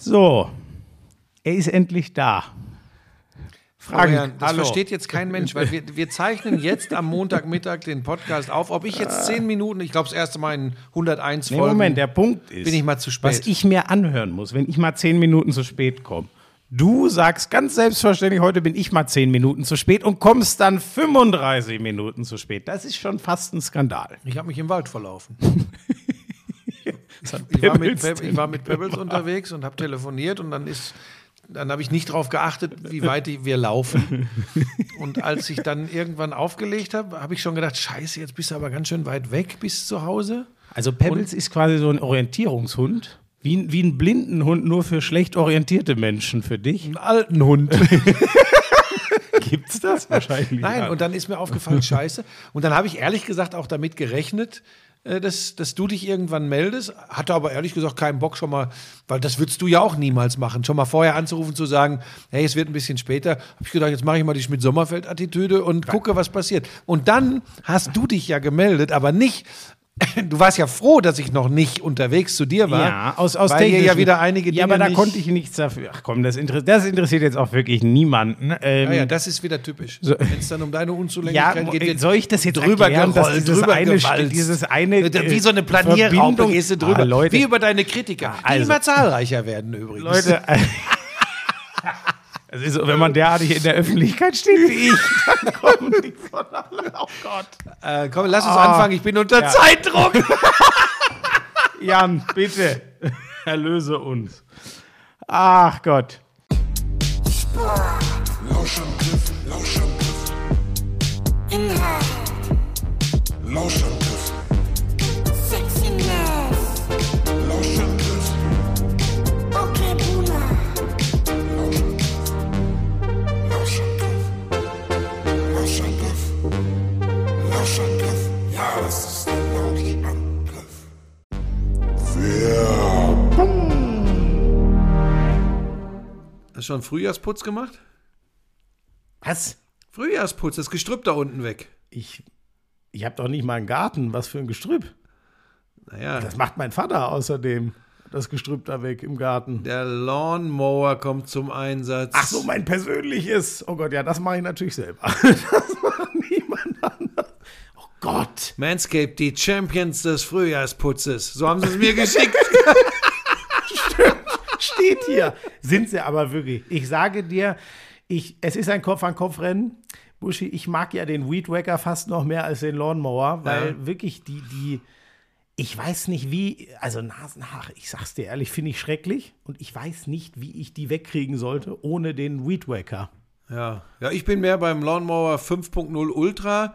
So, er ist endlich da. Florian, das Hallo. versteht jetzt kein Mensch, weil wir, wir zeichnen jetzt am Montagmittag den Podcast auf. Ob ich jetzt zehn Minuten, ich glaube, das erste Mal in 101 nee, Folgen. Moment, der Punkt ist, bin ich mal zu spät. was ich mir anhören muss, wenn ich mal zehn Minuten zu spät komme. Du sagst ganz selbstverständlich, heute bin ich mal zehn Minuten zu spät und kommst dann 35 Minuten zu spät. Das ist schon fast ein Skandal. Ich habe mich im Wald verlaufen. ich, war mit, ich war mit Pebbles unterwegs und habe telefoniert und dann ist dann habe ich nicht darauf geachtet, wie weit wir laufen. Und als ich dann irgendwann aufgelegt habe, habe ich schon gedacht, scheiße, jetzt bist du aber ganz schön weit weg bis zu Hause. Also Pebbles und ist quasi so ein Orientierungshund. Wie, wie ein blinden Hund, nur für schlecht orientierte Menschen für dich. Ein alten Hund. Gibt's das wahrscheinlich? Nein, und dann ist mir aufgefallen, scheiße. Und dann habe ich ehrlich gesagt auch damit gerechnet, dass, dass du dich irgendwann meldest. Hatte aber ehrlich gesagt keinen Bock schon mal, weil das würdest du ja auch niemals machen, schon mal vorher anzurufen, zu sagen, hey, es wird ein bisschen später. Habe ich gedacht, jetzt mache ich mal die Schmidt-Sommerfeld-Attitüde und gucke, was passiert. Und dann hast du dich ja gemeldet, aber nicht, Du warst ja froh, dass ich noch nicht unterwegs zu dir war. Ja, aus, aus weil hier ja wieder einige Dinge. Ja, aber da konnte ich nichts dafür. Ach komm, das, interessiert, das interessiert jetzt auch wirklich niemanden. Ähm, ja, ja, das ist wieder typisch. So, Wenn es dann um deine Unzulänglichkeit ja, geht, wird soll ich das jetzt drüber erklären, dass dieses eine, dieses eine Wie so eine Planierraupe gehst du drüber. Ah, Leute. Wie über deine Kritiker, die also, immer zahlreicher werden übrigens. Leute, Es ist so, wenn man derartig in der Öffentlichkeit steht wie ich, dann kommen die von alle. Oh Gott. Äh, komm, lass uns oh. anfangen. Ich bin unter ja. Zeitdruck. Jan, bitte, erlöse uns. Ach Gott. Lauschangriff, Lauschangriff. Inhalt. Lauschangriff. Hast du schon Frühjahrsputz gemacht? Was? Frühjahrsputz, das Gestrüpp da unten weg. Ich, ich habe doch nicht mal einen Garten. Was für ein Gestrüpp? Naja. Das macht mein Vater außerdem. Das Gestrüpp da weg im Garten. Der Lawnmower kommt zum Einsatz. Ach so, mein persönliches. Oh Gott, ja, das mache ich natürlich selber. Das macht niemand Gott. Manscaped, die Champions des Frühjahrsputzes. So haben sie es mir geschickt. steht hier. Sind sie aber wirklich. Ich sage dir, ich, es ist ein Kopf-an-Kopf-Rennen. Buschi, ich mag ja den Weed Wacker fast noch mehr als den Lawnmower, weil ja. wirklich die, die, ich weiß nicht wie, also Nasenhaare, ich sag's dir ehrlich, finde ich schrecklich und ich weiß nicht, wie ich die wegkriegen sollte ohne den Weed Wacker. Ja, ja, ich bin mehr beim Lawnmower 5.0 Ultra.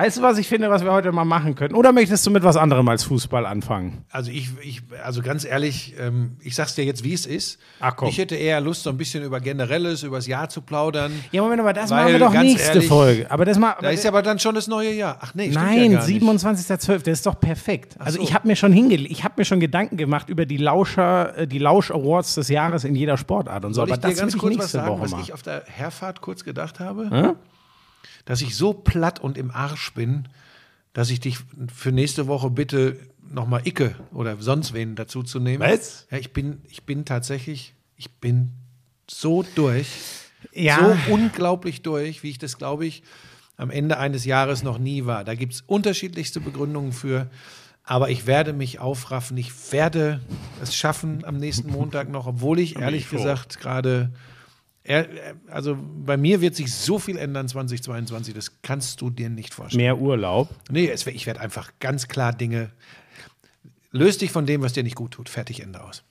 Weißt du, was ich finde, was wir heute mal machen können? Oder möchtest du mit was anderem als Fußball anfangen? Also ich, ich also ganz ehrlich, ähm, ich sag's dir jetzt, wie es ist. Ach komm. Ich hätte eher Lust, so ein bisschen über Generelles, über das Jahr zu plaudern. Ja, Moment, aber das weil, machen wir doch nächste ehrlich, Folge. Aber das mal, da ist ja aber dann schon das neue Jahr. Ach nee, Nein, ja 27.12., das ist doch perfekt. Also so. ich habe mir schon hingelegt, ich habe mir schon Gedanken gemacht über die Lauscher, äh, die Lausch Awards des Jahres in jeder Sportart und so. Soll aber ich dir ganz kurz was sagen, Woche was ich auf der Herfahrt kurz gedacht habe? Hm? Dass ich so platt und im Arsch bin, dass ich dich für nächste Woche bitte nochmal Icke oder sonst wen dazu zu nehmen. Was? Ja, ich bin, ich bin tatsächlich, ich bin so durch, Ja. so unglaublich durch, wie ich das, glaube ich, am Ende eines Jahres noch nie war. Da gibt es unterschiedlichste Begründungen für. Aber ich werde mich aufraffen. Ich werde es schaffen am nächsten Montag noch, obwohl ich ehrlich gesagt gerade. Er- Also bei mir wird sich so viel ändern 2022, das kannst du dir nicht vorstellen. Mehr Urlaub. Nee, es, ich werde einfach ganz klar Dinge. Löst dich von dem, was dir nicht gut tut. Fertig, Ende aus.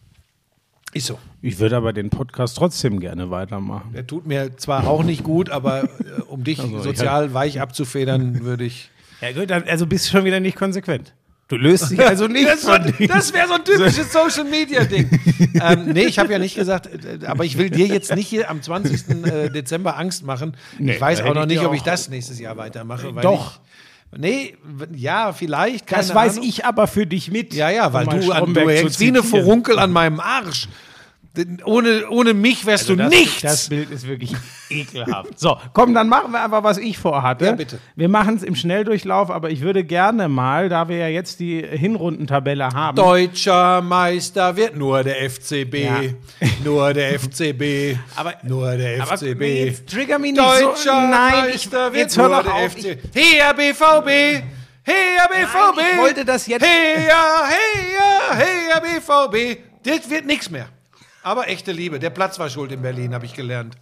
Ist so. Ich würde aber den Podcast trotzdem gerne weitermachen. Der tut mir zwar auch nicht gut, aber äh, um dich Also, sozial weich abzufedern, würde ich. Ja gut, also bist du schon wieder nicht konsequent. Du löst dich also nicht Das, von das wäre so ein typisches Social Media Ding. ähm, nee, ich habe ja nicht gesagt, äh, aber ich will dir jetzt nicht hier am 20. äh, Dezember Angst machen. Nee, ich weiß auch noch ich nicht, ob ich das nächstes Jahr weitermache. Weil Doch. Ich, nee, ja, vielleicht. Das weiß Ahnung. ich aber für dich mit. Ja, ja, weil um du, an, du hängst wie eine. Furunkel an meinem Arsch. Ohne, ohne mich wärst Also du das, nichts. Das Bild ist wirklich ekelhaft. So, komm, dann machen wir einfach, was ich vorhatte. Ja, bitte. Wir machen es im Schnelldurchlauf, aber ich würde gerne mal, da wir ja jetzt die Hinrundentabelle haben. Deutscher Meister wird nur der FCB. Ja. Nur der FCB. Aber- nur der Aber FCB. nee, jetzt trigger mich nicht Deutscher so. Nein, ich, Meister wird jetzt hör nur doch der auf. FC. Her BVB. Her BVB. ich wollte das jetzt- Her, her, her BVB. Das wird nichts mehr. Aber echte Liebe. Der Platz war schuld in Berlin, habe ich gelernt.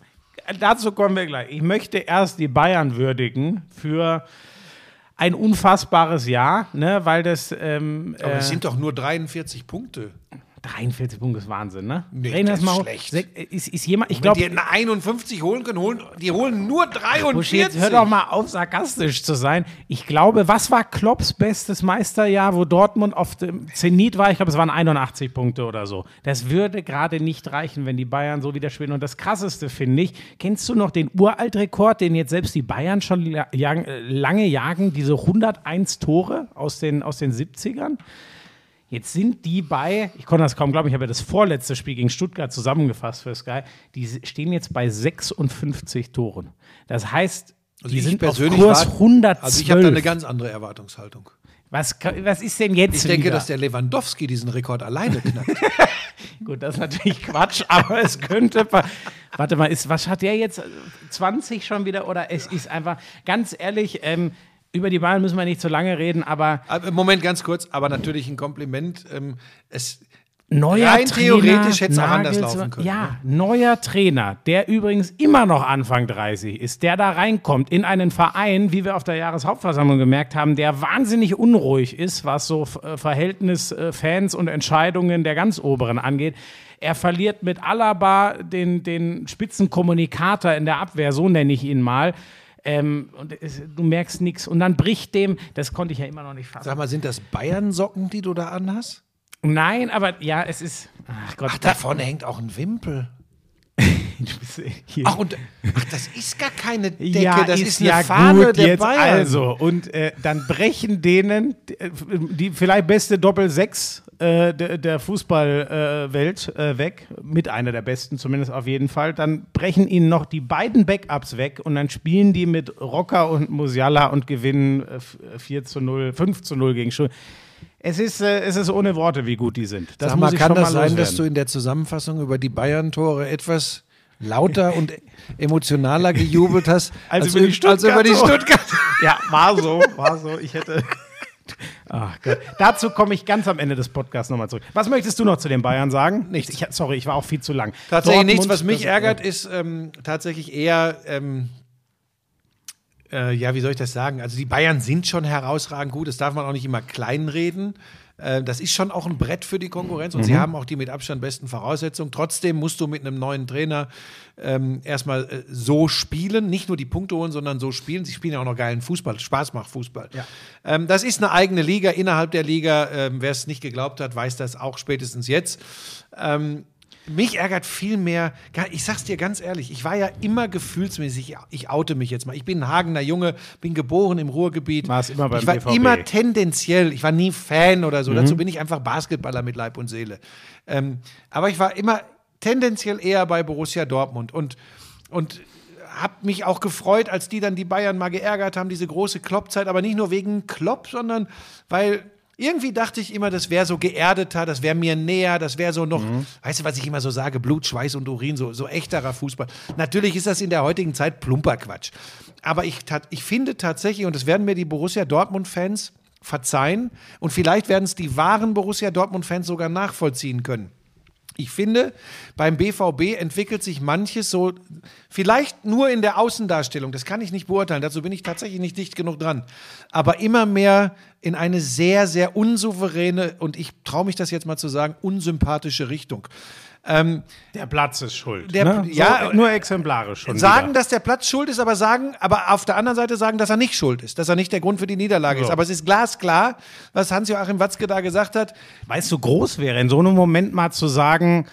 Dazu kommen wir gleich. Ich möchte erst die Bayern würdigen für ein unfassbares Jahr, ne, weil das ähm, Aber äh, es sind doch nur 43 Punkte. 43 Punkte ist Wahnsinn, ne? Nee, wir das ist schlecht. Ist, ist jemand, ich glaube, die eine 51 holen können, holen, die holen nur 43. Buschi, jetzt hör doch mal auf, sarkastisch zu sein. Ich glaube, was war Klopps bestes Meisterjahr, wo Dortmund auf dem Zenit war? Ich glaube, es waren 81 Punkte oder so. Das würde gerade nicht reichen, wenn die Bayern so wieder spielen. Und das Krasseste finde ich, kennst du noch den Uraltrekord, den jetzt selbst die Bayern schon jagen, äh, lange jagen, diese 101 Tore aus den, aus den 70ern? Jetzt sind die bei, ich konnte das kaum glauben, ich habe ja das vorletzte Spiel gegen Stuttgart zusammengefasst für Sky, die stehen jetzt bei 56 Toren. Das heißt, die ich sind auf persönlich Kurs war- 112. Also ich habe da eine ganz andere Erwartungshaltung. was, was ist denn jetzt Ich denke, wieder? dass der Lewandowski diesen Rekord alleine knackt. Gut, das ist natürlich Quatsch, aber es könnte. Warte mal, ist, was hat der jetzt? 20 schon wieder? Oder es ist einfach, ganz ehrlich, ähm, über die Bayern müssen wir nicht so lange reden, aber Aber Moment, ganz kurz, aber natürlich ein Kompliment. Ähm, es, neuer Rein Trainer. theoretisch hätte es auch anders laufen können, Ja, neuer Trainer, der übrigens immer noch Anfang 30 ist, der da reinkommt in einen Verein, wie wir auf der Jahreshauptversammlung gemerkt haben, der wahnsinnig unruhig ist, was so äh, Verhältnis äh, Fans und Entscheidungen der ganz Oberen angeht. Er verliert mit Alaba den, den Spitzenkommunikator in der Abwehr, so nenne ich ihn mal. Ähm, und es, du merkst nichts. Und dann bricht dem, das konnte ich ja immer noch nicht fassen. sag mal, sind das Bayern-Socken, die du da anhast? Nein, aber ja, es ist. Ach Gott, Ach, da vorne hängt auch ein Wimpel. Ach, und ach, das ist gar keine Decke, ja, das ist, ist, eine ja Fahne gut der jetzt Bayern. also und äh, dann brechen denen die vielleicht beste Doppel 6 äh, der, der Fußballwelt äh, äh, weg, mit einer der besten zumindest auf jeden Fall, dann brechen ihnen noch die beiden Backups weg und dann spielen die mit Rocker und Musiala und gewinnen äh, f- 4 zu 0, 5 zu 0 gegen Schul. Es ist, äh, es ist ohne Worte, wie gut die sind. Das Sag mal, kann das mal sein, dass du in der Zusammenfassung über die Bayern-Tore etwas lauter und emotionaler gejubelt hast Als über die als über die. Stuttgart? Ja, war so, war so. Ich hätte. Ach Gott. Dazu komme ich ganz am Ende des Podcasts nochmal zurück. Was möchtest du noch zu den Bayern sagen? Nichts. Ich, sorry, ich war auch viel zu lang. Tatsächlich Dortmund, nichts. Was mich ärgert, ist ähm, tatsächlich eher, ähm, äh, ja, wie soll ich das sagen? Also die Bayern sind schon herausragend gut. Das darf man auch nicht immer kleinreden. Äh, das ist schon auch ein Brett für die Konkurrenz und sie haben auch die mit Abstand besten Voraussetzungen. Trotzdem musst du mit einem neuen Trainer ähm, erstmal äh, so spielen, nicht nur die Punkte holen, sondern so spielen. Sie spielen ja auch noch geilen Fußball, Spaß macht Fußball. Ja. Ähm, das ist eine eigene Liga innerhalb der Liga. Ähm, Wer es nicht geglaubt hat, weiß das auch spätestens jetzt. Ähm, mich ärgert viel mehr, ich sag's dir ganz ehrlich, ich war ja immer gefühlsmäßig, ich oute mich jetzt mal. Ich bin ein Hagener Junge, bin geboren im Ruhrgebiet. Warst immer beim ich war BVB. immer tendenziell, ich war nie Fan oder so. Dazu bin ich einfach Basketballer mit Leib und Seele. Ähm, aber ich war immer tendenziell eher bei Borussia Dortmund und, und habe mich auch gefreut, als die dann die Bayern mal geärgert haben, diese große Kloppzeit, aber nicht nur wegen Klopp, sondern weil irgendwie dachte ich immer, das wäre so geerdeter, das wäre mir näher, das wäre so noch, mhm. weißt du, was ich immer so sage, Blut, Schweiß und Urin, so, so echterer Fußball. Natürlich ist das in der heutigen Zeit plumper Quatsch. Aber ich, ich finde tatsächlich, und das werden mir die Borussia Dortmund-Fans verzeihen, und vielleicht werden es die wahren Borussia Dortmund-Fans sogar nachvollziehen können. Ich finde, beim BVB entwickelt sich manches so, vielleicht nur in der Außendarstellung, das kann ich nicht beurteilen, dazu bin ich tatsächlich nicht dicht genug dran, aber immer mehr in eine sehr, sehr unsouveräne und ich traue mich das jetzt mal zu sagen, unsympathische Richtung. Ähm, der Platz ist schuld. Der, ne? Ja, so, nur exemplarisch schon. Sagen, wieder. dass der Platz schuld ist, aber sagen, aber auf der anderen Seite sagen, dass er nicht schuld ist, dass er nicht der Grund für die Niederlage so. ist. Aber es ist glasklar, was Hans-Joachim Watzke da gesagt hat. Weißt du, groß wäre in so einem Moment mal zu sagen,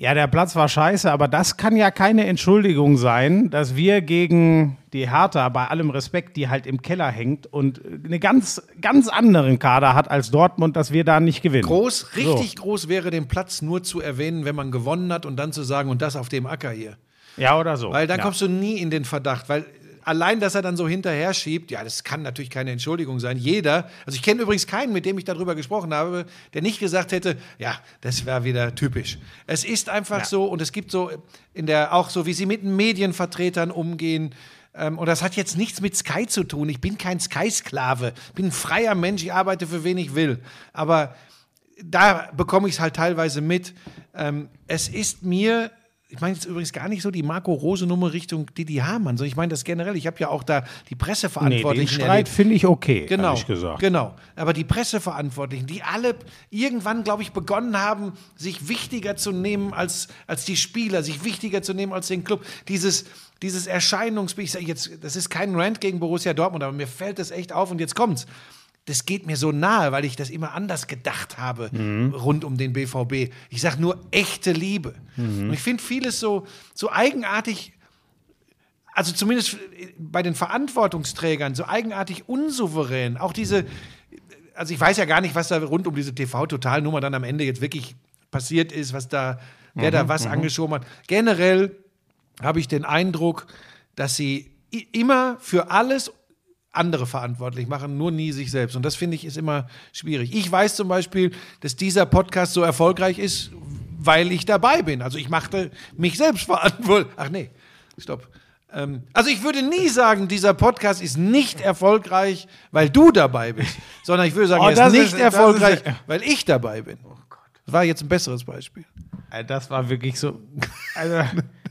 ja, der Platz war scheiße, aber das kann ja keine Entschuldigung sein, dass wir gegen die Hertha, bei allem Respekt, die halt im Keller hängt und eine ganz, ganz anderen Kader hat als Dortmund, dass wir da nicht gewinnen. Groß, richtig so. groß wäre den Platz nur zu erwähnen, wenn man gewonnen hat und dann zu sagen, und das auf dem Acker hier. Ja, oder so. Weil dann ja. kommst du nie in den Verdacht, weil allein, dass er dann so hinterher schiebt, ja, das kann natürlich keine Entschuldigung sein. Jeder, also ich kenne übrigens keinen, mit dem ich darüber gesprochen habe, der nicht gesagt hätte, ja, das wäre wieder typisch. Es ist einfach ja. so und es gibt so in der, auch so, wie sie mit den Medienvertretern umgehen, ähm, und das hat jetzt nichts mit Sky zu tun. Ich bin kein Sky-Sklave. Ich bin ein freier Mensch. Ich arbeite für wen ich will. Aber da bekomme ich es halt teilweise mit. Ähm, es ist mir ich meine jetzt übrigens gar nicht so die Marco Rose Nummer Richtung Didi Hamann, sondern ich meine das generell. Ich habe ja auch da die Presseverantwortlichen. Nee, den Streit finde ich okay, genau, ich gesagt. Genau. Aber die Presseverantwortlichen, die alle irgendwann, glaube ich, begonnen haben, sich wichtiger zu nehmen als, als die Spieler, sich wichtiger zu nehmen als den Club. Dieses, dieses Erscheinungsbild, jetzt, das ist kein Rant gegen Borussia Dortmund, aber mir fällt das echt auf und jetzt kommt's das geht mir so nahe, weil ich das immer anders gedacht habe mhm. rund um den BVB. Ich sage nur echte Liebe. Mhm. Und ich finde vieles so, so eigenartig, also zumindest bei den Verantwortungsträgern, so eigenartig unsouverän. Auch diese, also ich weiß ja gar nicht, was da rund um diese TV-Totalnummer dann am Ende jetzt wirklich passiert ist, was da, wer mhm. da was mhm. angeschoben hat. Generell habe ich den Eindruck, dass sie immer für alles andere verantwortlich machen, nur nie sich selbst. Und das finde ich ist immer schwierig. Ich weiß zum Beispiel, dass dieser Podcast so erfolgreich ist, weil ich dabei bin. Also ich machte mich selbst verantwortlich. Ach nee, stopp. Ähm, also ich würde nie sagen, dieser Podcast ist nicht erfolgreich, weil du dabei bist, sondern ich würde sagen, oh, er ist nicht ist, erfolgreich, ist, weil ich dabei bin. Oh Gott. Das war jetzt ein besseres Beispiel. Äh, das war wirklich so. Also,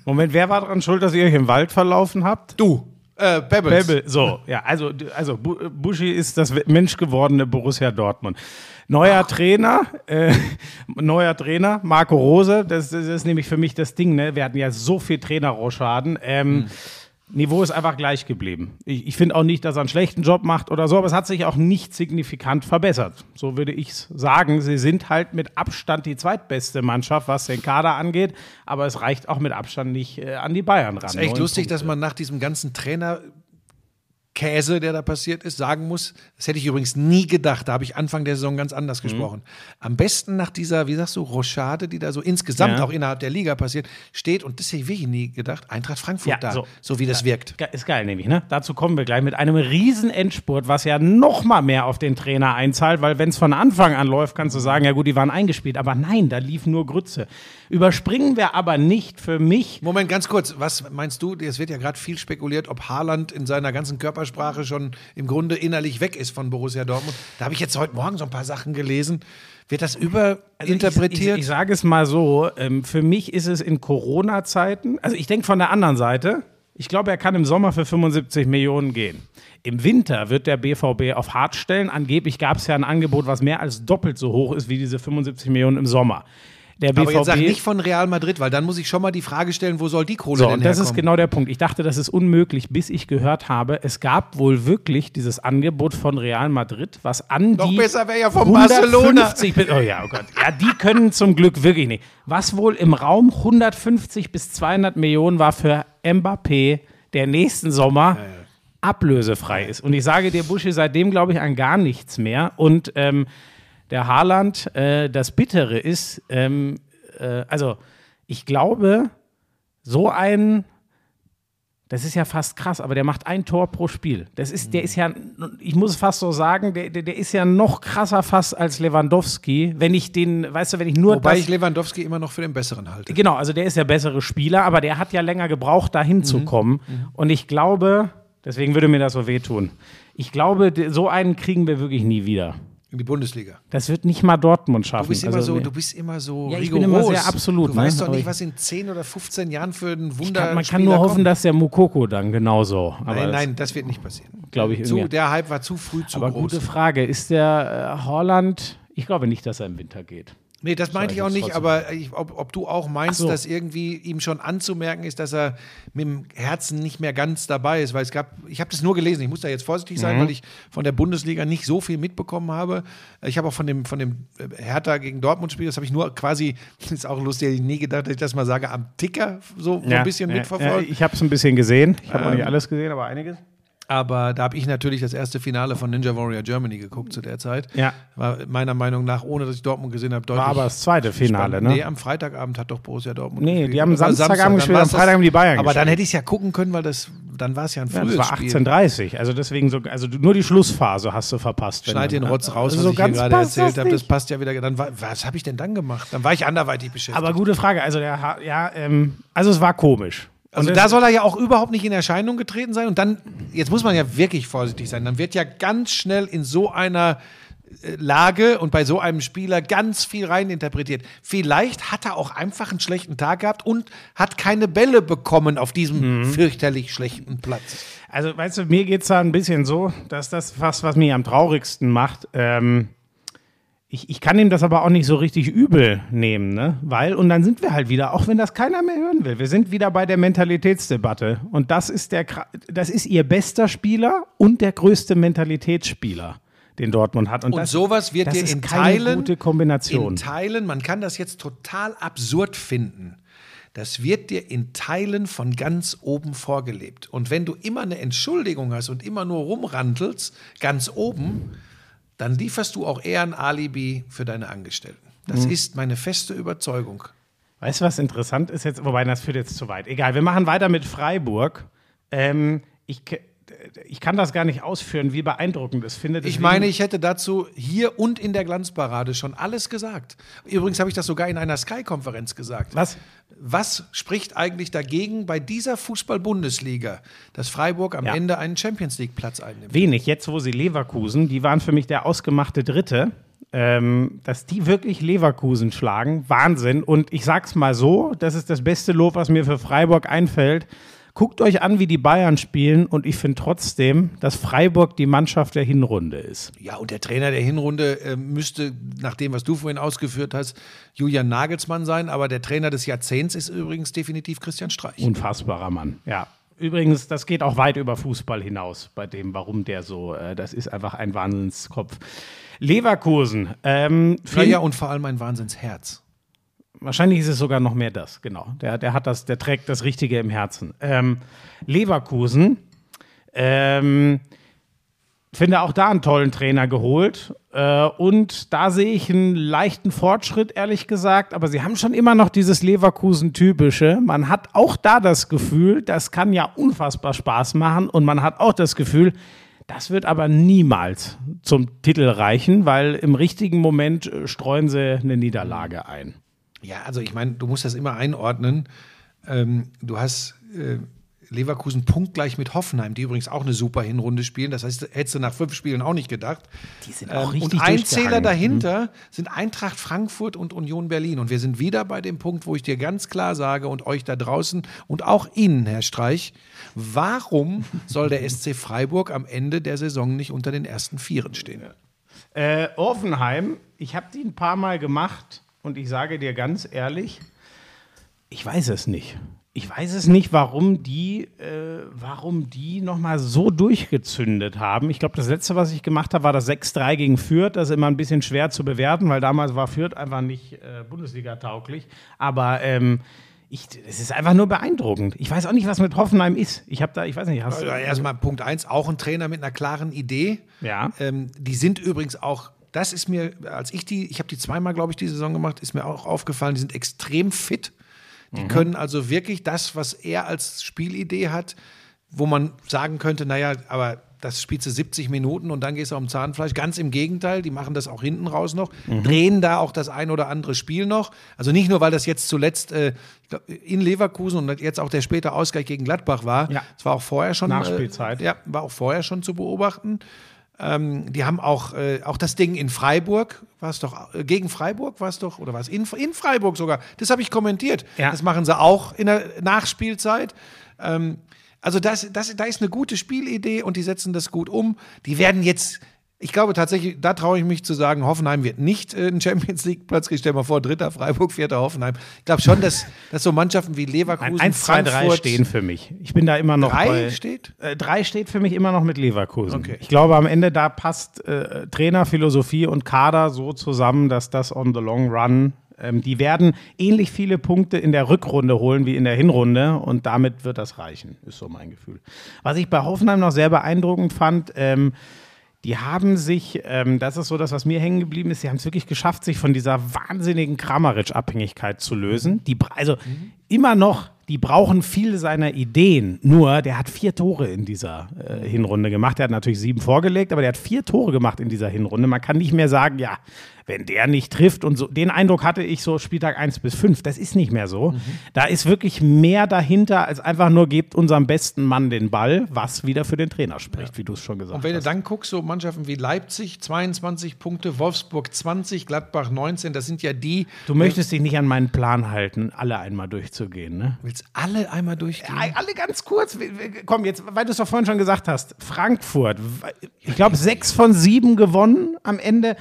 Moment, wer war daran schuld, dass ihr euch im Wald verlaufen habt? Du. Äh, Pebbles. Pebble, so, ja, also, also Buschi ist das menschgewordene Borussia Dortmund. Neuer Ach. Trainer, äh, neuer Trainer, Marco Rose, das, das, ist nämlich für mich das Ding, ne? Wir hatten ja so viel Trainerrausschaden. Ähm, mhm. Niveau ist einfach gleich geblieben. Ich, ich finde auch nicht, dass er einen schlechten Job macht oder so, aber es hat sich auch nicht signifikant verbessert. So würde ich es sagen. Sie sind halt mit Abstand die zweitbeste Mannschaft, was den Kader angeht, aber es reicht auch mit Abstand nicht äh, an die Bayern ran. Es ist echt lustig, Punkte. dass man nach diesem ganzen Trainer Käse, der da passiert ist, sagen muss, das hätte ich übrigens nie gedacht, da habe ich Anfang der Saison ganz anders mhm. gesprochen. Am besten nach dieser, wie sagst du, Rochade, die da so insgesamt ja. auch innerhalb der Liga passiert, steht, und das hätte ich wirklich nie gedacht, Eintracht Frankfurt ja, da, so, so wie das ja, wirkt. Ist geil, nämlich, ne? Dazu kommen wir gleich mit einem riesen Endspurt, was ja noch mal mehr auf den Trainer einzahlt, weil wenn es von Anfang an läuft, kannst du sagen, ja gut, die waren eingespielt, aber nein, da lief nur Grütze. Überspringen wir aber nicht für mich. Moment, ganz kurz, was meinst du, es wird ja gerade viel spekuliert, ob Haaland in seiner ganzen Körpersprache Körpersprache schon im Grunde innerlich weg ist von Borussia Dortmund. Da habe ich jetzt heute Morgen so ein paar Sachen gelesen. Wird das überinterpretiert? Also ich, ich, ich sage es mal so, ähm, für mich ist es in Corona-Zeiten, also ich denke von der anderen Seite, ich glaube, er kann im Sommer für 75 Millionen gehen. Im Winter wird der BVB auf hart stellen. Angeblich gab es ja ein Angebot, was mehr als doppelt so hoch ist wie diese 75 Millionen im Sommer der BVB. Aber jetzt sag nicht von Real Madrid, weil dann muss ich schon mal die Frage stellen, wo soll die Kohle so, denn und das ist genau der Punkt. Ich dachte, das ist unmöglich, bis ich gehört habe, es gab wohl wirklich dieses Angebot von Real Madrid, was an Noch die besser wäre ja von Barcelona. Oh ja, oh Gott. Ja, die können zum Glück wirklich nicht. Was wohl im Raum 150 bis 200 Millionen war für Mbappé der nächsten Sommer. Ja, ja ablösefrei ist. Und ich sage dir, Buschi, seitdem glaube ich an gar nichts mehr. Und ähm, der Haaland, äh, das Bittere ist, ähm, äh, also ich glaube, so ein Das ist ja fast krass, aber der macht ein Tor pro Spiel. Das ist, der ist ja, ich muss es fast so sagen, der, der, der ist ja noch krasser fast als Lewandowski. Wenn ich den, weißt du, wenn ich nur Wobei das, ich Lewandowski immer noch für den Besseren halte. Genau, also der ist der bessere Spieler, aber der hat ja länger gebraucht, da hinzukommen. Und ich glaube, deswegen würde mir das so wehtun. Ich glaube, so einen kriegen wir wirklich nie wieder. In die Bundesliga. Das wird nicht mal Dortmund schaffen. Du bist immer Also, so, du bist immer so Ja, ich rigoros. bin immer sehr absolut, Du ne? weißt doch nicht, ich- was in 10 oder 15 Jahren für ein Wunder kann, man kann nur hoffen, dass der Mukoko dann genauso. Aber Nein, das- nein, das wird nicht passieren. Glaube ich zu. Der Hype war zu früh, zu Aber groß. gute Frage. Ist der äh, Holland? Ich glaube nicht, dass er im Winter geht. Nee, das meinte ich auch nicht, aber ich, ob, ob du auch meinst, so. dass irgendwie ihm schon anzumerken ist, dass er mit dem Herzen nicht mehr ganz dabei ist, weil es gab, ich habe das nur gelesen, ich muss da jetzt vorsichtig sein, Mhm. weil ich von der Bundesliga nicht so viel mitbekommen habe. Ich habe auch von dem, von dem äh, Hertha gegen Dortmund Spiel, das habe ich nur quasi, das ist auch lustig, ich nie gedacht, dass ich das mal sage, am Ticker so, so ein bisschen mitverfolgt. Ja, ich habe es ein bisschen gesehen. Ich habe auch Ähm, nicht alles gesehen, aber einiges. Aber da habe ich natürlich das erste Finale von Ninja Warrior Germany geguckt zu der Zeit. Ja. War meiner Meinung nach, ohne dass ich Dortmund gesehen habe, deutlich. War aber das zweite Finale, spannend. ne? Nee, am Freitagabend hat doch Borussia Dortmund Nee, gespielt. die haben war Samstagabend dann gespielt, am Freitag haben die Bayern Aber dann gespielt. hätte ich es ja gucken können, weil das, dann war es ja ein Ja, frühes das war Spiel. 18:30. Also deswegen so, also nur die Schlussphase hast du verpasst. Schneid den Rotz raus, Also was so ich gerade erzählt habe. Das passt ja wieder. Dann war, was habe ich denn dann gemacht? Dann war ich anderweitig beschäftigt. Aber gute Frage. Also der, ja, ähm, also es war komisch. Also Und da soll er ja auch überhaupt nicht in Erscheinung getreten sein. Und dann, jetzt muss man ja wirklich vorsichtig sein, dann wird ja ganz schnell in so einer äh, Lage und bei so einem Spieler ganz viel reininterpretiert. Vielleicht hat er auch einfach einen schlechten Tag gehabt und hat keine Bälle bekommen auf diesem fürchterlich schlechten Platz. Also, weißt du, mir geht es da ein bisschen so, dass das fast, was mich am traurigsten macht. Ähm, ich, ich kann ihm das aber auch nicht so richtig übel nehmen, ne? Weil, und dann sind wir halt wieder, auch wenn das keiner mehr hören will, wir sind wieder bei der Mentalitätsdebatte. Und das ist der, das ist ihr bester Spieler und der größte Mentalitätsspieler, den Dortmund hat. Und das, sowas wird das dir in Teilen, gute Kombination. in Teilen, man kann das jetzt total absurd finden. Das wird dir in Teilen von ganz oben vorgelebt. Und wenn du immer eine Entschuldigung hast und immer nur rumrantelst, ganz oben, dann lieferst du auch eher ein Alibi für deine Angestellten. Das Mhm. ist meine feste Überzeugung. Weißt du, was interessant ist jetzt? Wobei, das führt jetzt zu weit. Egal, wir machen weiter mit Freiburg. Ähm, ich, ich kann das gar nicht ausführen, wie beeindruckend es finde. Ich meine, ich hätte dazu hier und in der Glanzparade schon alles gesagt. Übrigens habe ich das sogar in einer Sky-Konferenz gesagt. Was? Was spricht eigentlich dagegen bei dieser Fußball-Bundesliga, dass Freiburg am Ja. Ende einen Champions League-Platz einnimmt? Wenig. Jetzt, wo sie Leverkusen, die waren für mich der ausgemachte Dritte. Ähm, dass die wirklich Leverkusen schlagen, Wahnsinn. Und ich sag's mal so: Das ist das beste Lob, was mir für Freiburg einfällt. Guckt euch an, wie die Bayern spielen, und ich finde trotzdem, dass Freiburg die Mannschaft der Hinrunde ist. Ja, und der Trainer der Hinrunde äh, müsste, nach dem, was du vorhin ausgeführt hast, Julian Nagelsmann sein. Aber der Trainer des Jahrzehnts ist übrigens definitiv Christian Streich. Unfassbarer Mann, ja. Übrigens, das geht auch weit über Fußball hinaus, bei dem, warum der so, äh, das ist einfach ein Wahnsinnskopf. Leverkusen, ähm, Ja, ja, und vor allem ein Wahnsinnsherz. Wahrscheinlich ist es sogar noch mehr das, genau. Der, der hat das, der trägt das Richtige im Herzen. Ähm, Leverkusen, ähm, finde auch da einen tollen Trainer geholt. Äh, und da sehe ich einen leichten Fortschritt, ehrlich gesagt. Aber sie haben schon immer noch dieses Leverkusen-typische. Man hat auch da das Gefühl, das kann ja unfassbar Spaß machen. Und man hat auch das Gefühl, das wird aber niemals zum Titel reichen, weil im richtigen Moment äh, streuen sie eine Niederlage ein. Ja, also ich meine, du musst das immer einordnen. Ähm, du hast äh, Leverkusen punktgleich mit Hoffenheim, die übrigens auch eine super Hinrunde spielen. Das heißt, hättest du nach fünf Spielen auch nicht gedacht. Die sind Ähm, auch richtig und ein Zähler dahinter sind Eintracht Frankfurt und Union Berlin. Und wir sind wieder bei dem Punkt, wo ich dir ganz klar sage und euch da draußen und auch Ihnen, Herr Streich, warum soll der SC Freiburg am Ende der Saison nicht unter den ersten Vieren stehen? Äh, Offenheim, ich habe die ein paar Mal gemacht und ich sage dir ganz ehrlich, ich weiß es nicht. Ich weiß es nicht, warum die, äh, warum die nochmal so durchgezündet haben. Ich glaube, das letzte, was ich gemacht habe, war das 6-3 gegen Fürth. Das ist immer ein bisschen schwer zu bewerten, weil damals war Fürth einfach nicht äh, Bundesliga-tauglich. Aber ähm, ich, es ist einfach nur beeindruckend. Ich weiß auch nicht, was mit Hoffenheim ist. Ich habe da, ich weiß nicht, hast Also du. erstmal Punkt eins, auch ein Trainer mit einer klaren Idee. Ja. Ähm, die sind übrigens auch, das ist mir, als ich die, ich habe die zweimal, glaube ich, die Saison gemacht, ist mir auch aufgefallen, die sind extrem fit. Die können also wirklich das, was er als Spielidee hat, wo man sagen könnte, naja, aber das spielst du 70 Minuten und dann gehst du um Zahnfleisch. Ganz im Gegenteil, die machen das auch hinten raus noch, mhm. drehen da auch das ein oder andere Spiel noch. Also nicht nur, weil das jetzt zuletzt äh, in Leverkusen und jetzt auch der späte Ausgleich gegen Gladbach war. Ja. Es war auch vorher schon. Nachspielzeit. Äh, ja, war auch vorher schon zu beobachten. Ähm, die haben auch, äh, auch das Ding in Freiburg, war es doch, äh, gegen Freiburg war es doch, oder war es in, in Freiburg sogar, das habe ich kommentiert. Ja. Das machen sie auch in der Nachspielzeit. Ähm, also das, das, da ist eine gute Spielidee und die setzen das gut um. Die werden jetzt, ich glaube tatsächlich, da traue ich mich zu sagen, Hoffenheim wird nicht äh, einen Champions League Platz. Ich stell mal vor, dritter Freiburg, vierter Hoffenheim. Ich glaube schon, dass, dass so Mannschaften wie Leverkusen, Eins, zwei, drei stehen für mich. Ich bin da immer noch Drei bei, steht? Äh, drei steht für mich immer noch mit Leverkusen. Okay. Ich glaube, am Ende da passt äh, Trainer, Philosophie und Kader so zusammen, dass das on the long run ähm, die werden ähnlich viele Punkte in der Rückrunde holen wie in der Hinrunde und damit wird das reichen, ist so mein Gefühl. Was ich bei Hoffenheim noch sehr beeindruckend fand, ähm, die haben sich, ähm, das ist so das, was mir hängen geblieben ist, sie haben es wirklich geschafft, sich von dieser wahnsinnigen Kramaric-Abhängigkeit zu lösen. Die, also immer noch, die brauchen viele seiner Ideen. Nur, der hat vier Tore in dieser äh, Hinrunde gemacht. Der hat natürlich sieben vorgelegt, aber der hat vier Tore gemacht in dieser Hinrunde. Man kann nicht mehr sagen, ja, wenn der nicht trifft und so. Den Eindruck hatte ich so Spieltag 1 bis 5. Das ist nicht mehr so. Mhm. Da ist wirklich mehr dahinter, als einfach nur gebt unserem besten Mann den Ball, was wieder für den Trainer spricht, wie du es schon gesagt Und wenn du hast. dann guckst, so Mannschaften wie Leipzig 22 Punkte, Wolfsburg 20, Gladbach 19, das sind ja die. Du möchtest dich nicht an meinen Plan halten, alle einmal durchzugehen, ne? willst alle einmal durchgehen. Ja, alle ganz kurz. Komm, jetzt, weil du es doch vorhin schon gesagt hast. Frankfurt, ich glaube, sechs von sieben gewonnen am Ende.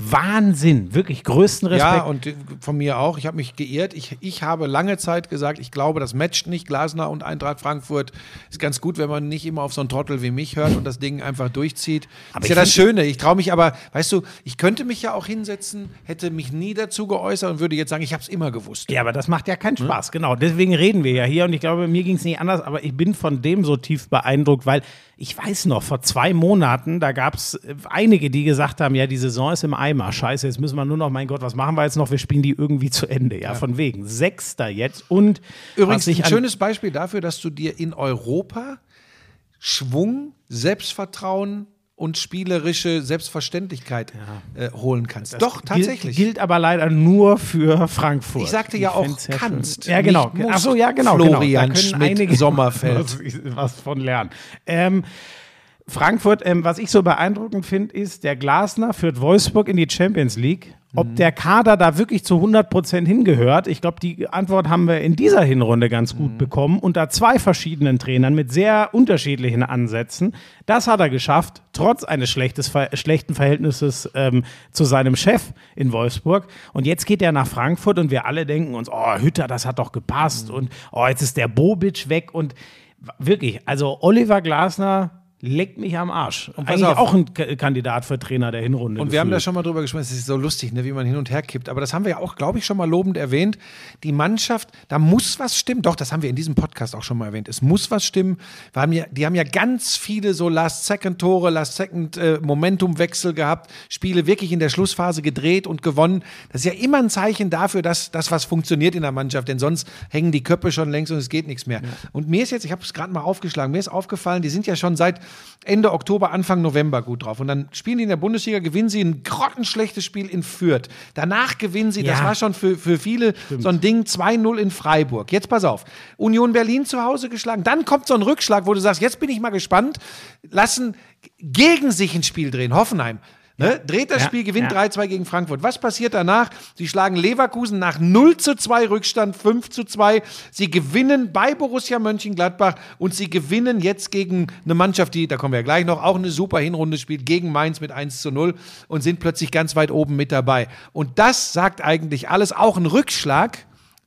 Wahnsinn, wirklich größten Respekt. Ja, und von mir auch. Ich habe mich geirrt. Ich, ich habe lange Zeit gesagt, ich glaube, das matcht nicht. Glasner und Eintracht Frankfurt ist ganz gut, wenn man nicht immer auf so einen Trottel wie mich hört und das Ding einfach durchzieht. Aber ist ja das Schöne. Ich traue mich aber, weißt du, ich könnte mich ja auch hinsetzen, hätte mich nie dazu geäußert und würde jetzt sagen, ich habe es immer gewusst. Ja, aber das macht ja keinen Spaß. Genau, deswegen reden wir ja hier und ich glaube, mir ging es nicht anders, aber ich bin von dem so tief beeindruckt, weil ich weiß noch, vor zwei Monaten, da gab es einige, die gesagt haben, ja, die Saison ist im Eimer, scheiße, jetzt müssen wir nur noch, mein Gott, was machen wir jetzt noch? Wir spielen die irgendwie zu Ende, ja, von wegen. Sechster jetzt und Übrigens ein schönes Beispiel dafür, dass du dir in Europa Schwung, Selbstvertrauen und spielerische Selbstverständlichkeit äh, holen kannst. Doch, tatsächlich. Gilt, gilt aber leider nur für Frankfurt. Ich sagte ja auch fänd's schön. kannst, Ja, genau. Ach so, ja, genau. Florian genau. Da können Schmidt, einige Sommerfeld. Was, was von lernen. Ähm, Frankfurt, ähm, was ich so beeindruckend finde, ist, der Glasner führt Wolfsburg in die Champions League. Mhm. Ob der Kader da wirklich zu 100 Prozent hingehört, ich glaube, die Antwort haben wir in dieser Hinrunde ganz gut Mhm. bekommen. Unter zwei verschiedenen Trainern mit sehr unterschiedlichen Ansätzen. Das hat er geschafft, trotz eines schlechtes, Ver- schlechten Verhältnisses ähm, zu seinem Chef in Wolfsburg. Und jetzt geht er nach Frankfurt und wir alle denken uns, oh, Hütter, das hat doch Mhm. gepasst. Und oh, jetzt ist der Bobic weg. Und wirklich, also Oliver Glasner leckt mich am Arsch. Und Eigentlich auf. auch ein K Kandidat für Trainer der Hinrunde. Und wir haben da gefühlt. schon mal drüber gesprochen, es ist so lustig, ne, wie man hin und her kippt. Aber das haben wir ja auch, glaube ich, schon mal lobend erwähnt. Die Mannschaft, da muss was stimmen. Doch, das haben wir in diesem Podcast auch schon mal erwähnt. Es muss was stimmen. Wir haben ja, die haben ja ganz viele so Last-Second-Tore, Last-Second-Momentum-Wechsel gehabt, Spiele wirklich in der Schlussphase gedreht und gewonnen. Das ist ja immer ein Zeichen dafür, dass das was funktioniert in der Mannschaft, denn sonst hängen die Köpfe schon längst und es geht nichts mehr. Und mir ist jetzt, ich habe es gerade mal aufgeschlagen, mir ist aufgefallen, die sind ja schon seit Ende Oktober, Anfang November gut drauf. Und dann spielen die in der Bundesliga, gewinnen sie ein grottenschlechtes Spiel in Fürth. Danach gewinnen sie, das Ja. war schon für, für viele so ein Ding 2-0 in Freiburg. Jetzt pass auf, Union Berlin zu Hause geschlagen. Dann kommt so ein Rückschlag, wo du sagst, jetzt bin ich mal gespannt. Lassen gegen sich ein Spiel drehen, Hoffenheim. Ne? Dreht das Ja, Spiel, gewinnt ja. 3-2 gegen Frankfurt. Was passiert danach? Sie schlagen Leverkusen nach 0 zu 2 Rückstand, 5 zu 2. Sie gewinnen bei Borussia Mönchengladbach und sie gewinnen jetzt gegen eine Mannschaft, die, da kommen wir ja gleich noch, auch eine super Hinrunde spielt, gegen Mainz mit 1 zu 0 und sind plötzlich ganz weit oben mit dabei. Und das sagt eigentlich alles, auch ein Rückschlag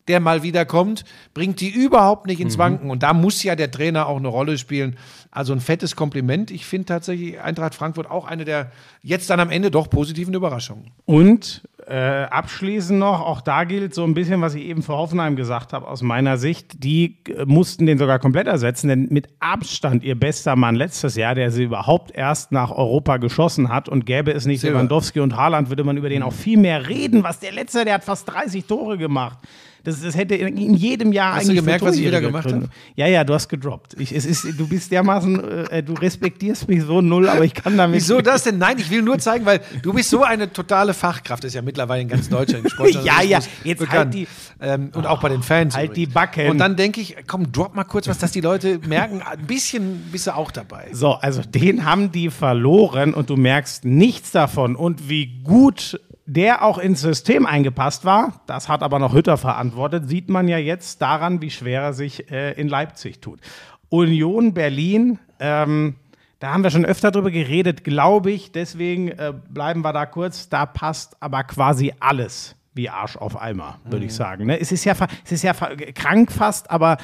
der mal wieder kommt, bringt die überhaupt nicht Mhm. ins Wanken. Und da muss ja der Trainer auch eine Rolle spielen. Also ein fettes Kompliment. Ich finde tatsächlich Eintracht Frankfurt auch eine der jetzt dann am Ende doch positiven Überraschungen. Und äh, abschließend noch, auch da gilt so ein bisschen, was ich eben für Hoffenheim gesagt habe, aus meiner Sicht. Die äh, mussten den sogar komplett ersetzen, denn mit Abstand ihr bester Mann letztes Jahr, der sie überhaupt erst nach Europa geschossen hat und gäbe es nicht Silber. Lewandowski und Haaland, würde man über den auch viel mehr reden. Was der letzte, der hat fast 30 Tore gemacht. Das, das hätte in jedem Jahr Hast du eigentlich gemerkt, für was ich wieder gemacht gründen. Ja, ja, du hast gedroppt. Ich, es ist, du bist dermaßen, äh, du respektierst mich so null, aber ich kann damit. Wieso das denn? Nein, ich will nur zeigen, weil du bist so eine totale Fachkraft. Das ist ja mittlerweile in ganz Deutschland im Ja, ja, jetzt bekannt. halt die- ähm, und auch bei den Fans. Halt übrigens. die Backen. Und dann denke ich, komm, drop mal kurz was, dass die Leute merken, ein bisschen bist du auch dabei. So, also den haben die verloren und du merkst nichts davon. Und wie gut der auch ins System eingepasst war, das hat aber noch Hütter verantwortet, sieht man ja jetzt daran, wie schwer er sich äh, in Leipzig tut. Union Berlin, ähm, da haben wir schon öfter drüber geredet, glaube ich. Deswegen äh, bleiben wir da kurz. Da passt aber quasi alles wie Arsch auf Eimer, würde ich sagen. Ne? Es ist ja, es ist ja krank fast, aber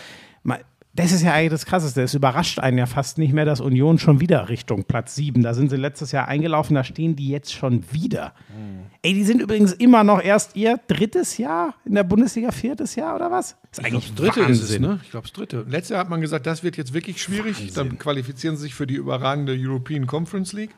das ist ja eigentlich das Krasseste. Es überrascht einen ja fast nicht mehr, dass Union schon wieder Richtung Platz 7. Da sind sie letztes Jahr eingelaufen, da stehen die jetzt schon wieder. Ey, die sind übrigens immer noch erst ihr drittes Jahr in der Bundesliga, viertes Jahr oder was? Ist eigentlich Dritte Wahnsinn. ist es, ne? Ich glaube, das dritte. Letztes Jahr hat man gesagt, das wird jetzt wirklich schwierig. Dann qualifizieren sie sich für die überragende European Conference League.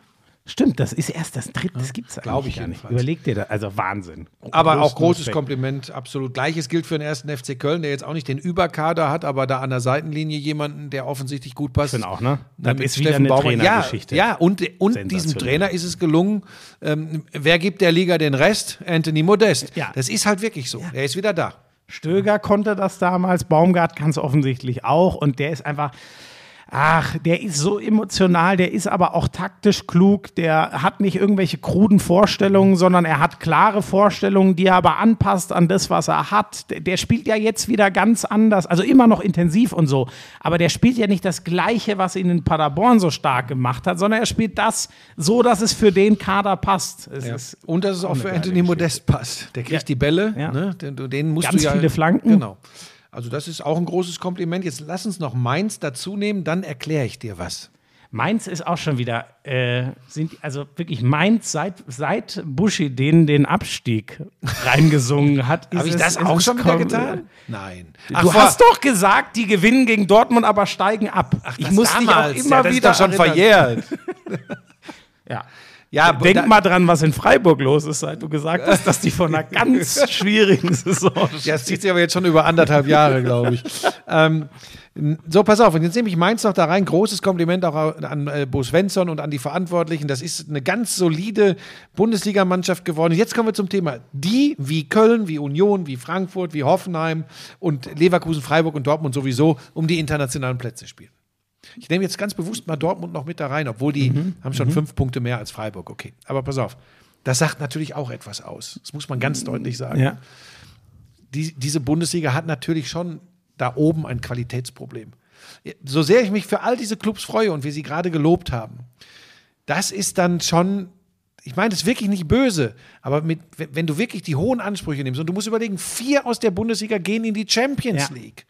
Stimmt, das ist erst das dritte, das gibt es Glaub eigentlich ich gar nicht. jedenfalls. Überleg dir das, also Wahnsinn. Aber auch großes Respekt. Kompliment, absolut. Gleiches gilt für den ersten FC Köln, der jetzt auch nicht den Überkader hat, aber da an der Seitenlinie jemanden, der offensichtlich gut passt. Finde auch, ne? Das ist wieder eine Trainergeschichte. Ja, ja, und, und diesem. Trainer ist es gelungen, ähm, wer gibt der Liga den Rest? Anthony Modest. Ja. Das ist halt wirklich so. Er ist wieder da. Stöger konnte das damals, Baumgart es offensichtlich auch und der ist einfach, ach, der ist so emotional, der ist aber auch taktisch klug, der hat nicht irgendwelche kruden Vorstellungen, sondern er hat klare Vorstellungen, die er aber anpasst an das, was er hat. Der, der spielt ja jetzt wieder ganz anders, also immer noch intensiv und so, aber der spielt ja nicht das Gleiche, was ihn in Paderborn so stark gemacht hat, sondern er spielt das so, dass es für den Kader passt. Ist Und dass es auch für Anthony. Modest passt. Der kriegt Ja. die Bälle, Ja. ne? den, den musst Ganz du ja. viele Flanken. Genau. Also, das ist auch ein großes Kompliment. Jetzt lass uns noch Mainz dazu nehmen, dann erkläre ich dir was. Mainz ist auch schon wieder, äh, sind, also wirklich Mainz, seit, seit Buschi den, den Abstieg reingesungen hat. Habe ich das auch schon wieder getan? Nein. du vor- hast doch gesagt, die gewinnen gegen Dortmund, aber steigen ab. ich das muss dich auch damals. immer ja, das wieder ist doch schon erinnern. verjährt. Ja. Ja, Denk da- mal dran, was in Freiburg los ist, seit du gesagt hast, dass die von einer ganz schwierigen Saison Ja, das zieht sich aber jetzt schon über anderthalb Jahre, glaube ich. ähm, so, pass auf, und jetzt nehme ich Mainz noch da rein. Großes Kompliment auch an äh, Bo Svensson und an die Verantwortlichen. Das ist eine ganz solide Bundesligamannschaft geworden. Jetzt kommen wir zum Thema. Die, wie Köln, wie Union, wie Frankfurt, wie Hoffenheim und Leverkusen, Freiburg und Dortmund sowieso um die internationalen Plätze spielen. Ich nehme jetzt ganz bewusst mal Dortmund noch mit da rein, obwohl die haben schon fünf Punkte mehr als Freiburg. Okay, aber pass auf. Das sagt natürlich auch etwas aus. Das muss man ganz deutlich sagen Ja. die, diese Bundesliga hat natürlich schon da oben ein Qualitätsproblem. So sehr ich mich für all diese Clubs freue und wir sie gerade gelobt haben, das ist dann schon, ich meine, das ist wirklich nicht böse, aber mit, wenn du wirklich die hohen Ansprüche nimmst und du musst überlegen, vier aus der Bundesliga gehen in die Champions Ja. League.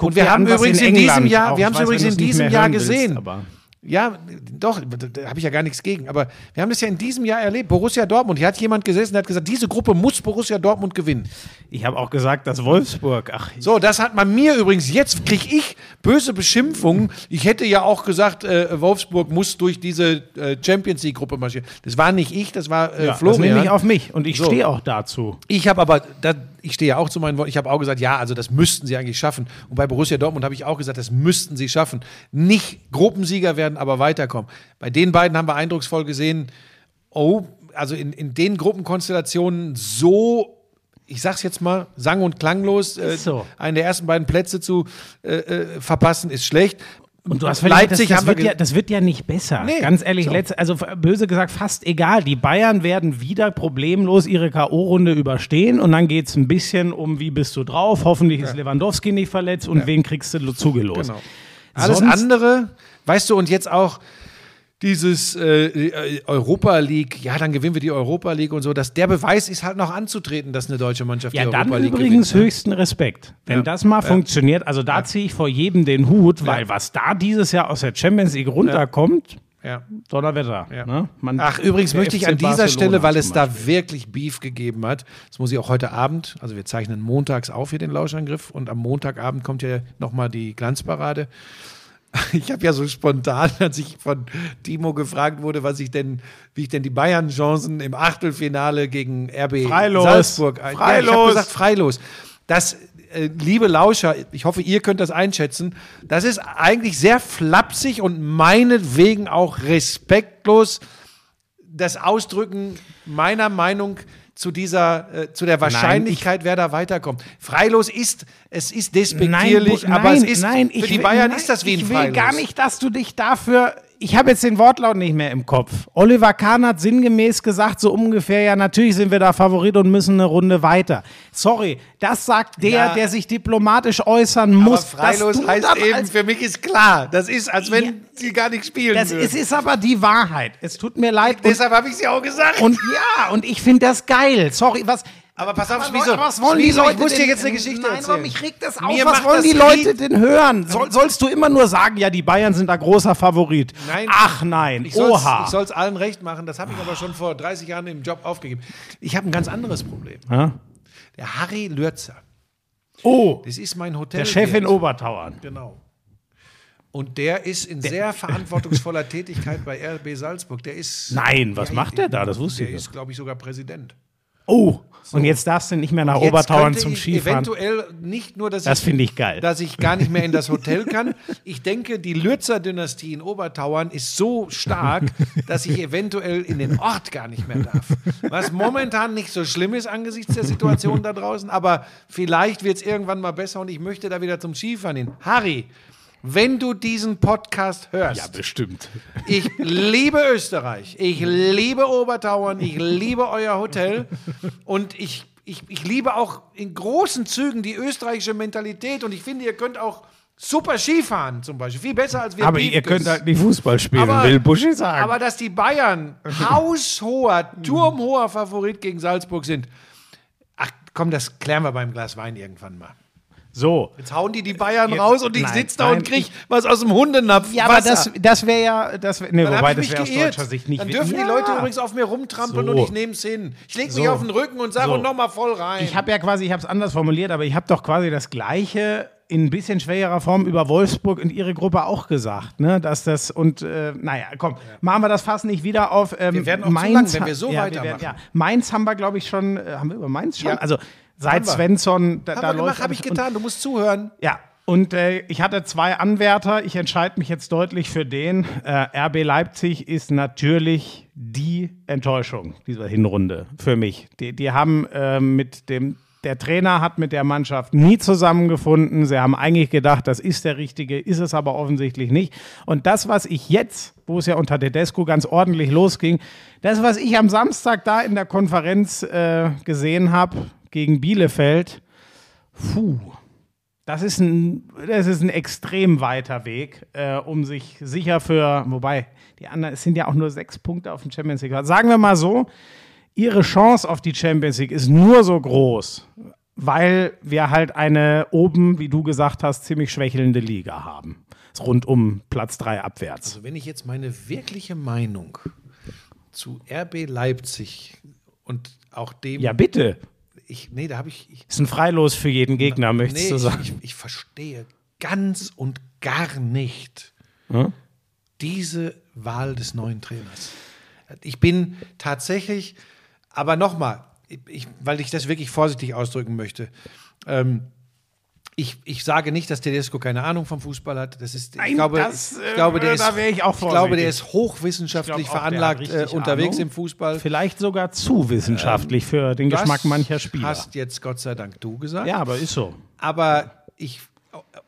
Guck und wir haben an, übrigens in, in diesem Jahr, auch- wir haben es übrigens in diesem Jahr willst, gesehen. aber- Ja, doch, da, habe ich ja gar nichts gegen. Aber wir haben das ja in diesem Jahr erlebt. Borussia Dortmund. Hier hat jemand gesessen, der hat gesagt, diese Gruppe muss Borussia Dortmund gewinnen. Ich habe auch gesagt, dass Wolfsburg, ach, So, das hat man mir übrigens, jetzt kriege ich böse Beschimpfungen. Ich hätte ja auch gesagt, äh, Wolfsburg muss durch diese äh, Champions League-Gruppe marschieren. Das war nicht ich, das war äh, ja, das Florian. nehme ich auf mich und ich So. stehe auch dazu. Ich habe aber, da, ich stehe ja auch zu meinen Worten, ich habe auch gesagt, ja, also das müssten sie eigentlich schaffen. Und bei Borussia Dortmund habe ich auch gesagt, das müssten sie schaffen. Nicht Gruppensieger werden, aber weiterkommen. Bei den beiden haben wir eindrucksvoll gesehen, oh, also in, in den Gruppenkonstellationen so, ich sag's jetzt mal, sang- und klanglos, äh, so. einen der ersten beiden Plätze zu äh, äh, verpassen, ist schlecht. Und du hast völlig Leipzig das, das, wird ja, das wird ja nicht besser. Nee, Ganz ehrlich, so. letzt, also böse gesagt, fast egal. Die Bayern werden wieder problemlos ihre K.O.-Runde überstehen und dann geht es ein bisschen um, wie bist du drauf? Hoffentlich ist Lewandowski nicht verletzt und wen kriegst du zugelos? Genau. Alles Sonst- andere, weißt du, und jetzt auch dieses äh, äh, Europa League, ja, dann gewinnen wir die Europa League und so, dass der Beweis ist halt noch anzutreten, dass eine deutsche Mannschaft Ja, die dann Europa League übrigens gewinnt. ne? höchsten Respekt. Wenn Ja. das mal funktioniert, also da ziehe ich vor jedem den Hut, weil was da dieses Jahr aus der Champions League runterkommt, Ja. Donnerwetter. Ja. Ne? Ach, übrigens möchte ich an dieser Barcelona Stelle, weil es da wirklich Beef gegeben hat, das muss ich auch heute Abend, also wir zeichnen montags auf hier den Lauschangriff und am Montagabend kommt ja nochmal die Glanzparade. Ich habe ja so spontan, als ich von Timo gefragt wurde, was ich denn, wie ich denn die Bayern-Chancen im Achtelfinale gegen RB Freilos. Salzburg, Ja, ich habe Freilos. gesagt freilos. das, äh, liebe Lauscher, ich hoffe, ihr könnt das einschätzen, das ist eigentlich sehr flapsig und meinetwegen auch respektlos das Ausdrücken meiner Meinung zu dieser, äh, zu der Wahrscheinlichkeit, wer da weiterkommt. Freilos ist, es ist despektierlich, nein, aber nein, es ist, nein, für die Bayern ist das wie ein Ich will Freilos. gar nicht, dass du dich dafür. Ich habe jetzt den Wortlaut nicht mehr im Kopf. Oliver Kahn hat sinngemäß gesagt, so ungefähr, ja, natürlich sind wir da Favorit und müssen eine Runde weiter. Sorry, das sagt der, Ja. der sich diplomatisch äußern Aber muss. Freilos heißt eben, für mich ist klar, das ist, als wenn Ja. sie gar nicht spielen Das, würden. es ist aber die Wahrheit. Es tut mir leid. Und, Deshalb habe ich sie auch gesagt. und ja, und ich finde das geil. Sorry, was. Aber pass auf, Schmieso, was wollen die Schmieso, Leute ich muss dir jetzt eine Geschichte Nein, erzählen. mich regt das auf. Mir was wollen die Leute denn hören? Soll, sollst du immer nur sagen, ja, die Bayern sind da großer Favorit? Nein. Ach nein, Ich soll's- oha. Ich soll es allen recht machen, das habe ich aber schon vor 30 Jahren im Job aufgegeben. Ich habe ein ganz anderes Problem. Ja? Der Harry Lürzer, Oh, das ist mein Hotel. der Chef in Obertauern. Genau. Und der ist in sehr verantwortungsvoller Tätigkeit bei RB Salzburg. Der ist. Nein, was macht der da? Das wusste Der ich ist, glaube ich, sogar Präsident. Oh, und jetzt darfst du nicht mehr nach Jetzt Obertauern zum Skifahren. Eventuell nicht nur, dass Das ich, finde ich geil. dass ich gar nicht mehr in das Hotel kann. Ich denke, die Lürzer-Dynastie in Obertauern ist so stark, dass ich eventuell in den Ort gar nicht mehr darf. Was momentan nicht so schlimm ist angesichts der Situation da draußen, aber vielleicht wird es irgendwann mal besser und ich möchte da wieder zum Skifahren hin. Harry, wenn du diesen Podcast hörst, bestimmt. ich liebe Österreich. Ich liebe Obertauern. Ich liebe euer Hotel. Und ich, ich, ich liebe auch in großen Zügen die österreichische Mentalität. Und ich finde, ihr könnt auch super Skifahren zum Beispiel. Viel besser als wir Aber ihr Piefkes. könnt halt nicht Fußball spielen, Aber- will Buschi sagen. Aber dass die Bayern haushoher, turmhoher Favorit gegen Salzburg sind. Ach komm, das klären wir beim Glas Wein irgendwann mal. So. Jetzt hauen die die Bayern Jetzt- raus und ich sitze da nein, und krieg was aus dem Hundenapf. Ja, aber das, das wäre ja, das wär, nee, Dann wobei das wäre aus deutscher Sicht nicht Dann dürfen ja. die Leute übrigens auf mir rumtrampeln So. und ich nehme es hin. Ich lege mich So. auf den Rücken und sage So. und nochmal voll rein. Ich habe ja quasi, ich habe es anders formuliert, aber ich habe doch quasi das Gleiche in ein bisschen schwächerer Form über Wolfsburg und ihre Gruppe auch gesagt, ne? Dass das und äh, naja, komm, machen wir das Fass nicht wieder auf. Ähm, Wir werden auch zu Mainz, lang, wenn wir so ja, wir weitermachen. werden, ja. Mainz haben wir, glaube ich, schon, äh, haben wir über Mainz schon? Ja. Also seit. Svensson, da, da läuft habe ich alles. Und- getan. Du musst zuhören. Ja, und äh, ich hatte zwei Anwärter. Ich entscheide mich jetzt deutlich für den. Äh, RB Leipzig ist natürlich die Enttäuschung dieser Hinrunde für mich. Die, die haben äh, mit dem, der Trainer hat mit der Mannschaft nie zusammengefunden. Sie haben eigentlich gedacht, das ist der Richtige, ist es aber offensichtlich nicht. Und das, was ich jetzt, wo es ja unter Tedesco ganz ordentlich losging, das, was ich am Samstag da in der Konferenz äh, gesehen habe gegen Bielefeld, puh. Das ist ein, das ist ein extrem weiter Weg, äh, um sich sicher für, wobei die anderen, es sind ja auch nur sechs Punkte auf dem Champions League. Sagen wir mal so, ihre Chance auf die Champions League ist nur so groß, weil wir halt eine oben, wie du gesagt hast, ziemlich schwächelnde Liga haben. Rund um Platz drei abwärts. Also wenn ich jetzt meine wirkliche Meinung zu RB Leipzig und auch dem, Ja, bitte. Ich, nee, da habe ich, ich Ist ein Freilos für jeden Gegner, möchtest nee, du ich, sagen. ich, ich verstehe ganz und gar nicht Hm? diese Wahl des neuen Trainers. Ich bin tatsächlich, aber nochmal, ich, weil ich das wirklich vorsichtig ausdrücken möchte. Ähm, ich, ich sage nicht, dass Tedesco keine Ahnung vom Fußball hat. Das ist, ich Nein, glaube, das, äh, ich glaube, der ist, ich auch ich glaube, der ist hochwissenschaftlich auch, veranlagt äh, unterwegs Ahnung. im Fußball. Vielleicht sogar zu wissenschaftlich für den Geschmack mancher Spieler. Hast jetzt Gott sei Dank du gesagt. Ja, aber ist so. aber ich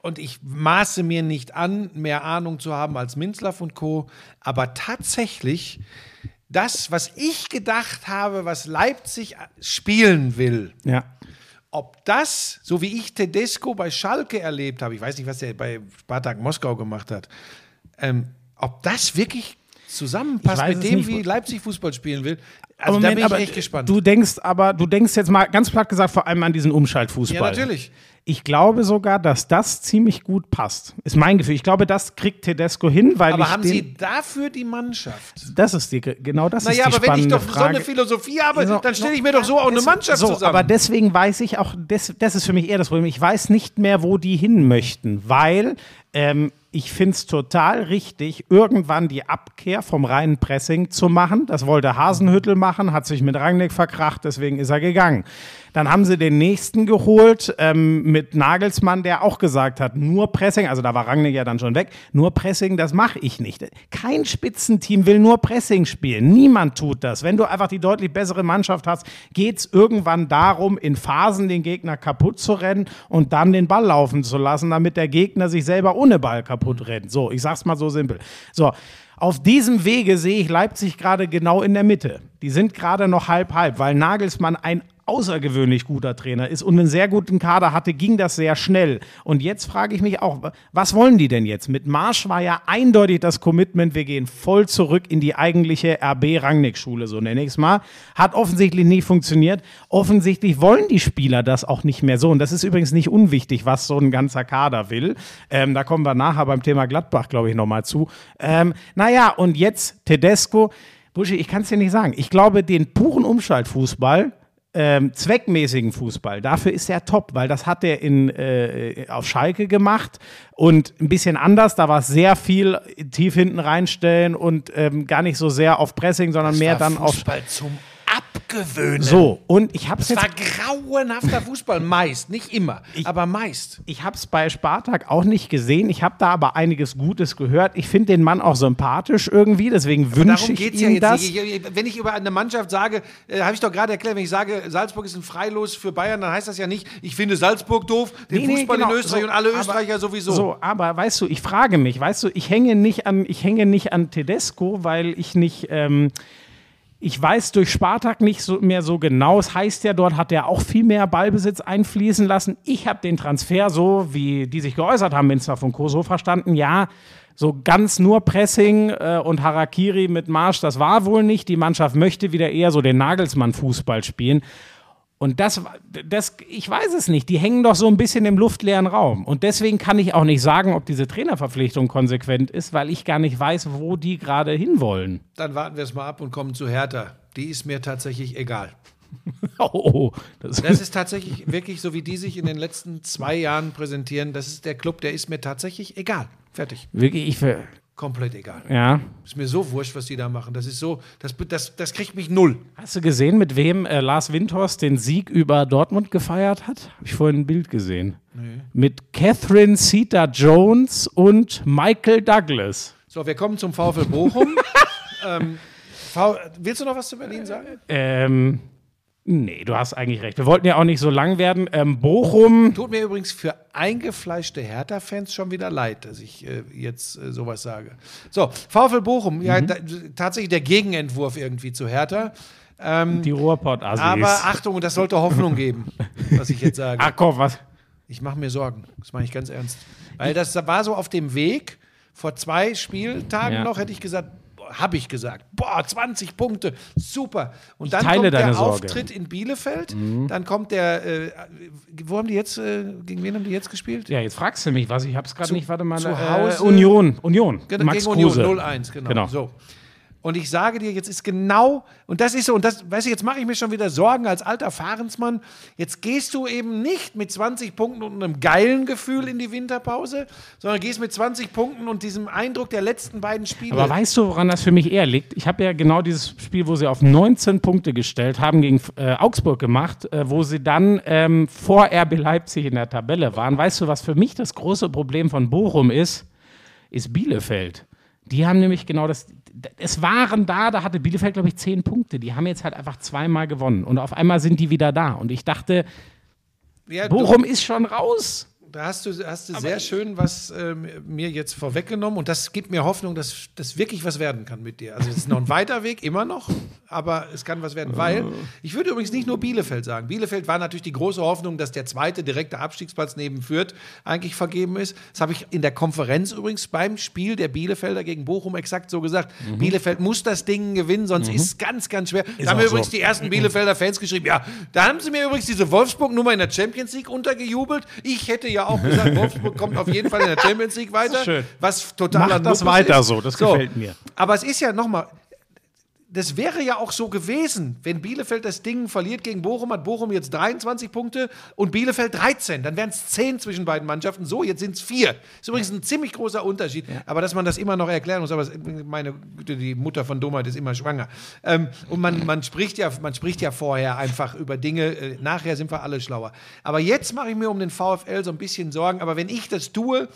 und ich maße mir nicht an, mehr Ahnung zu haben als Minzlaff und Co. Aber tatsächlich, das, was ich gedacht habe, was Leipzig spielen will, Ja. Ob das, so wie ich Tedesco bei Schalke erlebt habe, ich weiß nicht, was er bei Spartak Moskau gemacht hat, ähm, ob das wirklich zusammenpasst mit dem, nicht, wie Leipzig Fußball spielen will. Also Aber da Moment, bin ich aber echt gespannt. Du denkst aber, du denkst jetzt mal ganz platt gesagt vor allem an diesen Umschaltfußball. ja, natürlich. Ich glaube sogar, dass das ziemlich gut passt. Ist mein Gefühl. Ich glaube, das kriegt Tedesco hin, weil Aber haben Sie dafür die Mannschaft? das ist die genau das Naja, ist die aber wenn ich spannende doch so Frage. eine Philosophie habe, So, dann stelle so, ich mir doch so auch eine Mannschaft so, zusammen. Aber deswegen weiß ich auch, das, das ist für mich eher das Problem. Ich weiß nicht mehr, wo die hin möchten, weil ähm, ich finde es total richtig, irgendwann die Abkehr vom reinen Pressing zu machen. Das wollte Hasenhüttel machen, hat sich mit Rangnick verkracht, deswegen ist er gegangen. Dann haben sie den nächsten geholt ähm, mit Nagelsmann, der auch gesagt hat, nur Pressing, also da war Rangnick ja dann schon weg, nur Pressing, das mache ich nicht. Kein Spitzenteam will nur Pressing spielen. Niemand tut das. Wenn du einfach die deutlich bessere Mannschaft hast, geht es irgendwann darum, in Phasen den Gegner kaputt zu rennen und dann den Ball laufen zu lassen, damit der Gegner sich selber ohne Ball kaputt rennt. So, ich sag's mal so simpel. So, auf diesem Wege sehe ich Leipzig gerade genau in der Mitte. Die sind gerade noch halb halb, weil Nagelsmann ein außergewöhnlich guter Trainer ist und einen sehr guten Kader hatte, ging das sehr schnell. Und jetzt frage ich mich auch, was wollen die denn jetzt? Mit Marsch war ja eindeutig das Commitment, wir gehen voll zurück in die eigentliche RB-Rangnick-Schule, so nenne ich es mal. Hat offensichtlich nicht funktioniert. Offensichtlich wollen die Spieler das auch nicht mehr so. Und das ist übrigens nicht unwichtig, was so ein ganzer Kader will. Ähm, da kommen wir nachher beim Thema Gladbach, glaube ich, nochmal zu. Ähm, naja, und jetzt Tedesco. Buschi, ich kann es dir nicht sagen. Ich glaube, den puren Umschaltfußball, ähm, zweckmäßigen Fußball. Dafür ist er top, weil das hat er in, äh, auf Schalke gemacht und ein bisschen anders. Da war es sehr viel tief hinten reinstellen und ähm, gar nicht so sehr auf Pressing, sondern Das mehr dann auf Fußball zum Abgewöhnen. so. Und ich habe es war grauenhafter Fußball, meist, nicht immer, aber meist. Ich habe es bei Spartak auch nicht gesehen. Ich habe da aber einiges Gutes gehört. Ich finde den Mann auch sympathisch irgendwie, deswegen wünsche ich geht es ihm ja jetzt das. nicht. Ich- ich- Wenn ich über eine Mannschaft sage, äh, habe ich doch gerade erklärt, wenn ich sage, Salzburg ist ein Freilos für Bayern, dann heißt das ja nicht, ich finde Salzburg doof, den Nee, nee, Fußball genau. in Österreich So, und alle aber- Österreicher sowieso. So, aber weißt du, ich frage mich, weißt du, ich hänge nicht an, ich hänge nicht an Tedesco, weil ich nicht, ähm, ich weiß durch Spartak nicht so, mehr so genau. Es heißt ja, dort hat er auch viel mehr Ballbesitz einfließen lassen. Ich habe den Transfer so, wie die sich geäußert haben, Minster von Co. so verstanden, ja, so ganz nur Pressing äh, und Harakiri mit Marsch, das war wohl nicht. Die Mannschaft möchte wieder eher so den Nagelsmann-Fußball spielen. Und das, das, ich weiß es nicht. Die hängen doch so ein bisschen im luftleeren Raum. Und deswegen kann ich auch nicht sagen, ob diese Trainerverpflichtung konsequent ist, weil ich gar nicht weiß, wo die gerade hinwollen. Dann warten wir es mal ab und kommen zu Hertha. Die ist mir tatsächlich egal. Oh, oh, das, Das ist tatsächlich wirklich so, wie die sich in den letzten zwei Jahren präsentieren. Das ist der Club, der ist mir tatsächlich egal. Fertig. wirklich, ich, Komplett egal. ja. Ist mir so wurscht, was die da machen. Das ist so, das, das, das kriegt mich null. Hast du gesehen, mit wem äh, Lars Windhorst den Sieg über Dortmund gefeiert hat? Habe ich vorhin ein Bild gesehen. Mit Catherine Zeta-Jones und Michael Douglas. So, wir kommen zum VfL Bochum. ähm, v Willst du noch was zu Berlin sagen? Ähm, nee, du hast eigentlich recht. Wir wollten ja auch nicht so lang werden. Ähm, Bochum. Tut mir übrigens für eingefleischte Hertha-Fans schon wieder leid, dass ich äh, jetzt äh, sowas sage. So, VfL Bochum, ja, Mhm. da, tatsächlich der Gegenentwurf irgendwie zu Hertha. Die Ruhrpott-Assis. Aber Achtung, das sollte Hoffnung geben, was ich jetzt sage. Ach komm, was? Ich mache mir Sorgen. Das meine ich ganz ernst. Weil das war so auf dem Weg. Vor zwei Spieltagen Ja. noch hätte ich gesagt, habe ich gesagt, boah, 20 Punkte, super. Und dann teile kommt der Sorge. Auftritt in Bielefeld. Dann kommt der, äh, wo haben die jetzt, äh, gegen wen haben die jetzt gespielt? Ja, jetzt fragst du mich was. Ich hab's gerade Zu- nicht. Warte mal. zu äh, Hause- Union. Union. Genau, Max gegen Union Kruse. 0-1, genau. Genau. So. Und ich sage dir, jetzt ist genau, und das ist so, und das, weißt du, jetzt mache ich mir schon wieder Sorgen als alter Fahrensmann. Jetzt gehst du eben nicht mit 20 Punkten und einem geilen Gefühl in die Winterpause, sondern gehst mit 20 Punkten und diesem Eindruck der letzten beiden Spiele. Aber weißt du, woran das für mich eher liegt? Ich habe ja genau dieses Spiel, wo sie auf 19 Punkte gestellt haben, gegen äh, Augsburg gemacht, äh, wo sie dann ähm, vor RB Leipzig in der Tabelle waren. Weißt du, was für mich das große Problem von Bochum ist? Ist Bielefeld. Die haben nämlich genau das. Es waren da, da hatte Bielefeld, glaube ich, 10 Punkte. Die haben jetzt halt einfach zweimal gewonnen. Und auf einmal sind die wieder da. Und ich dachte, ja, Bochum ist schon raus. Da hast du, hast du sehr schön was ähm, mir jetzt vorweggenommen und das gibt mir Hoffnung, dass das wirklich was werden kann mit dir. Also es ist noch ein weiter Weg, immer noch, aber es kann was werden, weil ich würde übrigens nicht nur Bielefeld sagen. Bielefeld war natürlich die große Hoffnung, dass der zweite direkte Abstiegsplatz neben Fürth eigentlich vergeben ist. Das habe ich in der Konferenz übrigens beim Spiel der Bielefelder gegen Bochum exakt so gesagt. Bielefeld muss das Ding gewinnen, sonst ist es ganz, ganz schwer. da haben mir auch so. übrigens die ersten Bielefelder Fans geschrieben, ja, da haben sie mir übrigens diese Wolfsburg-Nummer in der Champions League untergejubelt. Ich hätte ja auch gesagt, Wolfsburg kommt auf jeden Fall in der Champions League weiter. schön. Was totaler Mach das Nuppes weiter ist. so, das gefällt mir. Aber es ist ja nochmal, das wäre ja auch so gewesen, wenn Bielefeld das Ding verliert gegen Bochum, hat Bochum jetzt 23 Punkte und Bielefeld 13. Dann wären es 10 zwischen beiden Mannschaften. So, jetzt sind es 4. Ist übrigens ein ziemlich großer Unterschied. Ja. Aber dass man das immer noch erklären muss, aber meine Güte, die Mutter von Dummheit ist immer schwanger. Ähm, und man, man, spricht ja, man spricht ja vorher einfach über Dinge. Äh, nachher sind wir alle schlauer. Aber jetzt mache ich mir um den VfL so ein bisschen Sorgen. Aber wenn ich das tue,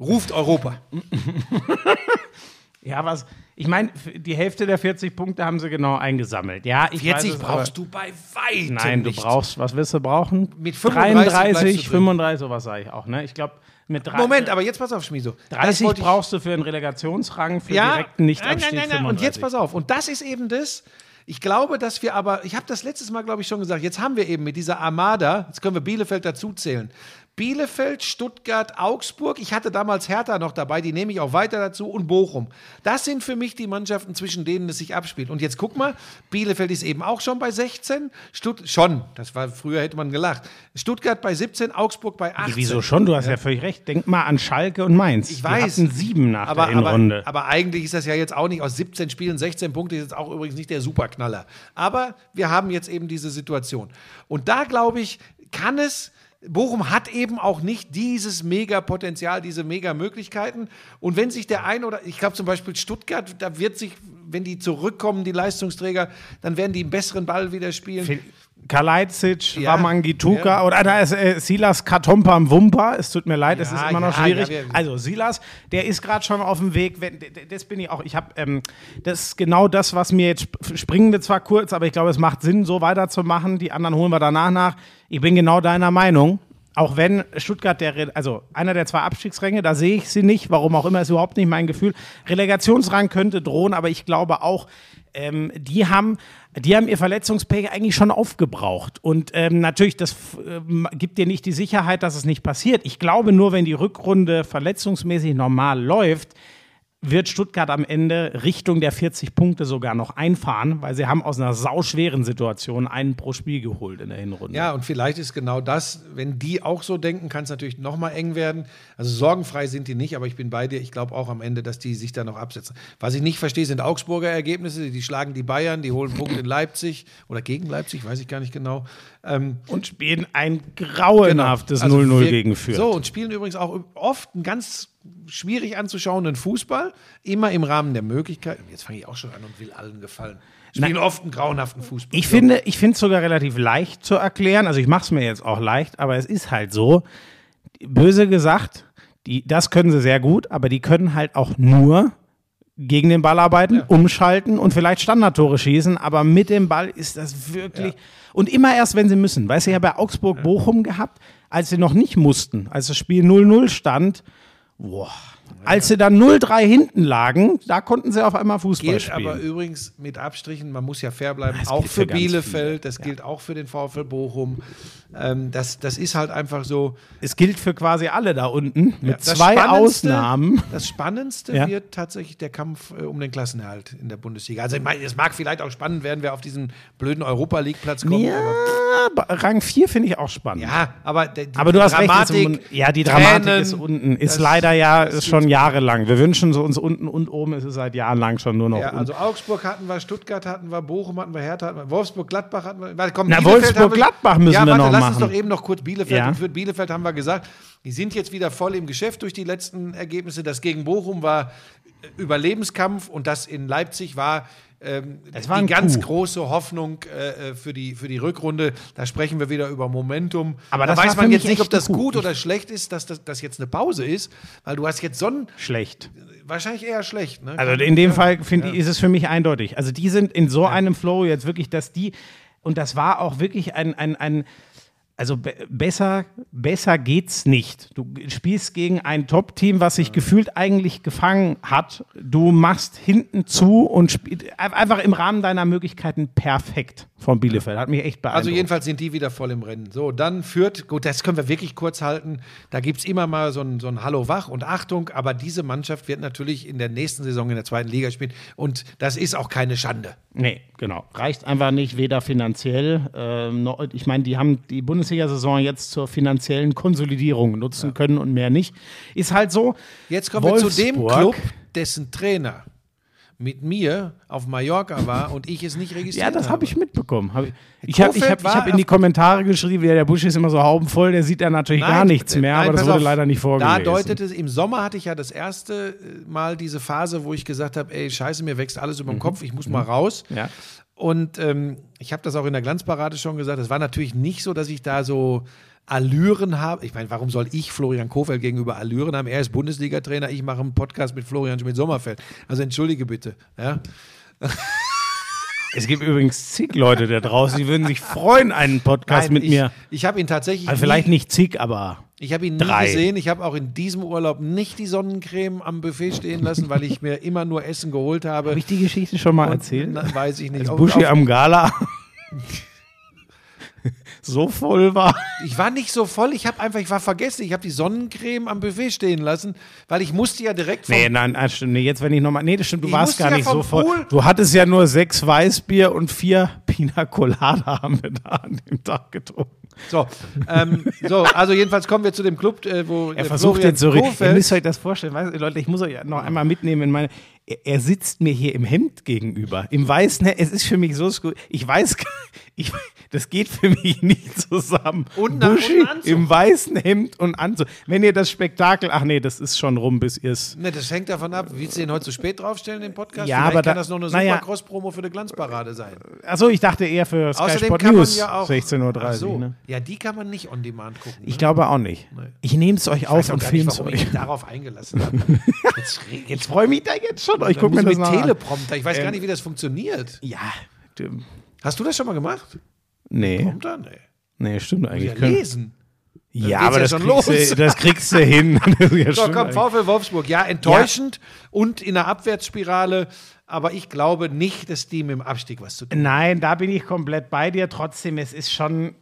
ruft Europa. ja, was ich meine, die Hälfte der 40 Punkte haben sie genau eingesammelt. Ja, ich 40 weiß brauchst du bei weitem Nein, nicht. du brauchst, was wirst du brauchen? Mit 35, 33, 35, sowas sage ich auch, ne? Ich glaube, mit drei, Moment, aber jetzt pass auf, Schmieso. 30 brauchst du für einen Relegationsrang, für ja, direkten nicht nein, nein, nein, nein. Und jetzt pass auf. Und das ist eben das. Ich glaube, dass wir aber, ich habe das letztes Mal, glaube ich, schon gesagt, jetzt haben wir eben mit dieser Armada, jetzt können wir Bielefeld dazuzählen, Bielefeld, Stuttgart, Augsburg. Ich hatte damals Hertha noch dabei, die nehme ich auch weiter dazu und Bochum. Das sind für mich die Mannschaften, zwischen denen es sich abspielt. Und jetzt guck mal, Bielefeld ist eben auch schon bei 16. Stutt schon, das war früher hätte man gelacht. Stuttgart bei 17, Augsburg bei 18. Wieso schon? Du hast ja, ja völlig recht. Denk mal an Schalke und Mainz. Ich weiß. Die hatten sieben nach aber, der Hinrunde. Aber, aber eigentlich ist das ja jetzt auch nicht aus 17 Spielen 16 Punkte, ist jetzt auch übrigens nicht der Superknaller. Aber wir haben jetzt eben diese Situation. Und da glaube ich, kann es Bochum hat eben auch nicht dieses Mega-Potenzial, diese Mega-Möglichkeiten. Und wenn sich der ein oder, ich glaube zum Beispiel Stuttgart, da wird sich, wenn die zurückkommen, die Leistungsträger, dann werden die einen besseren Ball wieder spielen. Kalajdzic, ja, Wamangituka ja. oder da ist äh, Silas Katompa Wumpa. Es tut mir leid, ja, es ist immer noch schwierig. Also Silas, der ist gerade schon auf dem Weg. Wenn, das bin ich auch. Ich habe ähm, das ist genau das, was mir jetzt springen wir zwar kurz, aber ich glaube, es macht Sinn, so weiterzumachen. Die anderen holen wir danach nach. Ich bin genau deiner Meinung. Auch wenn Stuttgart der, also einer der zwei Abstiegsränge, da sehe ich sie nicht, warum auch immer, ist überhaupt nicht mein Gefühl. Relegationsrang könnte drohen, aber ich glaube auch, ähm, die haben, die haben ihr Verletzungspech eigentlich schon aufgebraucht. Und ähm, natürlich, das äh, gibt dir nicht die Sicherheit, dass es nicht passiert. Ich glaube nur, wenn die Rückrunde verletzungsmäßig normal läuft, wird Stuttgart am Ende Richtung der 40 Punkte sogar noch einfahren, weil sie haben aus einer sauschweren Situation einen pro Spiel geholt in der Hinrunde. Ja, und vielleicht ist genau das, wenn die auch so denken, kann es natürlich noch mal eng werden. Also sorgenfrei sind die nicht, aber ich bin bei dir. Ich glaube auch am Ende, dass die sich da noch absetzen. Was ich nicht verstehe, sind Augsburger Ergebnisse. Die schlagen die Bayern, die holen Punkte in Leipzig oder gegen Leipzig, weiß ich gar nicht genau. Ähm, und spielen ein grauenhaftes 0-0 genau. also gegen Fürth. So, und spielen übrigens auch oft ein ganz schwierig anzuschauenden Fußball, immer im Rahmen der Möglichkeiten. Jetzt fange ich auch schon an und will allen gefallen. Spielen Na, oft einen grauenhaften Fußball. Ich finde, ich finde es sogar relativ leicht zu erklären. Also ich mache es mir jetzt auch leicht, aber es ist halt so. Böse gesagt, die, das können sie sehr gut, aber die können halt auch nur gegen den Ball arbeiten, ja. umschalten und vielleicht Standardtore schießen, aber mit dem Ball ist das wirklich. Ja. Und immer erst, wenn sie müssen. Weißt du, ich habe ja Augsburg-Bochum gehabt, als sie noch nicht mussten, als das Spiel 0-0 stand Boah. Als sie dann 0-3 hinten lagen, da konnten sie auf einmal Fußball gilt spielen. aber übrigens mit Abstrichen, man muss ja fair bleiben, das auch für, für Bielefeld, das ja. gilt auch für den VfL Bochum. Ähm, das, das ist halt einfach so. Es gilt für quasi alle da unten, mit ja, zwei Ausnahmen. Das Spannendste ja. wird tatsächlich der Kampf äh, um den Klassenerhalt in der Bundesliga. Also ich meine, es mag vielleicht auch spannend werden, wer auf diesen blöden Europa League-Platz kommt. Ja, Rang 4 finde ich auch spannend. Ja, aber, die, aber du Dramatik, hast recht. Ist, ja, die Dramatik Tränen, ist unten. Ist leider ja ist schon jahrelang. Wir wünschen so uns unten und oben ist es seit Jahren lang schon nur noch. Ja, also Augsburg hatten wir, Stuttgart hatten wir, Bochum hatten wir, Hertha hatten wir, Wolfsburg, Gladbach hatten wir. Warte, komm, Na, Wolfsburg, Gladbach müssen ja, wir noch lass machen. uns doch eben noch kurz Bielefeld. Ja. Und für Bielefeld haben wir gesagt, die sind jetzt wieder voll im Geschäft durch die letzten Ergebnisse. Das gegen Bochum war Überlebenskampf und das in Leipzig war ähm, die ganz Coup. große Hoffnung äh, äh, für, die, für die Rückrunde. Da sprechen wir wieder über Momentum. Aber da weiß man jetzt nicht, ob das gut oder schlecht ist, dass das dass jetzt eine Pause ist, weil du hast jetzt so ein schlecht. Wahrscheinlich eher schlecht. Ne? Also in dem Fall finde ja. ist es für mich eindeutig. Also die sind in so ja. einem Flow jetzt wirklich, dass die und das war auch wirklich ein, ein, ein also be besser, besser geht's nicht. Du spielst gegen ein Top-Team, was sich gefühlt eigentlich gefangen hat. Du machst hinten zu und spielst einfach im Rahmen deiner Möglichkeiten perfekt von Bielefeld. Hat mich echt beeindruckt. Also jedenfalls sind die wieder voll im Rennen. So, dann führt, gut, das können wir wirklich kurz halten. Da gibt es immer mal so ein, so ein Hallo wach und Achtung, aber diese Mannschaft wird natürlich in der nächsten Saison in der zweiten Liga spielen und das ist auch keine Schande. Nee, genau. Reicht einfach nicht, weder finanziell, äh, noch, ich meine, die haben die Bundesliga-Saison jetzt zur finanziellen Konsolidierung nutzen ja. können und mehr nicht. Ist halt so. Jetzt kommen Wolfsburg, wir zu dem Club, dessen Trainer mit mir auf Mallorca war und ich es nicht registriert Ja, das habe. habe ich mitbekommen. Hab ich ich habe hab, hab in die Kommentare geschrieben, ja, der Busch ist immer so haubenvoll, der sieht ja natürlich gar Nein, nichts mehr, nein, aber das wurde auf, leider nicht vorgelesen. Da deutet es, im Sommer hatte ich ja das erste äh, Mal diese Phase, wo ich gesagt habe, ey, scheiße, mir wächst alles über den Kopf, ich muss mal raus. Mhm. Ja. Und ähm, ich habe das auch in der Glanzparade schon gesagt, es war natürlich nicht so, dass ich da so Allüren habe. Ich meine, warum soll ich Florian Kofeld gegenüber Allüren haben? Er ist Bundesliga-Trainer, ich mache einen Podcast mit Florian Schmidt-Sommerfeld. Also entschuldige bitte. Ja? Es gibt übrigens zig Leute da draußen, die würden sich freuen, einen Podcast Nein, mit ich, mir. Ich habe ihn tatsächlich Also vielleicht nie, nicht zig, aber Ich habe ihn nie drei. gesehen. Ich habe auch in diesem Urlaub nicht die Sonnencreme am Buffet stehen lassen, weil ich mir immer nur Essen geholt habe. habe ich die Geschichte schon mal Und- erzählt? Na, weiß ich nicht. Als Buschi am Gala so voll war. Ich war nicht so voll, ich habe einfach, ich war vergessen, ich habe die Sonnencreme am Buffet stehen lassen, weil ich musste ja direkt vom Nee, nein, ah, stimmt. Nee, jetzt, wenn ich nochmal. Nee, das stimmt, du Ich warst gar ja nicht so voll. Pool- Du hattest ja nur sechs Weißbier und vier Pina Colada haben wir da an dem Tag getrunken. So, ähm, so, also jedenfalls kommen wir zu dem Club, äh, wo Er der versucht Florian jetzt so richtig. Ihr müsst euch das vorstellen. Weißt, du, Leute, ich muss euch noch einmal mitnehmen in meine. Er, er sitzt mir hier im Hemd gegenüber. Im weißen. Es ist für mich so Ich weiß, gar- ich, das geht für mich nicht zusammen. Und Buschi im weißen Hemd und Anzug. Wenn ihr das Spektakel. Ach nee, das ist schon rum, bis ihr es. Ne, das hängt davon ab, willst du den heute zu spät draufstellen, den Podcast? Ja, Vielleicht aber kann da- das noch eine super. Cross-Promo für die Glanzparade sein. Achso, ich dachte eher für Sky Außerdem Sport kann man News. ja auch. 16.30 Ach so. Uhr. Ne? Ja, die kann man nicht on demand gucken. Ich ne? glaube auch nicht. Ich nehme es euch Ich auf und filme es euch. ich mich darauf eingelassen habe. Jetzt, Jetzt freue ich mich da jetzt schon. Ich gucke mir mit das nach. Teleprompter. Ich weiß Ähm, gar nicht, wie das funktioniert. Ja. Hast du das schon mal gemacht? Nee. Prompter? Nee. Nee, stimmt eigentlich. Ja, Können- lesen. Ja, geht's aber ja das, schon kriegst los. Du, das kriegst du hin. Ja So, komm. VfL Wolfsburg. Ja, enttäuschend und in der Abwärtsspirale. Aber ich glaube nicht, dass die mit dem Abstieg was zu tun Nein, da bin ich komplett bei dir. Trotzdem, es ist schon,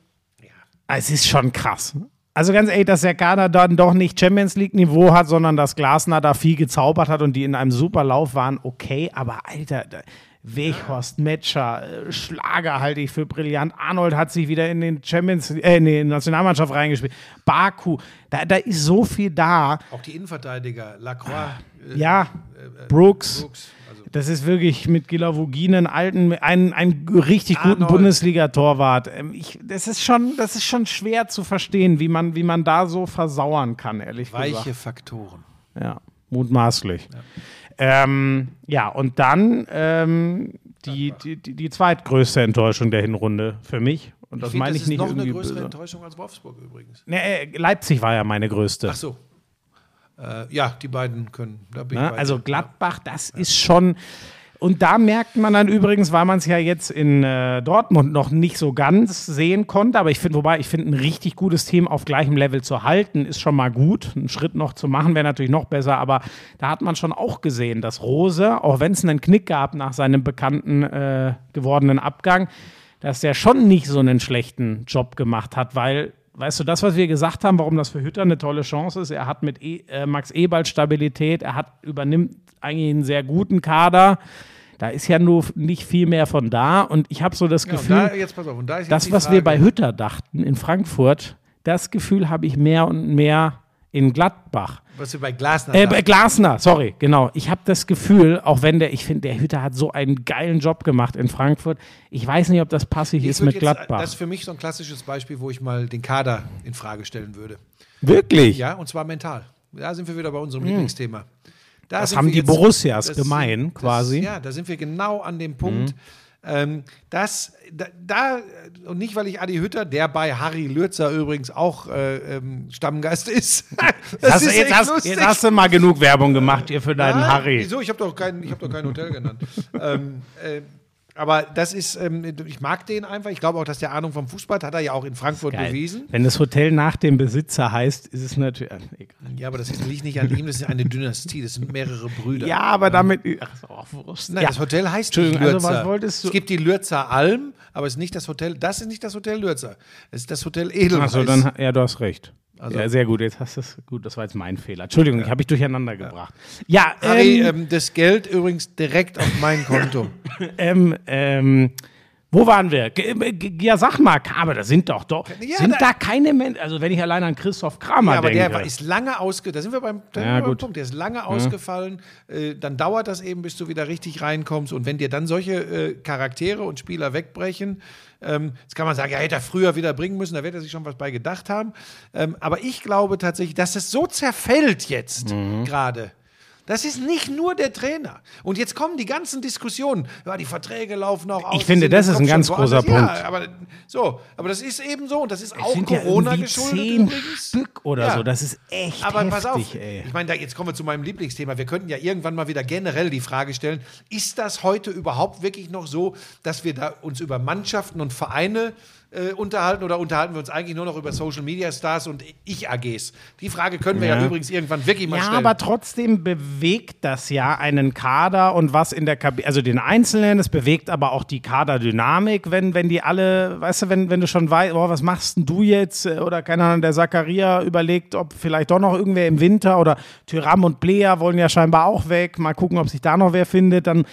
es ist schon krass. Also ganz ehrlich, dass der Kader dann doch nicht Champions League Niveau hat, sondern dass Glasner da viel gezaubert hat und die in einem super Lauf waren, okay. Aber Alter, da- Weghorst, Metscher, äh, Schlager halte ich für brillant. Arnold hat sich wieder in den Champions, äh, in die Nationalmannschaft reingespielt. Baku, da, da ist so viel da. Auch die Innenverteidiger, Lacroix, äh, Ja, Brooks. Brooks. Also, Das ist wirklich mit Gilavogin einen alten, einen, einen richtig guten. Bundesliga-Torwart. Ähm, ich- Das ist schon, das ist schon schwer zu verstehen, wie man, wie man da so versauern kann, ehrlich weiche gesagt. Faktoren. Ja, mutmaßlich. Ja, ähm, ja und dann ähm, die, die, die, die zweitgrößte Enttäuschung der Hinrunde für mich. Und das Ich meine das ich ist nicht noch eine irgendwie größere böse. Enttäuschung als Wolfsburg übrigens. Nee, äh, Leipzig war ja meine größte. Ach so. Äh, ja, die beiden können. Da bin ich Ne? Also. Gladbach, das ist schon. Und da merkt man dann übrigens, weil man es ja jetzt in äh, Dortmund noch nicht so ganz sehen konnte, aber ich finde, wobei ich finde, ein richtig gutes Team auf gleichem Level zu halten, ist schon mal gut. Einen Schritt noch zu machen wäre natürlich noch besser, aber da hat man schon auch gesehen, dass Rose, auch wenn es einen Knick gab nach seinem bekannten äh, gewordenen Abgang, dass der schon nicht so einen schlechten Job gemacht hat, weil Weißt du, das, was wir gesagt haben, warum das für Hütter eine tolle Chance ist, er hat mit e äh, Max Eberl Stabilität, er hat, übernimmt eigentlich einen sehr guten Kader. Da ist ja nur nicht viel mehr von da. Und ich habe so das Ja, Gefühl, da, jetzt pass auf, und da ist das, was Frage, wir bei Hütter dachten in Frankfurt, das Gefühl habe ich mehr und mehr in Gladbach. was wir bei Glasner Äh, dachten. bei Glasner, sorry, genau. Ich habe das Gefühl, auch wenn der, ich finde, der Hütter hat so einen geilen Job gemacht in Frankfurt. Ich weiß nicht, ob das passig Ich ist mit jetzt- Gladbach. Das ist für mich so ein klassisches Beispiel, wo ich mal den Kader in Frage stellen würde. Wirklich? Ja, und zwar mental. Da sind wir wieder bei unserem Lieblingsthema. Da. Das haben die jetzt- Borussias das gemein, sind- quasi. Das, ja, da sind wir genau an dem Punkt. Mhm. Ähm, das, da, da, und nicht, weil ich Adi Hütter, der bei Harry Lürzer übrigens auch äh, ähm, Stammgast ist. das du- ist jetzt, hast, jetzt hast du mal genug Werbung gemacht hier für deinen Ah, Harry. Wieso? Ich habe doch, kein, ich hab doch kein Hotel genannt. ähm, äh, aber das ist, ähm, ich mag den einfach. Ich glaube auch, dass der Ahnung vom Fußball hat, hat er ja auch in Frankfurt bewiesen. Wenn das Hotel nach dem Besitzer heißt, ist es natürlich. äh, egal. Ja, aber das liegt nicht an ihm, das ist eine Dynastie, das sind mehrere Brüder. Ja, aber damit. Ach, so, oh, Wurst. Nein, ja. das Hotel heißt nicht Entschuldigung, Lürzer. also was wolltest du- Es gibt die Lürzer Alm, aber es ist nicht das Hotel, das ist nicht das Hotel Lürzer. Es ist das Hotel Edelweiss. Achso, dann. Ja, du hast recht. Also- ja, sehr gut. Jetzt hast du es. Gut, das war jetzt mein Fehler. Entschuldigung, ich habe ich durcheinander gebracht. Ja, Harry, ähm, ähm, das Geld übrigens direkt auf mein Konto. ähm, ähm, Wo waren wir? Ja, sag mal, aber da sind doch doch. Ja, sind da, da keine Menschen. Also, wenn ich allein an Christoph Kramer ja, aber denke. der ist lange ausgefallen. Da sind wir beim, ja, beim Punkt. Der ist lange ja. ausgefallen. Äh, dann dauert das eben, bis du wieder richtig reinkommst. Und wenn dir dann solche äh, Charaktere und Spieler wegbrechen, ähm, jetzt kann man sagen, ja, hätte er früher wieder bringen müssen, da wird er sich schon was bei gedacht haben. Ähm, aber ich glaube tatsächlich, dass es so zerfällt jetzt mhm. gerade das ist nicht nur der Trainer. Und jetzt kommen die ganzen Diskussionen. Ja, die Verträge laufen auch aus. Ich finde, das ist ein ganz großer Punkt. Ja, aber, so, aber das ist eben so. Und das ist auch Corona ja geschuldet zehn übrigens. Stück oder ja. so. Das ist echt Aber heftig, pass auf. Ey. Ich meine, da, jetzt kommen wir zu meinem Lieblingsthema. Wir könnten ja irgendwann mal wieder generell die Frage stellen, ist das heute überhaupt wirklich noch so, dass wir da uns über Mannschaften und Vereine äh, unterhalten oder unterhalten wir uns eigentlich nur noch über Social Media Stars und Ich-AGs? Die Frage können wir ja, ja übrigens irgendwann wirklich mal ja, stellen. Ja, aber trotzdem bewegt das ja einen Kader und was in der Kabine, also den Einzelnen, es bewegt aber auch die Kaderdynamik, wenn, wenn die alle, weißt du, wenn, wenn du schon weißt, oh, was machst denn du jetzt? Oder keine Ahnung, der Zakaria überlegt, ob vielleicht doch noch irgendwer im Winter oder Tyram und Blea wollen ja scheinbar auch weg. Mal gucken, ob sich da noch wer findet. Dann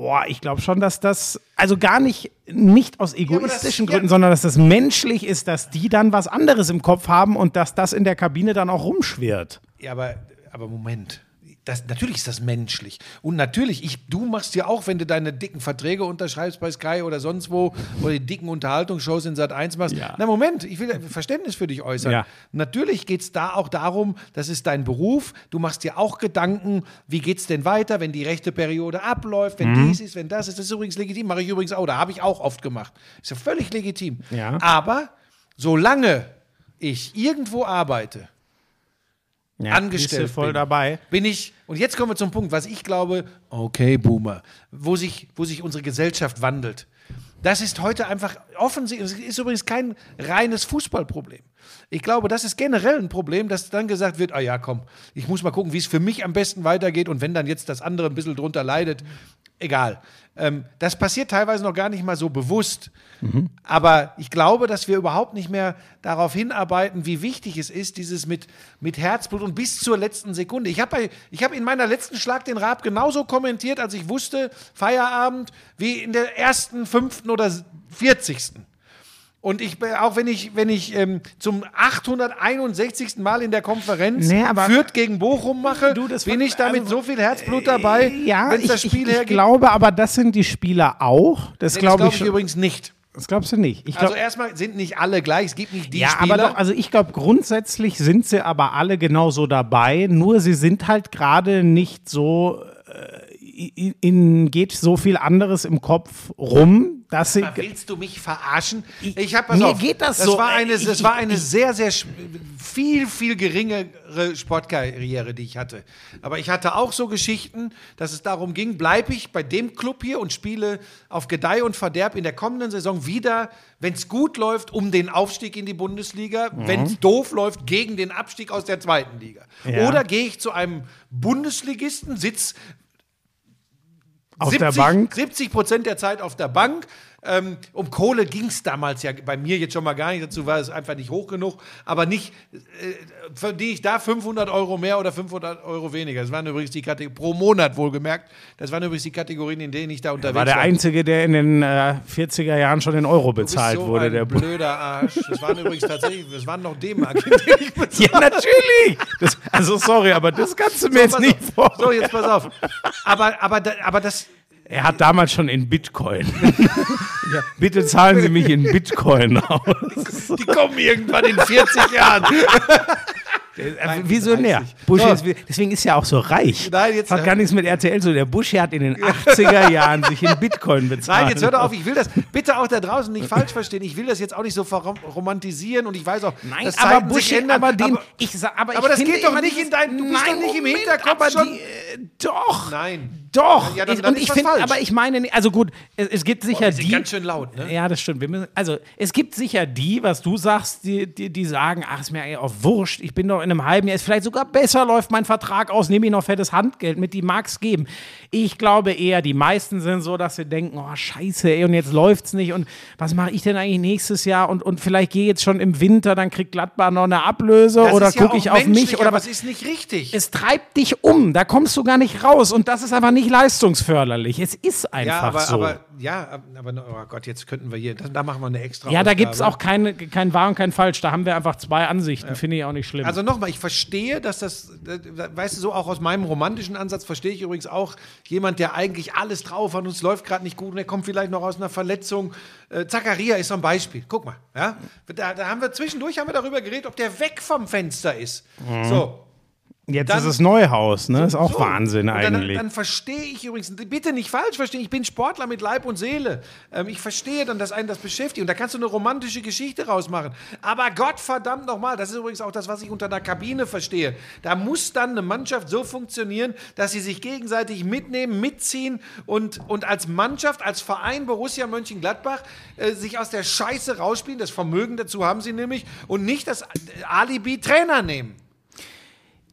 Boah, ich glaube schon, dass das, also gar nicht, nicht aus egoistischen ja, das, Gründen, ja. sondern dass das menschlich ist, dass die dann was anderes im Kopf haben und dass das in der Kabine dann auch rumschwirrt. Ja, aber, aber Moment das, natürlich ist das menschlich. Und natürlich, ich, du machst ja auch, wenn du deine dicken Verträge unterschreibst bei Sky oder sonst wo oder die dicken Unterhaltungsshows in Sat 1 machst. Ja. Na, Moment, ich will Verständnis für dich äußern. Ja. Natürlich geht es da auch darum, das ist dein Beruf. Du machst dir auch Gedanken, wie geht es denn weiter, wenn die rechte Periode abläuft, wenn mhm. dies ist, wenn das ist. Das ist übrigens legitim, mache ich übrigens auch. Da habe ich auch oft gemacht. Ist ja völlig legitim. Ja. Aber solange ich irgendwo arbeite, ja, angestellt voll bin, dabei. bin ich, und jetzt kommen wir zum Punkt, was ich glaube, okay, Boomer, wo sich, wo sich unsere Gesellschaft wandelt. Das ist heute einfach offensichtlich, es ist übrigens kein reines Fußballproblem. Ich glaube, das ist generell ein Problem, dass dann gesagt wird, ah ja, komm, ich muss mal gucken, wie es für mich am besten weitergeht und wenn dann jetzt das andere ein bisschen drunter leidet, egal. Ähm, das passiert teilweise noch gar nicht mal so bewusst. Mhm. Aber ich glaube, dass wir überhaupt nicht mehr darauf hinarbeiten, wie wichtig es ist, dieses mit, mit Herzblut und bis zur letzten Sekunde. Ich habe hab in meiner letzten Schlag den Rab genauso kommentiert, als ich wusste, Feierabend, wie in der ersten, fünften oder vierzigsten. Und ich, auch wenn ich, wenn ich ähm, zum 861. Mal in der Konferenz nee, Fürth gegen Bochum mache, du, bin ich da mit also, so viel Herzblut dabei, äh, ja, wenn das Spiel ich, hergeht. Ich glaube aber, das sind die Spieler auch. Das nee, glaube glaub ich, ich übrigens nicht. Das glaubst du nicht? Ich glaub, also erstmal sind nicht alle gleich, es gibt nicht die ja, Spieler. aber doch, also ich glaube grundsätzlich sind sie aber alle genauso dabei, nur sie sind halt gerade nicht so äh, ihnen geht so viel anderes im Kopf rum, dass sie. Willst du mich verarschen? Ich habe mir auf, geht das, das so. War eine, das war eine sehr, sehr viel, viel geringere Sportkarriere, die ich hatte. Aber ich hatte auch so Geschichten, dass es darum ging, bleibe ich bei dem Club hier und spiele auf Gedeih und Verderb in der kommenden Saison wieder, wenn es gut läuft, um den Aufstieg in die Bundesliga, mhm. wenn es doof läuft, gegen den Abstieg aus der zweiten Liga. Ja. Oder gehe ich zu einem Bundesligisten, sitz auf 70, der Bank? 70 Prozent der Zeit auf der Bank. Ähm, um Kohle ging es damals ja bei mir jetzt schon mal gar nicht. Dazu war es einfach nicht hoch genug. Aber nicht, äh, verdiene ich da 500 Euro mehr oder 500 Euro weniger. Das waren übrigens die Kategorien, pro Monat wohlgemerkt. Das waren übrigens die Kategorien, in denen ich da unterwegs war. war der Einzige, der in den äh, 40er Jahren schon in Euro bezahlt so wurde. Der blöder Arsch. Das waren übrigens tatsächlich, das waren noch D-Mark. ja, natürlich. Das, also sorry, aber das kannst du mir so, jetzt nicht vor. So, jetzt pass auf. Aber, aber, aber das, er hat damals schon in Bitcoin. ja, bitte zahlen Sie mich in Bitcoin aus. Die kommen irgendwann in 40 Jahren. Nein, Visionär. Bush so. ist, deswegen ist er auch so reich. Nein, jetzt, hat gar nichts mit RTL so. Der Bush hat in den 80er Jahren sich in Bitcoin bezahlt. Nein, jetzt hör doch auf. Ich will das bitte auch da draußen nicht falsch verstehen. Ich will das jetzt auch nicht so romantisieren und ich weiß auch, Nein, dass aber Bush, sich ändern. Aber, den, aber, ich, aber, aber das geht doch nicht in dein, du bist doch nicht im Hinterkopf schon. Die, äh, doch. Nein. Doch. Ja, dann, dann und ich finde, aber ich meine, also gut, es, es gibt sicher Boah, die. ganz schön laut, ne? Ja, das stimmt. Müssen, also es gibt sicher die, was du sagst, die, die, die sagen, ach, ist mir eigentlich auch wurscht. Ich bin doch in einem halben Jahr, ist vielleicht sogar besser, läuft mein Vertrag aus, nehme ich noch fettes Handgeld mit, die mag es geben. Ich glaube eher, die meisten sind so, dass sie denken, oh Scheiße, ey, und jetzt läuft's nicht und was mache ich denn eigentlich nächstes Jahr und, und vielleicht gehe jetzt schon im Winter, dann kriegt Gladbach noch eine Ablöse das oder gucke ja ich auf mich oder was ist nicht richtig. Es treibt dich um, da kommst du gar nicht raus und das ist aber nicht nicht leistungsförderlich. Es ist einfach ja, aber, so. aber ja, aber oh Gott, jetzt könnten wir hier, da, da machen wir eine extra. ja, da gibt es auch keine, kein Wahr und kein Falsch. Da haben wir einfach zwei Ansichten. Finde ich auch nicht schlimm. Also nochmal, ich verstehe, dass das, weißt du, so auch aus meinem romantischen Ansatz verstehe ich übrigens auch jemand, der eigentlich alles drauf hat und es läuft gerade nicht gut und er kommt vielleicht noch aus einer Verletzung. Äh, Zakaria ist so ein Beispiel. Guck mal, ja, da, da haben wir zwischendurch haben wir darüber geredet, ob der weg vom Fenster ist. So, Jetzt dann- ist es Neuhaus, ne? ist auch so. Wahnsinn Und dann, eigentlich. Dann verstehe ich übrigens, bitte nicht falsch verstehen, ich bin Sportler mit Leib und Seele. Ähm, ich verstehe dann, dass einen das beschäftigt und da kannst du eine romantische Geschichte rausmachen. Aber Gott verdammt nochmal, das ist übrigens auch das, was ich unter einer Kabine verstehe. Da muss dann eine Mannschaft so funktionieren, dass sie sich gegenseitig mitnehmen, mitziehen und, und als Mannschaft, als Verein Borussia Mönchengladbach äh, sich aus der Scheiße rausspielen. Das Vermögen dazu haben sie nämlich und nicht das Alibi Trainer nehmen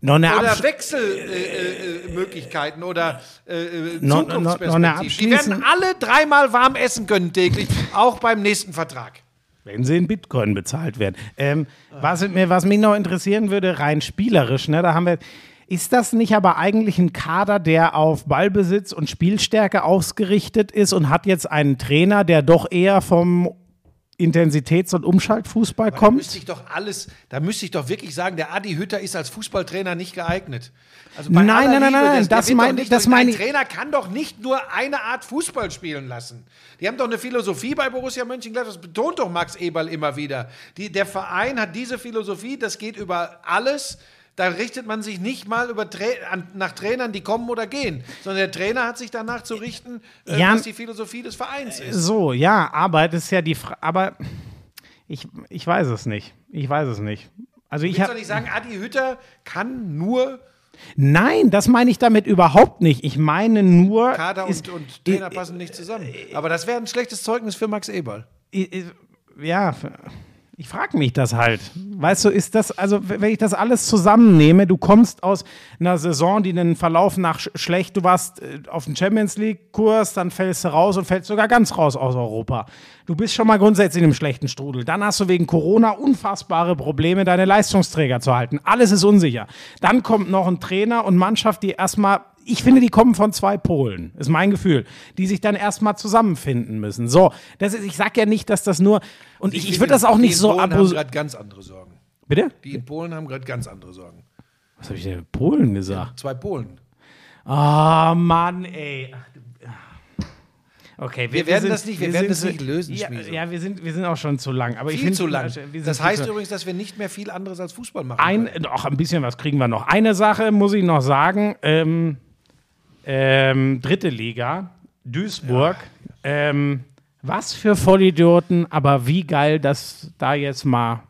noch eine oder Absch Wechselmöglichkeiten äh, äh, oder äh, No- no- no- Die werden alle dreimal warm essen können täglich, auch beim nächsten Vertrag. wenn sie in Bitcoin bezahlt werden. Ähm, was, mir, was mich noch interessieren würde, rein spielerisch, ne, da haben wir. Ist das nicht aber eigentlich ein Kader, der auf Ballbesitz und Spielstärke ausgerichtet ist und hat jetzt einen Trainer, der doch eher vom Intensitäts- und Umschaltfußball Da kommt? müsste ich doch alles, da müsste ich doch wirklich sagen, der Adi Hütter ist als Fußballtrainer nicht geeignet. Also Nein, nein, nein, Liebe, nein, das, meine- ich- Trainer kann doch nicht nur eine Art Fußball spielen lassen. Die haben doch eine Philosophie bei Borussia Mönchengladbach, das betont doch Max Eberl immer wieder. Die, der Verein hat diese Philosophie, das geht über alles. Da richtet man sich nicht mal über Tra an, nach Trainern, die kommen oder gehen, sondern der Trainer hat sich danach zu richten, äh, Ja. was die Philosophie des Vereins ist. So, ja, aber das ist ja die Frage. Aber ich, ich weiß es nicht. Ich weiß es nicht. Also Ich habe doch nicht sagen, Adi Hütter kann nur Nein, das meine ich damit überhaupt nicht. Ich meine nur. Kader ist, und, und Trainer passen nicht zusammen. Aber das wäre ein schlechtes Zeugnis für Max Eberl. i- ja, ich frage mich das halt. Weißt du, ist das, also wenn ich das alles zusammennehme, du kommst aus einer Saison, die einen Verlauf nach sch schlecht, du warst äh, auf dem Champions League-Kurs, dann fällst du raus und fällst sogar ganz raus aus Europa. Du bist schon mal grundsätzlich in einem schlechten Strudel. Dann hast du wegen Corona unfassbare Probleme, deine Leistungsträger zu halten. Alles ist unsicher. Dann kommt noch ein Trainer und Mannschaft, die erstmal ich finde, die kommen von zwei Polen, ist mein Gefühl, die sich dann erstmal zusammenfinden müssen. So, das ist, ich sag ja nicht, dass das nur, und ich, ich würde das auch Die nicht in so Polen haben gerade ganz andere Sorgen. Bitte? Die in Polen haben gerade ganz andere Sorgen. Was habe ich denn in Polen gesagt? Zwei Polen. Ah, Mann, ey. Du- Okay, Wir werden das nicht- wir werden das sind nicht lösen, Ja, ja wir, sind, wir sind auch schon zu lang. Aber ich Viel finde, zu lang. wir sind Das heißt zu- übrigens, dass wir nicht mehr viel anderes als Fußball machen Ein, können. auch ein bisschen was kriegen wir noch. Eine Sache muss ich noch sagen. Ähm, ähm, dritte Liga, Duisburg. Ähm, was für Vollidioten, aber wie geil, dass da jetzt mal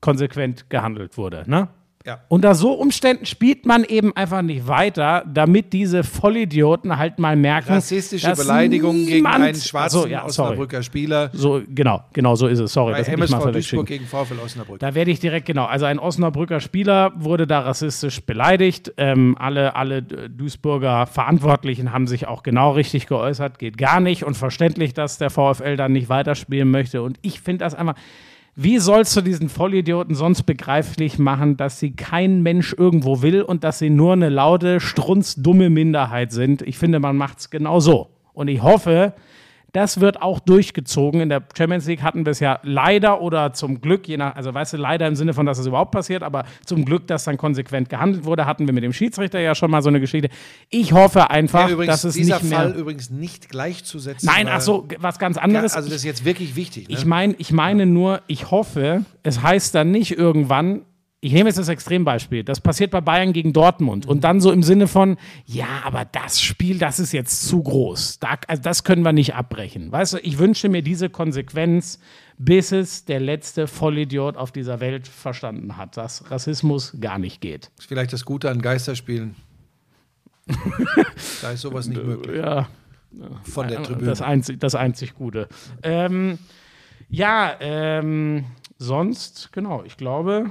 konsequent gehandelt wurde. Ne? Ja. Unter so Umständen spielt man eben einfach nicht weiter, damit diese Vollidioten halt mal merken. Rassistische dass Beleidigungen gegen einen schwarzen so, ja. Osnabrücker Spieler. So, genau, genau so ist es. Sorry, Bei das hätte ich mal MSV. Duisburg gegen VfL Osnabrück. Da werde ich direkt, genau, also ein Osnabrücker Spieler wurde da rassistisch beleidigt. Ähm, alle, alle Duisburger Verantwortlichen haben sich auch genau richtig geäußert. Geht gar nicht und verständlich, dass der VfL dann nicht weiterspielen möchte. Und ich finde das einfach. Wie sollst du diesen Vollidioten sonst begreiflich machen, dass sie kein Mensch irgendwo will und dass sie nur eine laute, strunzdumme Minderheit sind? Ich finde, man macht es genau so. Und ich hoffe, das wird auch durchgezogen. In der Champions League hatten wir es ja leider oder zum Glück, je nach, also weißt du, leider im Sinne von, dass es überhaupt passiert, aber zum Glück, dass dann konsequent gehandelt wurde, hatten wir mit dem Schiedsrichter ja schon mal so eine Geschichte. Ich hoffe einfach, Ja, übrigens, dass es dieser nicht mehr. Fall übrigens nicht gleichzusetzen. Nein, ach so, was ganz anderes. also das ist jetzt wirklich wichtig. Ne? Ich meine, ich meine nur, ich hoffe, es heißt dann nicht irgendwann, ich nehme jetzt das Extrembeispiel, das passiert bei Bayern gegen Dortmund und dann so im Sinne von, ja, aber das Spiel, das ist jetzt zu groß. Da, also das können wir nicht abbrechen. Weißt du, ich wünsche mir diese Konsequenz, bis es der letzte Vollidiot auf dieser Welt verstanden hat, dass Rassismus gar nicht geht. ist vielleicht das Gute an Geisterspielen. da ist sowas nicht möglich. Ja, Von der Tribüne. das einzig, das einzig Gute. Ähm, ja, ähm, sonst, genau, ich glaube,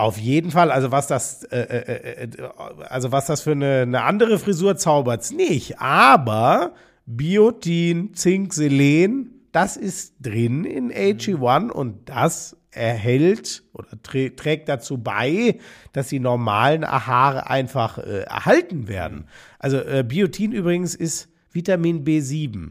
Auf jeden Fall, also was das, äh, äh, äh, also was das für eine, eine andere Frisur zaubert's nicht. Aber Biotin, Zink, Selen, das ist drin in AG1 und das erhält oder trä trägt dazu bei, dass die normalen Haare einfach äh, erhalten werden. Also äh, Biotin übrigens ist Vitamin B7.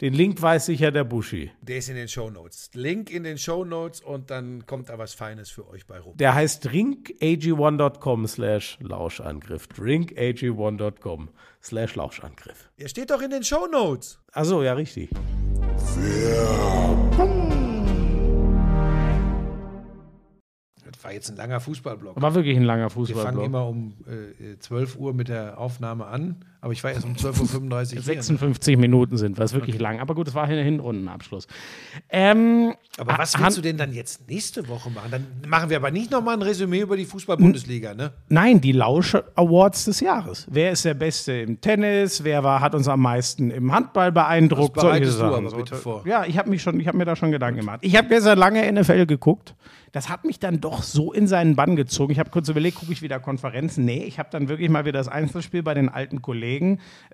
den Link weiß sicher der Buschi. Der ist in den Shownotes. Link in den Shownotes und dann kommt da was Feines für euch bei rum. Der heißt drinkag1.com slash Lauschangriff. drinkag1.com slash Lauschangriff. Er steht doch in den Shownotes. Achso, ja, richtig. Das war jetzt ein langer Fußballblock. War wirklich ein langer Wir fangen Fußballblock. immer um äh, 12 Uhr mit der Aufnahme an, aber ich war erst um 12.35 Uhr hier. 56 Minuten sind, was wirklich lang. Aber gut, es war ein Hinrundenabschluss. Ähm, Aber was willst du denn dann jetzt nächste Woche machen? Dann machen wir aber nicht nochmal ein Resümee über die Fußball-Bundesliga, ne? Nein, die Lausch Awards des Jahres. Wer ist der Beste im Tennis? Wer war, hat uns am meisten im Handball beeindruckt? Das Solche du Sachen. aber bitte vor. Ja, ich habe mich schon, ich habe mir da schon Gedanken gemacht. Ich habe gestern lange NFL geguckt. Das hat mich dann doch so in seinen Bann gezogen. Ich habe kurz überlegt, gucke ich wieder Konferenzen? Nee, ich habe dann wirklich mal wieder das Einzelspiel bei den alten Kollegen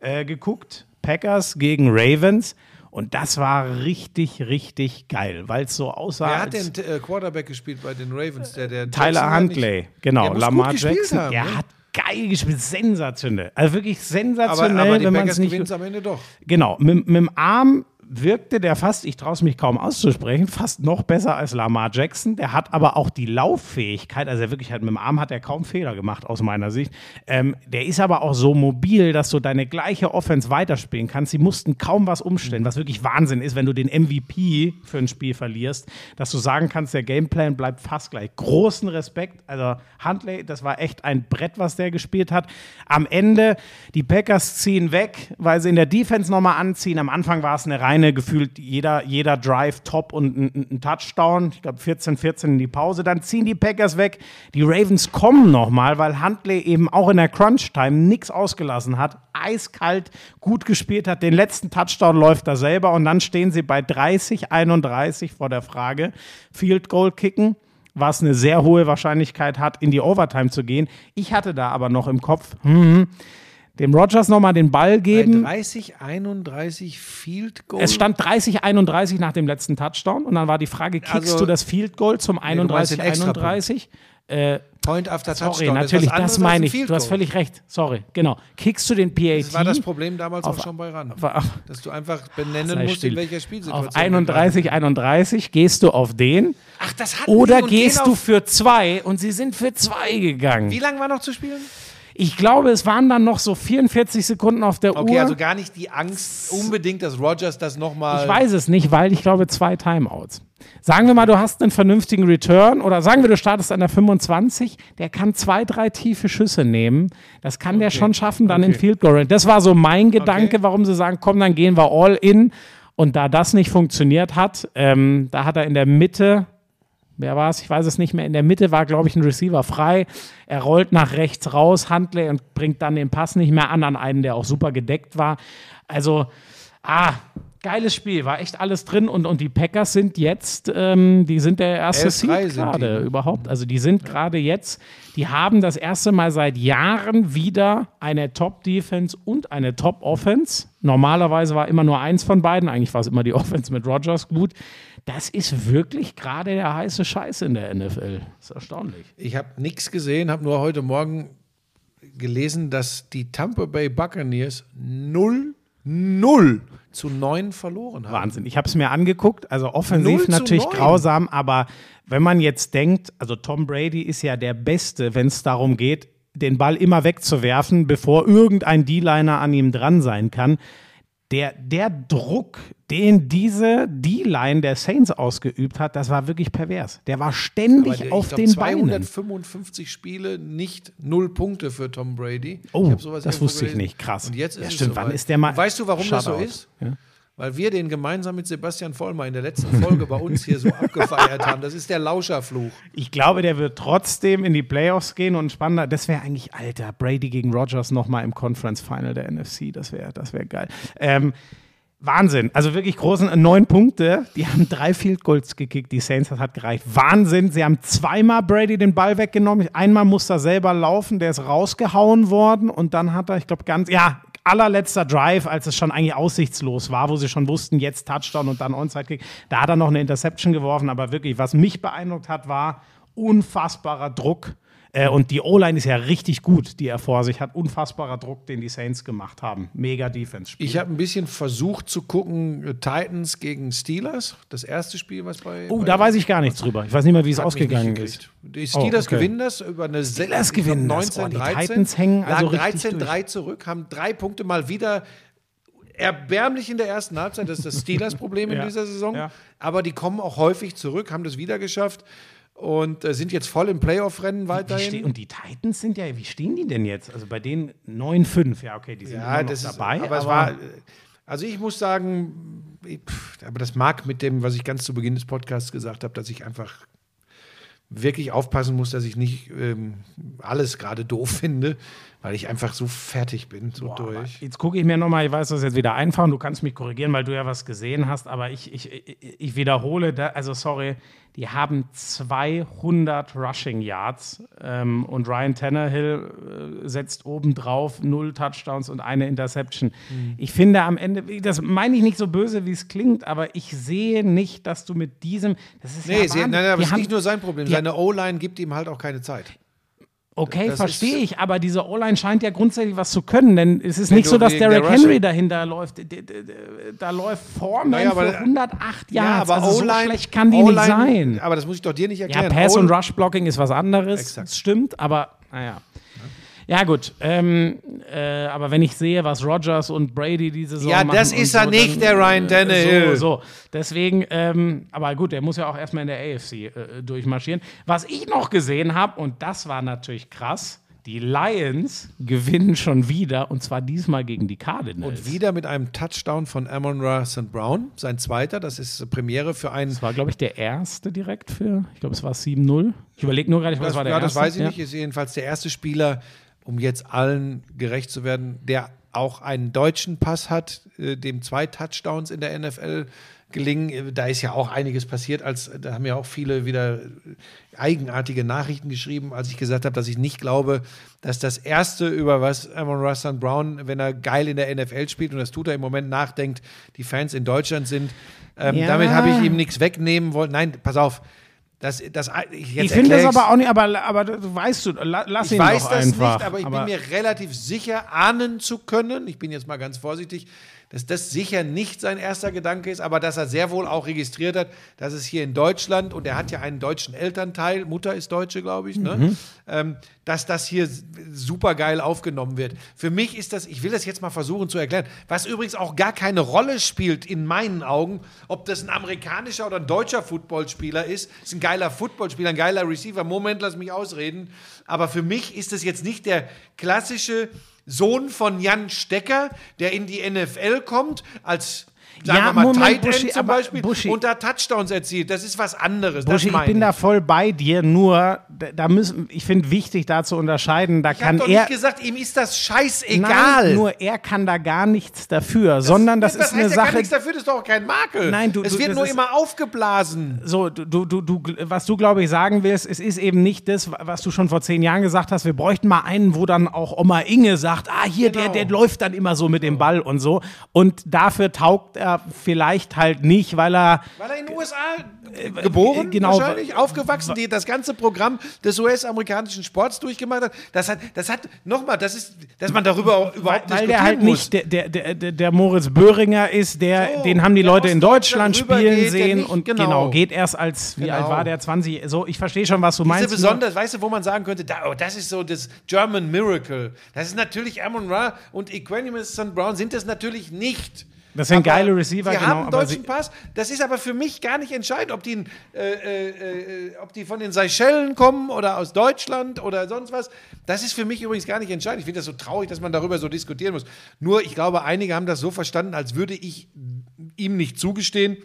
äh, geguckt. Packers gegen Ravens. Und das war richtig, richtig geil, weil es so aussah. Wer hat denn äh, Quarterback gespielt bei den Ravens? Der, der Tyler Huntley, nicht- genau. Lamar Jackson, haben, der ne? hat geil gespielt, sensationell. Also wirklich aber, sensationell, aber die wenn man es nicht. am Ende doch. Genau, mit, mit dem Arm wirkte der fast, ich traue es mich kaum auszusprechen, fast noch besser als Lamar Jackson. Der hat aber auch die Lauffähigkeit, also er wirklich hat mit dem Arm hat er kaum Fehler gemacht aus meiner Sicht. Ähm, der ist aber auch so mobil, dass du deine gleiche Offense weiterspielen kannst. Sie mussten kaum was umstellen, was wirklich Wahnsinn ist, wenn du den MVP für ein Spiel verlierst, dass du sagen kannst, der Gameplan bleibt fast gleich. Großen Respekt. Also Huntley, das war echt ein Brett, was der gespielt hat. Am Ende, die Packers ziehen weg, weil sie in der Defense nochmal anziehen. Am Anfang war es eine reine, gefühlt jeder, jeder Drive top und ein, ein Touchdown. Ich glaube 14, 14 in die Pause. Dann ziehen die Packers weg. Die Ravens kommen nochmal, weil Huntley eben auch in der Crunch-Time nichts ausgelassen hat. Eiskalt gut gespielt hat. Den letzten Touchdown läuft er selber und dann stehen sie bei 30, 31 vor der Frage, Field Goal kicken was eine sehr hohe Wahrscheinlichkeit hat, in die Overtime zu gehen. Ich hatte da aber noch im Kopf, hm, dem Rogers nochmal den Ball Bei geben. 30, 31 Field Goal. Es stand 30, 31 nach dem letzten Touchdown und dann war die Frage, kickst Also- du das Field Goal zum du meinst 31, den Extrapunkt. 31? Äh, Point after sorry, Touchdown. natürlich, ist was das, als meine ein ich. Du hast völlig recht. Sorry, genau. Kickst du den PAT? Das war das Problem damals auf- auch schon bei RAN. Dass du einfach benennen musst, still. in welcher Spielsituation. Auf du 31, 31 gehst du auf den Ach, das die oder gehst du für zwei und sie sind für zwei gegangen. Wie lange war noch zu spielen? Ich glaube, es waren dann noch so 44 Sekunden auf der Okay, Uhr. also gar nicht die Angst unbedingt, dass Rogers das nochmal. ich weiß es nicht, weil ich glaube zwei Timeouts. Sagen wir mal, du hast einen vernünftigen Return oder sagen wir, du startest an der 25, der kann zwei, drei tiefe Schüsse nehmen. Das kann der schon schaffen, dann in Field Goal. Range. Das war so mein Gedanke, warum sie sagen, komm, dann gehen wir all in. Und da das nicht funktioniert hat, ähm, da hat er in der Mitte wer war es? Ich weiß es nicht mehr. In der Mitte war, glaube ich, ein Receiver frei. Er rollt nach rechts raus, Huntley, und bringt dann den Pass nicht mehr an, an einen, der auch super gedeckt war. Also, ah, geiles Spiel, war echt alles drin und, und die Packers sind jetzt, ähm, die sind der erste 11-3 Seed sind gerade überhaupt. Also die sind gerade jetzt, die haben das erste Mal seit Jahren wieder eine Top-Defense und eine Top-Offense. Normalerweise war immer nur eins von beiden, eigentlich war es immer die Offense mit Rogers gut. Das ist wirklich gerade der heiße Scheiß in der NFL. Das ist erstaunlich. Ich habe nichts gesehen, habe nur heute Morgen gelesen, dass die Tampa Bay Buccaneers 0, 0 zu 9 verloren haben. Wahnsinn. Ich habe es mir angeguckt. Also offensiv 0 zu natürlich 9. grausam, aber wenn man jetzt denkt, also Tom Brady ist ja der Beste, wenn es darum geht, den Ball immer wegzuwerfen, bevor irgendein D-Liner an ihm dran sein kann. Der, der Druck, den diese D-Line der Saints ausgeübt hat, das war wirklich pervers. Der war ständig Aber auf glaub, den Beinen. 255 Spiele, nicht null Punkte für Tom Brady. Oh, Ich hab sowas das wusste ich nicht. Krass. Und jetzt ist Ja, stimmt. Wann ist der mal- Weißt du, warum das so ist? Ja. Weil wir den gemeinsam mit Sebastian Vollmer in der letzten Folge bei uns hier so abgefeiert haben. Das ist der Lauscherfluch. Ich glaube, der wird trotzdem in die Playoffs gehen und spannender. Das wäre eigentlich, Alter, Brady gegen Rogers nochmal im Conference Final der NFC. Das wäre das wär geil. Ähm, Wahnsinn. Also wirklich großen äh, neun Punkte. Die haben drei Field Goals gekickt. Die Saints, das hat gereicht. Wahnsinn. Sie haben zweimal Brady den Ball weggenommen. Einmal musste er selber laufen. Der ist rausgehauen worden. Und dann hat er, ich glaube, ganz, ja, allerletzter Drive, als es schon eigentlich aussichtslos war, wo sie schon wussten, jetzt Touchdown und dann Onside-Kick. Da hat er noch eine Interception geworfen. Aber wirklich, was mich beeindruckt hat, war unfassbarer Druck. Äh, und die O-Line ist ja richtig gut, die er vor sich hat. Unfassbarer Druck, den die Saints gemacht haben. Mega Defense-Spiel. Ich habe ein bisschen versucht zu gucken, äh, Titans gegen Steelers. Das erste Spiel, was bei. Oh, bei da weiß ich gar nichts drüber. Ich weiß nicht mehr, wie es ausgegangen ist. Die Steelers Oh, okay. gewinnen das über eine Steelers gewinnen das. 19, Oh, die 13, Titans hängen also lagen richtig 13-3 zurück, haben drei Punkte mal wieder erbärmlich in der ersten Halbzeit. Das ist das Steelers-Problem in Ja. dieser Saison. Ja. Aber die kommen auch häufig zurück, haben das wieder geschafft und äh, sind jetzt voll im Playoff-Rennen Wie weiterhin. und die Titans sind ja, wie stehen die denn jetzt? Also bei denen 9-5, ja, okay, die sind Ja, noch das ist, dabei. aber, es war, also ich muss sagen, ich- aber das mag mit dem, was ich ganz zu Beginn des Podcasts gesagt habe, dass ich einfach wirklich aufpassen muss, dass ich nicht ähm, alles gerade doof finde, weil ich einfach so fertig bin, so durch. Jetzt gucke ich mir nochmal, ich weiß, das ist jetzt wieder einfach und du kannst mich korrigieren, weil du ja was gesehen hast, aber ich, ich, ich, wiederhole, da, also sorry, die haben 200 Rushing Yards ähm, und Ryan Tannehill äh, setzt obendrauf null Touchdowns und eine Interception. Mhm. Ich finde am Ende, das meine ich nicht so böse, wie es klingt, aber ich sehe nicht, dass du mit diesem, das ist Nee, ja sie, nein, nein, aber das ist nicht nur sein Problem. Seine O-Line gibt ihm halt auch keine Zeit. Okay, Das verstehe ich, aber diese O-Line scheint ja grundsätzlich was zu können, denn es ist nicht so, dass Derrick der Henry dahinter läuft. Da läuft Foreman Naja, aber- für 108 Yards. also so O-Line- schlecht kann die nicht sein. Aber das muss ich doch dir nicht Ja, erklären. Pass- O- und Rush-Blocking ist was anderes, Exakt. das stimmt, aber naja. Ja, gut. Ähm, äh, aber wenn ich sehe, was Rogers und Brady diese Saison Ja, machen das und ist so, er nicht, dann, der Ryan äh, Tannehill. So, so. Deswegen, ähm, aber gut, der muss ja auch erstmal in der AFC äh, durchmarschieren. Was ich noch gesehen habe, und das war natürlich krass, die Lions gewinnen schon wieder, und zwar diesmal gegen die Cardinals. Und wieder mit einem Touchdown von Amon Ra St. Brown, sein zweiter. Das ist Premiere für einen das war, glaube ich, der erste direkt für, ich glaube, es war 7-0. Ich überlege nur gerade, Das, war der ja, das erste. weiß ich Ja. nicht. Ist jedenfalls der erste Spieler, um jetzt allen gerecht zu werden, der auch einen deutschen Pass hat, äh, dem zwei Touchdowns in der NFL gelingen. Äh, Da ist ja auch einiges passiert, als da haben ja auch viele wieder äh, eigenartige Nachrichten geschrieben, als ich gesagt habe, dass ich nicht glaube, dass das erste, über was Amon Russan Brown, wenn er geil in der NFL spielt, und das tut er im Moment nachdenkt, die Fans in Deutschland sind. Ähm, Ja. Damit habe ich ihm nichts wegnehmen wollen. Nein, pass auf. Das, das, ich Ich finde das aber auch nicht, aber, aber du weißt du, la- lass ihn Ich weiß doch das einfach. nicht, aber ich bin mir relativ sicher, ahnen zu können, ich bin jetzt mal ganz vorsichtig, dass das sicher nicht sein erster Gedanke ist, aber dass er sehr wohl auch registriert hat, dass es hier in Deutschland, und er hat ja einen deutschen Elternteil, Mutter ist Deutsche, glaube ich, ne? ähm, dass das hier super geil aufgenommen wird. Für mich ist das, ich will das jetzt mal versuchen zu erklären, was übrigens auch gar keine Rolle spielt in meinen Augen, ob das ein amerikanischer oder ein deutscher Footballspieler ist. Ist ein geiler Footballspieler, ein geiler Receiver. Moment, lass mich ausreden. Aber für mich ist das jetzt nicht der klassische Sohn von Jan Stecker, der in die NFL kommt als sagen Ja, wir mal, Moment, Tight End zum Beispiel Buschi- und da Touchdowns erzielt. Das ist was anderes. Buschi, das ich bin da voll bei dir, nur da, müssen, ich finde wichtig da zu unterscheiden, da Ich kann doch er. nicht gesagt, ihm ist das scheißegal. Nein, nur er kann da gar nichts dafür, sondern das, das ist heißt, eine er kann Sache. nichts dafür, das ist doch auch kein Makel. Nein, du- es du- wird das nur ist- immer aufgeblasen. So, du, du, du, was du, glaube ich, sagen willst, es ist eben nicht das, was du schon vor zehn Jahren gesagt hast. Wir bräuchten mal einen, wo dann auch Oma Inge sagt, ah, hier, der, Genau. der läuft dann immer so mit dem Ball und so. Und dafür taugt er vielleicht halt nicht, weil er, Weil er in den USA geboren, äh, genau. wahrscheinlich, aufgewachsen, die das ganze Programm des US-amerikanischen Sports durchgemacht hat. Das hat, das hat, nochmal, das ist, dass man darüber weil, überhaupt weil diskutieren der halt muss. nicht der, der, der, der, Moritz Böhringer ist, der, So, den haben die Leute in Deutschland spielen geht, sehen nicht- und genau. genau. geht erst als, wie Genau. alt war der, 20, so, ich verstehe schon, was du Diese meinst. nur- besonders, weißt du, wo man sagen könnte, da, oh, das ist so das German Miracle. Das ist natürlich Amon Ra und Equanimous St. Brown sind das natürlich nicht. Das sind Aber geile Receiver, die genau, haben einen deutschen Pass. Das ist aber für mich gar nicht entscheidend, ob die, äh, äh, äh, ob die von den Seychellen kommen oder aus Deutschland oder sonst was. Das ist für mich übrigens gar nicht entscheidend. Ich finde das so traurig, dass man darüber so diskutieren muss. Nur, ich glaube, einige haben das so verstanden, als würde ich ihm nicht zugestehen,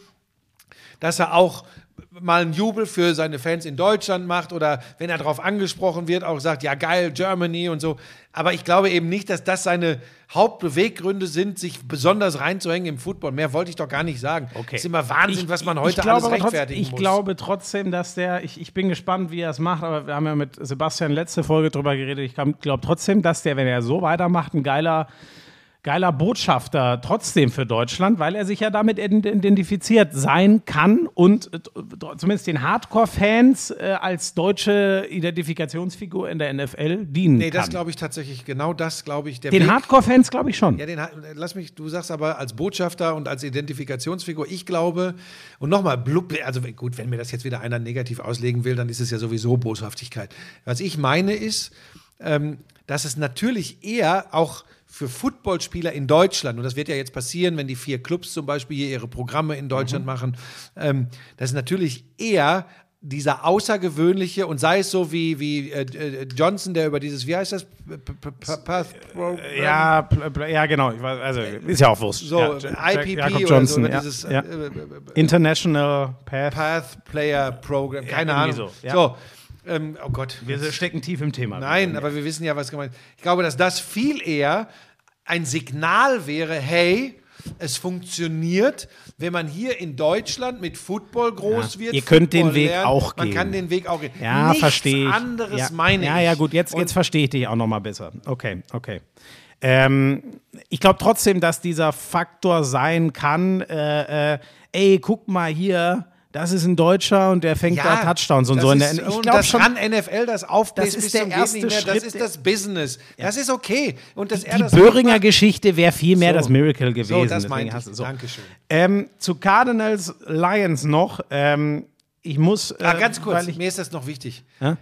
dass er auch mal einen Jubel für seine Fans in Deutschland macht oder wenn er darauf angesprochen wird, auch sagt, ja geil, Germany und so. Aber ich glaube eben nicht, dass das seine Hauptbeweggründe sind, sich besonders reinzuhängen im Football. Mehr wollte ich doch gar nicht sagen. Okay. ist immer Wahnsinn, was man Ich heute glaube alles rechtfertigen Ich muss. glaube trotzdem, dass der, ich, ich bin gespannt, wie er es macht, aber wir haben ja mit Sebastian letzte Folge drüber geredet. Ich glaube trotzdem, dass der, wenn er so weitermacht, ein geiler, geiler Botschafter trotzdem für Deutschland, weil er sich ja damit ident- identifiziert sein kann und äh, zumindest den Hardcore-Fans äh, als deutsche Identifikationsfigur in der NFL dienen nee, das kann. glaube ich tatsächlich, genau das glaube ich. Der Den Hardcore-Fans glaube ich schon. Ja, den, lass mich, du sagst aber als Botschafter und als Identifikationsfigur, ich glaube, und nochmal, also gut, wenn mir das jetzt wieder einer negativ auslegen will, dann ist es ja sowieso Boshaftigkeit. Was ich meine ist, ähm, dass es natürlich eher auch für Footballspieler in Deutschland, und das wird ja jetzt passieren, wenn die vier Clubs zum Beispiel hier ihre Programme in Deutschland machen, ähm, dass natürlich eher dieser außergewöhnliche und sei es so wie, wie äh, äh, Johnson, der über dieses, wie heißt das? Path Program? Ja, ja, genau. Weiß, also ist ja auch Wurscht. So, ja, IPP oder Johnson, so, oder ja, dieses ja. äh, äh, International Path. Path Player Program, keine Ahnung. so, ja. So, ähm, oh Gott. Wir stecken tief im Thema. Nein, aber wir wissen ja, was gemeint ist. Ich glaube, dass das viel eher ein Signal wäre, hey, es funktioniert, wenn man hier in Deutschland mit Football groß Ja. wird. Ihr könnt den Football Weg lernt. auch Man gehen. kann den Weg auch gehen. Ja, Nichts verstehe ich. anderes ja. meine ja, ich. Ja, gut, jetzt, Und jetzt verstehe ich dich auch noch mal besser. Okay, okay. Ähm, ich glaube trotzdem, dass dieser Faktor sein kann, äh, äh, ey, guck mal hier, das ist ein Deutscher und der fängt da Touchdowns und das so. Ist, ich glaube das schon, kann NFL das aufbläst Das ist der erste mehr. Das Schritt, ist das Business. Das ist okay. Und dass er die das Böhringer Geschichte wäre viel mehr So. das Miracle gewesen. So, das hast ich. so. Dankeschön. Ähm, zu Cardinals Lions noch. Ähm, ich muss. Äh, Ah, ganz kurz, weil ich, mir ist das noch wichtig. Ja?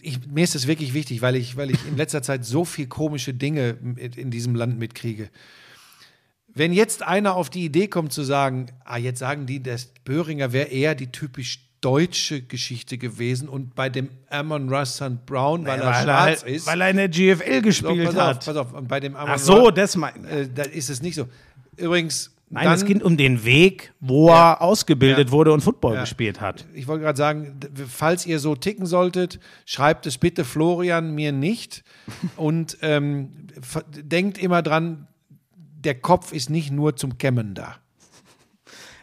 Ich, mir ist das wirklich wichtig, weil ich, weil ich in letzter Zeit so viel komische Dinge in, in diesem Land mitkriege. Wenn jetzt einer auf die Idee kommt zu sagen, ah, jetzt sagen die, dass Böhringer wäre eher die typisch deutsche Geschichte gewesen und bei dem Amon Russ St. Brown, weil er weil, er schwarz halt, ist. weil er in der GFL so, gespielt pass hat. auf, pass auf. Und bei dem Amon Ach so, Ra- das mein. äh, da ist es nicht so. Übrigens, Nein, dann, es geht um den Weg, wo er ausgebildet wurde und Football gespielt hat. Ich wollte gerade sagen, falls ihr so ticken solltet, schreibt es bitte Florian mir nicht und ähm, denkt immer dran, der Kopf ist nicht nur zum Kämmen da.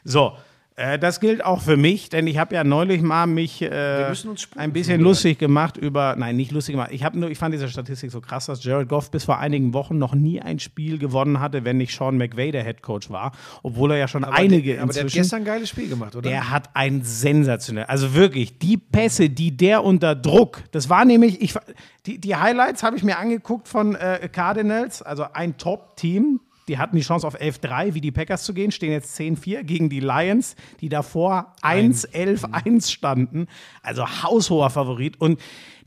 So, äh, das gilt auch für mich, denn ich habe ja neulich mal mich äh, ein bisschen lustig gemacht über, nein, nicht lustig gemacht. Ich habe nur, ich fand diese Statistik so krass, dass Jared Goff bis vor einigen Wochen noch nie ein Spiel gewonnen hatte, wenn nicht Sean McVay der Head Coach war, obwohl er ja schon einige der, aber der hat gestern ein geiles Spiel gemacht, oder? Der hat ein sensationell, also wirklich, die Pässe, die der unter Druck, das war nämlich, ich, die, die Highlights habe ich mir angeguckt von äh, Cardinals, also ein Top-Team. Die hatten die Chance auf 11-3, wie die Packers zu gehen, stehen jetzt 10-4 gegen die Lions, die davor 1-11-1 standen. Also haushoher Favorit. Und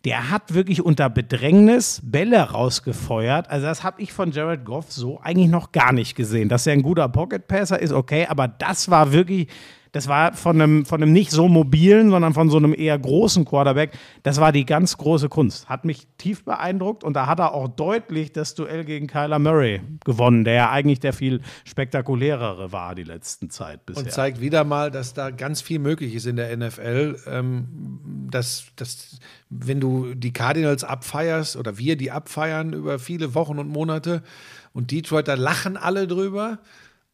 der hat wirklich unter Bedrängnis Bälle rausgefeuert. Also das habe ich von Jared Goff so eigentlich noch gar nicht gesehen. Dass er ein guter Pocket-Passer ist, okay, aber das war wirklich, das war von einem, von einem nicht so mobilen, sondern von so einem eher großen Quarterback. Das war die ganz große Kunst. Hat mich tief beeindruckt und da hat er auch deutlich das Duell gegen Kyler Murray gewonnen, der ja eigentlich der viel spektakulärere war die letzten Zeit bisher. Und zeigt wieder mal, dass da ganz viel möglich ist in der NFL. Ähm, dass, dass, wenn du die Cardinals abfeierst oder wir die abfeiern über viele Wochen und Monate und Detroit, da lachen alle drüber.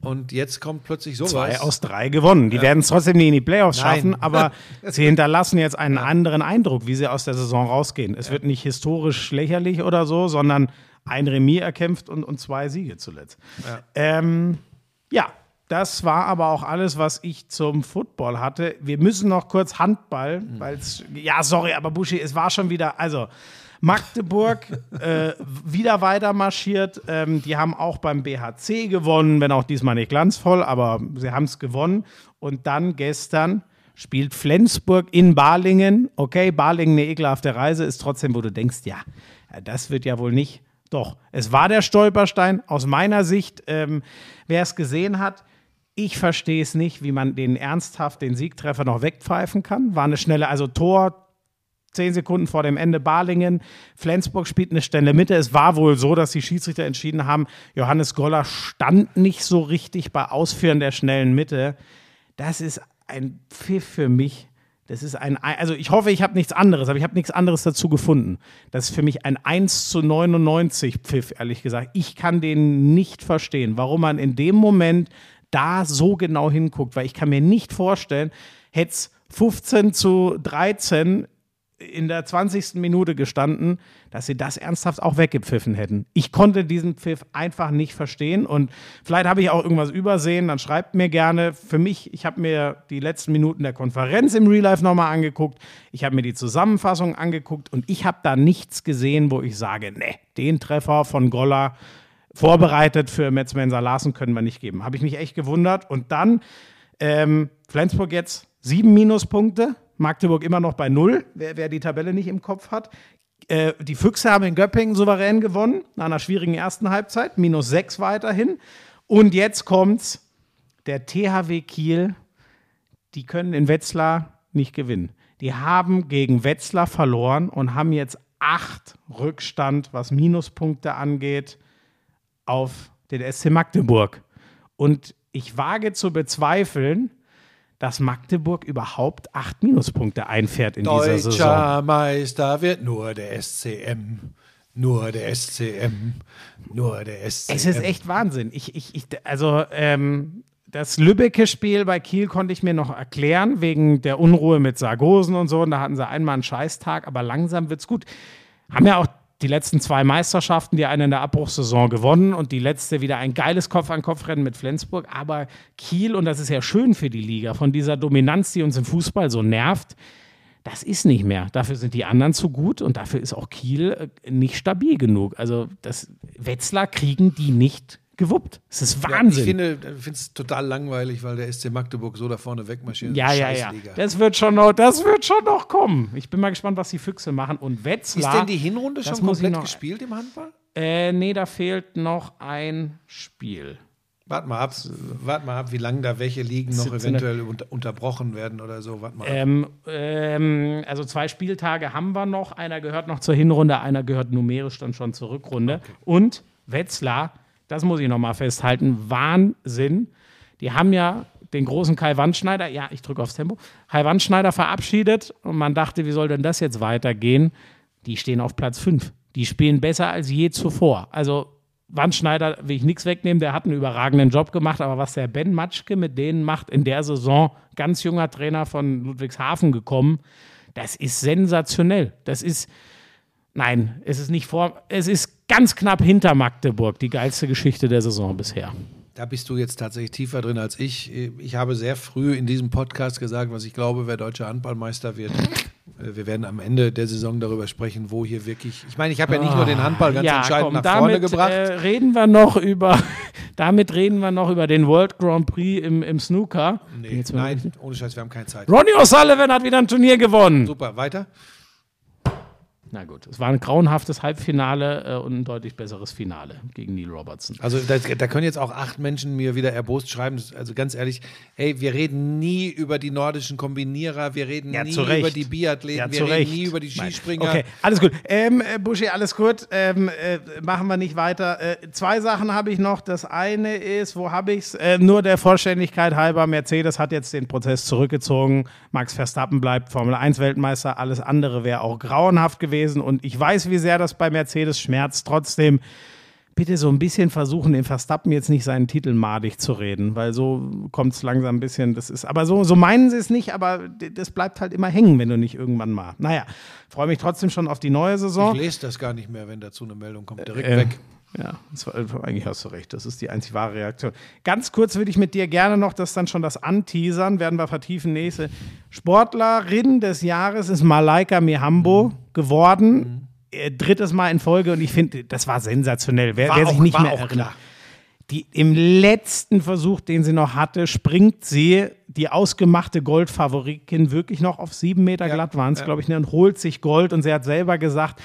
Und jetzt kommt plötzlich sowas. Zwei aus drei gewonnen. Die werden es trotzdem nie in die Playoffs Nein. schaffen, aber sie hinterlassen jetzt einen anderen Eindruck, wie sie aus der Saison rausgehen. Es wird nicht historisch lächerlich oder so, sondern ein Remis erkämpft und, und zwei Siege zuletzt. Ja. Ähm, ja, das war aber auch alles, was ich zum Football hatte. Wir müssen noch kurz Handball, weil es, ja, sorry, aber Buschi, es war schon wieder, also Magdeburg äh, wieder weiter marschiert. Ähm, die haben auch beim BHC gewonnen, wenn auch diesmal nicht glanzvoll, aber sie haben es gewonnen. Und dann gestern spielt Flensburg in Balingen. Okay, Balingen eine ekelhafte Reise, ist trotzdem, wo du denkst, ja, das wird ja wohl nicht. Doch, es war der Stolperstein. Aus meiner Sicht, ähm, wer es gesehen hat, ich verstehe es nicht, wie man den ernsthaft den Siegtreffer noch wegpfeifen kann. War eine schnelle, also Tor, zehn Sekunden vor dem Ende Balingen. Flensburg spielt eine Stelle Mitte. Es war wohl so, dass die Schiedsrichter entschieden haben, Johannes Goller stand nicht so richtig bei Ausführen der schnellen Mitte. Das ist ein Pfiff für mich. Das ist ein, also ich hoffe, ich habe nichts anderes, aber ich habe nichts anderes dazu gefunden. Das ist für mich ein 1 zu 99 Pfiff, ehrlich gesagt. Ich kann den nicht verstehen, warum man in dem Moment da so genau hinguckt, weil ich kann mir nicht vorstellen, hätte es 15 zu 13 in der 20. Minute gestanden, dass sie das ernsthaft auch weggepfiffen hätten. Ich konnte diesen Pfiff einfach nicht verstehen und vielleicht habe ich auch irgendwas übersehen, dann schreibt mir gerne. Für mich, ich habe mir die letzten Minuten der Konferenz im Real Life nochmal angeguckt, ich habe mir die Zusammenfassung angeguckt und ich habe da nichts gesehen, wo ich sage, ne, den Treffer von Goller vorbereitet für Metzmenser Larsen können wir nicht geben. Habe ich mich echt gewundert und dann ähm, Flensburg jetzt sieben Minuspunkte, Magdeburg immer noch bei null, wer, wer die Tabelle nicht im Kopf hat. Äh, die Füchse haben in Göppingen souverän gewonnen, nach einer schwierigen ersten Halbzeit, minus sechs weiterhin. Und jetzt kommt's, der THW Kiel, die können in Wetzlar nicht gewinnen. Die haben gegen Wetzlar verloren und haben jetzt acht Rückstand, was Minuspunkte angeht, auf den SC Magdeburg. Und ich wage zu bezweifeln, dass Magdeburg überhaupt acht Minuspunkte einfährt in Deutscher dieser Saison. Meister wird nur der SCM. Nur der SCM. Nur der SCM. Es ist echt Wahnsinn. Ich, ich, ich, also, ähm, das Lübecke Spiel bei Kiel konnte ich mir noch erklären, wegen der Unruhe mit Sargosen und so. Und da hatten sie einmal einen Scheißtag, aber langsam wird's gut. Haben ja auch die letzten zwei Meisterschaften, die eine in der Abbruchssaison gewonnen und die letzte wieder ein geiles Kopf-an-Kopf-Rennen mit Flensburg. Aber Kiel, und das ist ja schön für die Liga, von dieser Dominanz, die uns im Fußball so nervt, das ist nicht mehr. Dafür sind die anderen zu gut und dafür ist auch Kiel äh, nicht stabil genug. Also das Wetzlar kriegen die nicht gewuppt. Es ist Ja, Wahnsinn. ich finde es total langweilig, weil der SC Magdeburg so da vorne wegmarschiert. ja, ja, ja. Das wird schon noch, das wird schon noch kommen. Ich bin mal gespannt, was die Füchse machen. Und Ist Wetzlar. denn die Hinrunde schon komplett noch- gespielt im Handball? Äh, nee, da fehlt noch ein Spiel. Warte mal ab, wart mal ab, wie lange da welche Ligen noch 17. eventuell unter, unterbrochen werden oder so. Warte mal ab. Ähm, ähm, also zwei Spieltage haben wir noch. Einer gehört noch zur Hinrunde, einer gehört numerisch dann schon zur Rückrunde. Und Wetzlar, das muss ich noch mal festhalten, Wahnsinn. Die haben ja den großen Kai Wandschneider, ja, ich drücke aufs Tempo, Kai Wandschneider verabschiedet und man dachte, wie soll denn das jetzt weitergehen? Die stehen auf Platz 5. Die spielen besser als je zuvor. Also Wandschneider will ich nichts wegnehmen, der hat einen überragenden Job gemacht, aber was der Ben Matschke mit denen macht in der Saison, ganz junger Trainer von Ludwigshafen gekommen, das ist sensationell. Das ist, nein, es ist nicht vor, es ist ganz knapp hinter Magdeburg, die geilste Geschichte der Saison bisher. Da bist du jetzt tatsächlich tiefer drin als ich. Ich habe sehr früh in diesem Podcast gesagt, was ich glaube, wer deutscher Handballmeister wird. Äh, Wir werden am Ende der Saison darüber sprechen, wo hier wirklich. Ich meine, ich habe ja nicht nur den Handball ganz entscheidend nach vorne damit, gebracht. Äh, reden wir noch über, damit reden wir noch über den World Grand Prix im, im Snooker. Nee, nein, ohne Scheiß, wir haben keine Zeit. Ronnie O'Sullivan hat wieder ein Turnier gewonnen. Super, weiter. Na gut, es war ein grauenhaftes Halbfinale äh, und ein deutlich besseres Finale gegen Neil Robertson. Also da, da können jetzt auch acht Menschen mir wieder erbost schreiben. Also ganz ehrlich, hey, wir reden nie über die nordischen Kombinierer, wir reden Ja, nie zu Recht. über die Biathleten, Ja, wir zu reden Recht. nie über die. Skispringer. Okay, alles gut. Ähm, äh, Buschi, alles gut. Ähm, äh, machen wir nicht weiter. Äh, zwei Sachen habe ich noch. Das eine ist, wo habe ich es? Äh, nur der Vollständigkeit halber, Mercedes hat jetzt den Prozess zurückgezogen. Max Verstappen bleibt Formel 1 Weltmeister. Alles andere wäre auch grauenhaft gewesen. Und ich weiß, wie sehr das bei Mercedes schmerzt. Trotzdem bitte so ein bisschen versuchen, den Verstappen jetzt nicht seinen Titel madig zu reden, weil so kommt es langsam ein bisschen, das ist, aber so, so meinen sie es nicht, aber das bleibt halt immer hängen, wenn du nicht irgendwann mal. Naja, freue mich trotzdem schon auf die neue Saison. Ich lese das gar nicht mehr, wenn dazu eine Meldung kommt. Direkt Äh, weg. Ja, das war, eigentlich hast du recht. Das ist die einzig wahre Reaktion. Ganz kurz würde ich mit dir gerne noch das dann schon das anteasern, werden wir vertiefen nächste. Sportlerin des Jahres ist Malaika Mihambo geworden. Äh, drittes Mal in Folge und ich finde, das war sensationell. Wer, War wer sich auch- nicht mehr erinnert. klar. Die, Im letzten Versuch, den sie noch hatte, springt sie, die ausgemachte Goldfavoritin, wirklich noch auf sieben Meter Ja, glatt waren es, ja. glaube ich, ne, und holt sich Gold. Und sie hat selber gesagt,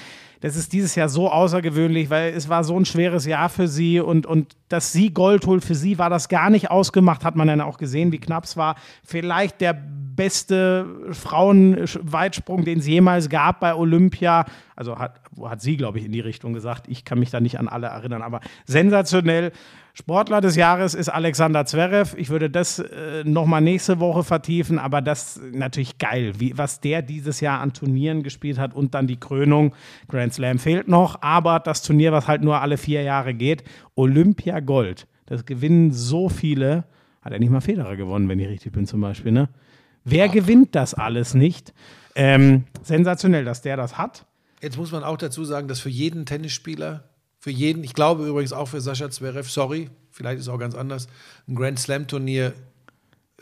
das ist dieses Jahr so außergewöhnlich, weil es war so ein schweres Jahr für sie und, und dass sie Gold holt, für sie war das gar nicht ausgemacht, hat man dann auch gesehen, wie knapp es war. Vielleicht der beste Frauenweitsprung, den es jemals gab bei Olympia. Also hat, hat sie, glaube ich, in die Richtung gesagt. Ich kann mich da nicht an alle erinnern, aber sensationell. Sportler des Jahres ist Alexander Zverev. Ich würde das äh, nochmal nächste Woche vertiefen, aber das ist natürlich geil, wie, was der dieses Jahr an Turnieren gespielt hat und dann die Krönung. Grand Slam fehlt noch, aber das Turnier, was halt nur alle vier Jahre geht, Olympia Gold. Das gewinnen so viele. Hat er nicht mal Federer gewonnen, wenn ich richtig bin, zum Beispiel, ne? Wer gewinnt das alles nicht? Ähm, sensationell, dass der das hat. Jetzt muss man auch dazu sagen, dass für jeden Tennisspieler, für jeden, ich glaube übrigens auch für Sascha Zverev, sorry, vielleicht ist es auch ganz anders, ein Grand Slam Turnier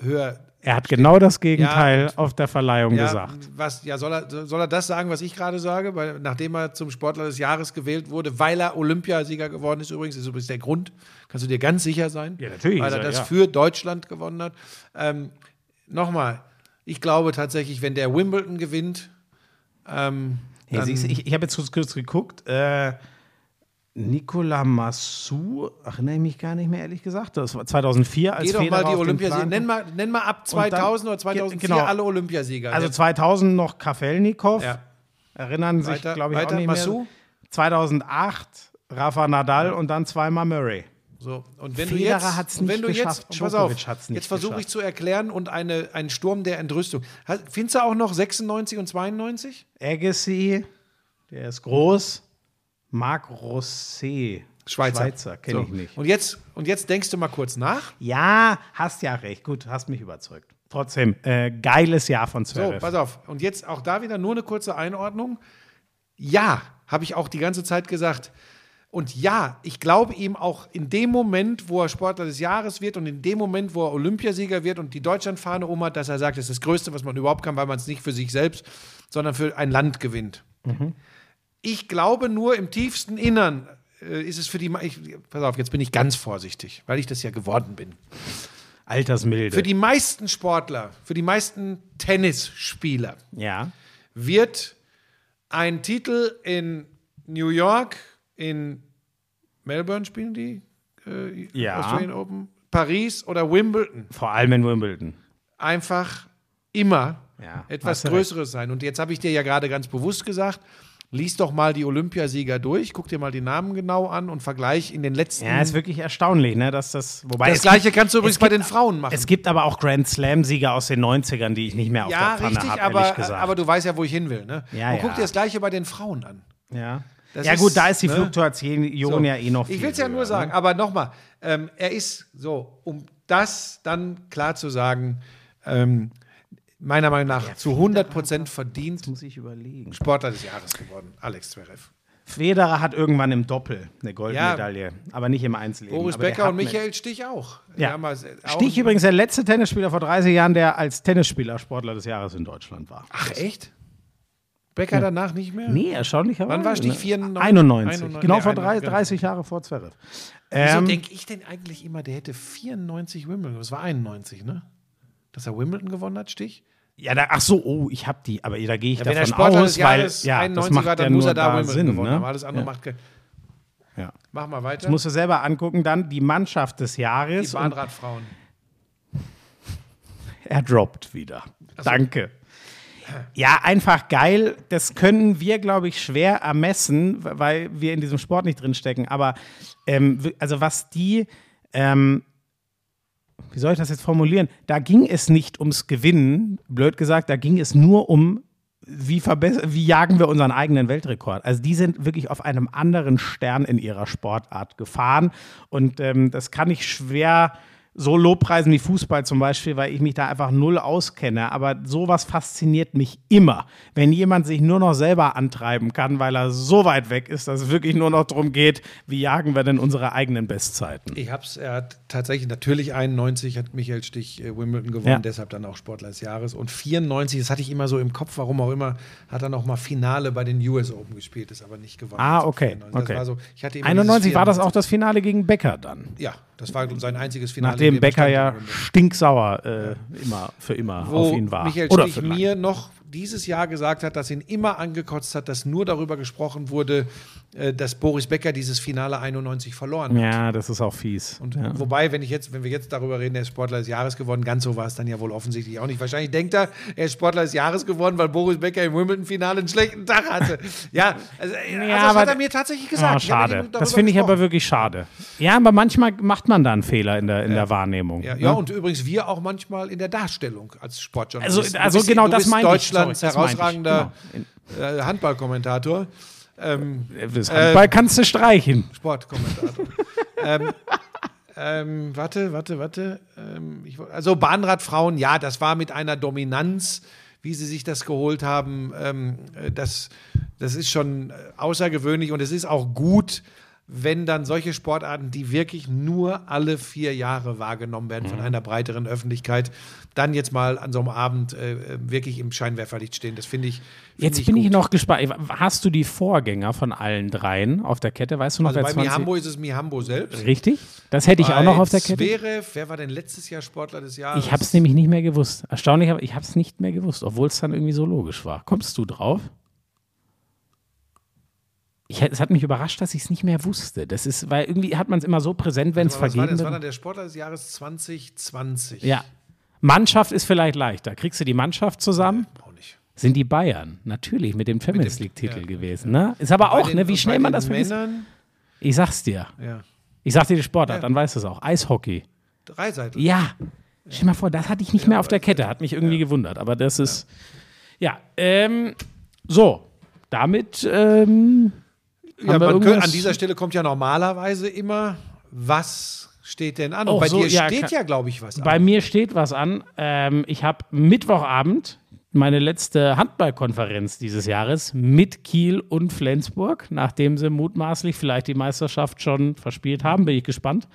höher. Er hat genau das Gegenteil Ja, auf der Verleihung Ja, gesagt. was, ja soll, er, soll er das sagen, was ich gerade sage? Weil, nachdem er zum Sportler des Jahres gewählt wurde, weil er Olympiasieger geworden ist, übrigens, ist übrigens der Grund, kannst du dir ganz sicher sein. Ja, natürlich Weil er er, das ja. für Deutschland gewonnen hat. Ähm, Nochmal, ich glaube tatsächlich, wenn der Wimbledon gewinnt, ähm, Hey, dann- siehst ich ich habe jetzt kurz, kurz geguckt. Äh, Nicolas Massou, erinnere ich mich gar nicht mehr, ehrlich gesagt. Das war 2004 als Geh doch mal die Olympiasieger. Nenn mal, nenn mal ab Und dann- 2000 oder 2004 genau. alle Olympiasieger. Also Der- 2000 noch Kafelnikov. ja. Erinnern sich, glaube ich, weiter, auch nicht Massou? mehr. 2008 Rafa Nadal und dann zweimal Murray. So, und wenn Federer du jetzt, hat's und wenn nicht du geschafft, jetzt, pass auf, hat's nicht jetzt versuche ich zu erklären und eine, einen Sturm der Entrüstung. Findest du auch noch 96 und 92? Agassi, der ist groß. Marc Rosset. Schweizer, kenne So. ich nicht. Und jetzt, und jetzt denkst du mal kurz nach. Ja, hast ja recht. Gut, hast mich überzeugt. Trotzdem, äh, geiles Jahr von So, Zverev. pass auf. Und jetzt auch da wieder nur eine kurze Einordnung. Ja, habe ich auch die ganze Zeit gesagt. Und ja, ich glaube ihm auch in dem Moment, wo er Sportler des Jahres wird und in dem Moment, wo er Olympiasieger wird und die Deutschlandfahne um hat, dass er sagt, das ist das Größte, was man überhaupt kann, weil man es nicht für sich selbst, sondern für ein Land gewinnt. Ich glaube nur im tiefsten Innern äh, ist es für die. Ich, pass auf, jetzt bin ich ganz vorsichtig, weil ich das ja geworden bin. Altersmilde. Für die meisten Sportler, für die meisten Tennisspieler ja. wird ein Titel in New York, in Melbourne spielen die äh, Ja. Australian Open, Paris oder Wimbledon Vor allem in Wimbledon. einfach immer Ja, etwas Größeres sein. Und jetzt habe ich dir ja gerade ganz bewusst gesagt, lies doch mal die Olympiasieger durch, guck dir mal die Namen genau an und vergleich in den letzten. Ja, ist wirklich erstaunlich, ne, dass das. Wobei das gleiche gibt- kannst du übrigens bei gibt- den Frauen machen. Es gibt aber auch Grand Slam-Sieger aus den 90ern, die ich nicht mehr auf ja, der Pfanne richtig, habe, aber, ehrlich gesagt. aber du weißt ja, wo ich hin will. Ne? Ja, und guck ja. dir das gleiche bei den Frauen an. ja. Das ja, ist, gut, da ist die ne? Fluktuation So. ja eh noch viel Ich will es ja höher, nur sagen, Ne? aber nochmal, ähm, er ist so, um das dann klar zu sagen, ähm, meiner Meinung nach zu 100 Prozent verdient Muss ich überlegen. Sportler des Jahres geworden, Alex Zverev. Federer hat irgendwann im Doppel eine Goldmedaille, aber nicht im Einzelleben. Boris Becker und Michael Stich auch. Ja. auch- Stich übrigens der letzte Tennisspieler vor 30 Jahren, der als Tennisspieler Sportler des Jahres in Deutschland war. Ach, echt? Becker danach nicht mehr? Nee, erstaunlicherweise. Wann war Stich? ne? 94? 91. 91, Genau nee, vor ein- drei, genau. 30 Jahre vor Zverev. Wieso Ähm, denke ich denn eigentlich immer, der hätte 94 Wimbledon? Das war 91, ne? Dass er Wimbledon gewonnen hat, Stich? Ja, da, ach so, oh, ich habe die, aber da gehe ich Ja, wenn er davon Sportler aus, weil ja, 91 das macht war, dann ja muss er da Wimbledon Sinn, gewonnen ne? haben. Alles andere ja. macht. Ja. Mach mal weiter. Das musst du selber angucken, dann die Mannschaft des die Jahres. und Bahnradfrauen. er droppt wieder. Danke. Ja, einfach geil. Das können wir, glaube ich, schwer ermessen, weil wir in diesem Sport nicht drinstecken. Aber ähm, also was die, ähm, wie soll ich das jetzt formulieren? Da ging es nicht ums Gewinnen, blöd gesagt, da ging es nur um, wie, wie jagen wir unseren eigenen Weltrekord. Also die sind wirklich auf einem anderen Stern in ihrer Sportart gefahren. Und ähm, das kann ich schwer so lobpreisen wie Fußball zum Beispiel, weil ich mich da einfach null auskenne. Aber sowas fasziniert mich immer, wenn jemand sich nur noch selber antreiben kann, weil er so weit weg ist, dass es wirklich nur noch darum geht, wie jagen wir denn unsere eigenen Bestzeiten. Ich hab's, er hat tatsächlich natürlich 91 hat Michael Stich äh, Wimbledon gewonnen, Ja. deshalb dann auch Sportler des Jahres. Und 94, das hatte ich immer so im Kopf, warum auch immer, hat er noch mal Finale bei den US Open gespielt, ist aber nicht gewonnen. Ah, okay. 94. Das okay. war so, ich hatte immer 91 dieses war das 94. auch das Finale gegen Becker dann. Ja, das war sein einziges Finale. in Nachdem dem er Becker ja stinksauer äh, immer für immer wo auf ihn war. Michael Oder Stich mir noch dieses Jahr gesagt hat, dass ihn immer angekotzt hat, dass nur darüber gesprochen wurde, äh, dass Boris Becker dieses Finale 91 verloren hat. Ja, das ist auch fies. Und ja. wobei, wenn ich jetzt, wenn wir jetzt darüber reden, er ist Sportler des Jahres geworden, ganz so war es dann ja wohl offensichtlich auch nicht. Wahrscheinlich denkt er, er ist Sportler des Jahres geworden, weil Boris Becker im Wimbledon-Finale einen schlechten Tag hatte. Ja, also, äh, also das hat er mir tatsächlich gesagt. Ihm schade. Das finde ich aber wirklich schade. Ja, aber manchmal macht man da einen Fehler in der, in der Wahrnehmung. Ja, ne? ja, und übrigens wir auch manchmal in der Darstellung als Sportjournalist. Also- also genau das bist meinte ich. Deutschlands Sorry, meinte ich. herausragender äh, Handballkommentator. Ähm, Das Handball kannst du streichen. Sportkommentator. ähm, ähm, warte, warte, warte. Ähm, ich, also Bahnradfrauen, ja, das war mit einer Dominanz, wie sie sich das geholt haben. Ähm, äh, das, das ist schon äh, außergewöhnlich und es ist auch gut, wenn dann solche Sportarten, die wirklich nur alle vier Jahre wahrgenommen werden Mhm. von einer breiteren Öffentlichkeit, dann jetzt mal an so einem Abend äh, wirklich im Scheinwerferlicht stehen. Das finde ich. find Jetzt bin gut. ich noch gespannt. Hast du die Vorgänger von allen dreien auf der Kette? Weißt du noch, Also wer bei 20 Mihambo ist es Mihambo selbst. Richtig? Das hätte ich auch noch auf der Kette. Zverev, wer war denn letztes Jahr Sportler des Jahres? Ich habe es nämlich nicht mehr gewusst. Erstaunlich, aber ich habe es nicht mehr gewusst, obwohl es dann irgendwie so logisch war. Kommst du drauf? Ich, es hat mich überrascht, dass ich es nicht mehr wusste. Das ist, weil irgendwie hat man es immer so präsent, wenn es war vergeben das? War dann der Sportler des Jahres 2020. Ja. Mannschaft ist vielleicht leichter. Kriegst du die Mannschaft zusammen? Auch nicht. Sind die Bayern. Natürlich, mit dem Champions League-Titel ja, gewesen. Ne? Ist aber auch, den- ne, wie schnell man das vergisst. Männern, Ich sag's dir. ja, Ich sag dir die Sportart, Ja. dann weißt du es auch. Eishockey. Dreiseitig. Ja. Stell dir mal vor, das hatte ich nicht mehr auf der Kette. Hat mich irgendwie gewundert. Aber das ist. Ja. Ähm, so. Damit. Ähm, Ja, könnte, an dieser Stelle kommt ja normalerweise immer, was steht denn an? Und bei so, dir ja, steht ja, glaube ich, was Bei an. mir steht was an. Ähm, ich habe Mittwochabend meine letzte Handballkonferenz dieses Jahres mit Kiel und Flensburg, nachdem sie mutmaßlich vielleicht die Meisterschaft schon verspielt haben. Bin ich gespannt,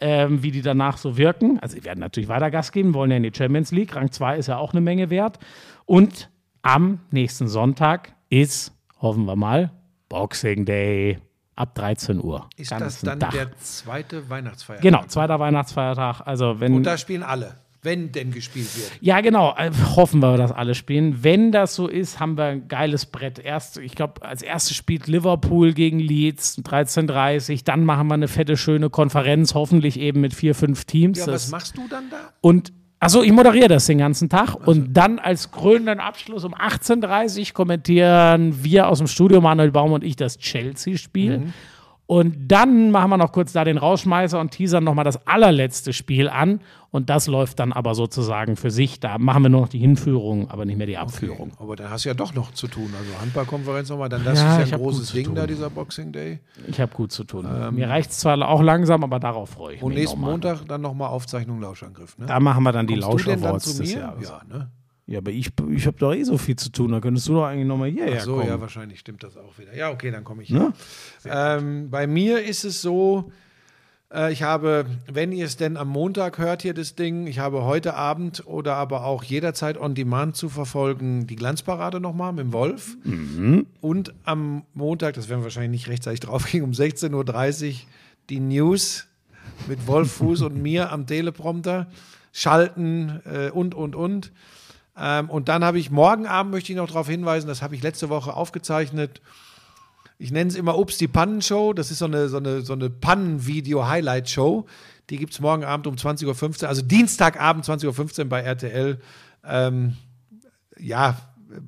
ähm, wie die danach so wirken. Also, sie werden natürlich weiter Gas geben, wollen ja in die Champions League. Rang 2 ist ja auch eine Menge wert. Und am nächsten Sonntag ist, hoffen wir mal, Boxing Day ab 13 Uhr. Ist das dann Tag. der zweite Weihnachtsfeiertag? Genau, zweiter Weihnachtsfeiertag. Also, wenn. Und da spielen alle, wenn denn gespielt wird. Ja, genau. Äh, Hoffen wir, dass alle spielen. Wenn das so ist, haben wir ein geiles Brett. Erst, ich glaube, als erstes spielt Liverpool gegen Leeds 13:30. Dann machen wir eine fette, schöne Konferenz, hoffentlich eben mit vier, fünf Teams. Ja, Das- was machst du dann da? und achso, ich moderiere das den ganzen Tag. Und dann als krönenden Abschluss um 18.30 Uhr kommentieren wir aus dem Studio, Manuel Baum und ich, das Chelsea-Spiel. Und dann machen wir noch kurz da den Rausschmeißer und teasern nochmal das allerletzte Spiel an. Und das läuft dann aber sozusagen für sich. Da machen wir nur noch die Hinführung, aber nicht mehr die Abführung. Aber dann hast du ja doch noch zu tun. Also Handballkonferenz nochmal, dann das Ja, ist ja ein großes Ding da, dieser Boxing Day. Ich habe gut zu tun. Mir reicht es zwar auch langsam, aber darauf freue ich Und mich. nächsten nochmal. Montag dann nochmal Aufzeichnung Lauschangriff. Ne? Da machen wir dann die Kommst dann Lausch zu des? Jahres. Ja, ne? Ja, aber ich, ich habe doch eh so viel zu tun. Da könntest du doch eigentlich nochmal hierher Ach so, kommen. ja, wahrscheinlich stimmt das auch wieder. Ja, okay, dann komme ich. Ne? Ähm, bei mir ist es so, äh, ich habe, wenn ihr es denn am Montag hört hier das Ding, ich habe heute Abend oder aber auch jederzeit on demand zu verfolgen die Glanzparade nochmal mit dem Wolf. Mhm. Und am Montag, das werden wir wahrscheinlich nicht rechtzeitig draufgehen, um 16.30 Uhr die News mit Wolf Fuß und mir am Teleprompter schalten äh, und, und, und. Ähm, und dann habe ich morgen Abend, möchte ich noch darauf hinweisen, das habe ich letzte Woche aufgezeichnet. Ich nenne es immer Ups, die Pannenshow. Das ist so eine, so eine, so eine Pannen-Video-Highlight-Show. Die gibt es morgen Abend um 20.15 Uhr, also Dienstagabend 20.15 Uhr bei RTL. Ähm, ja,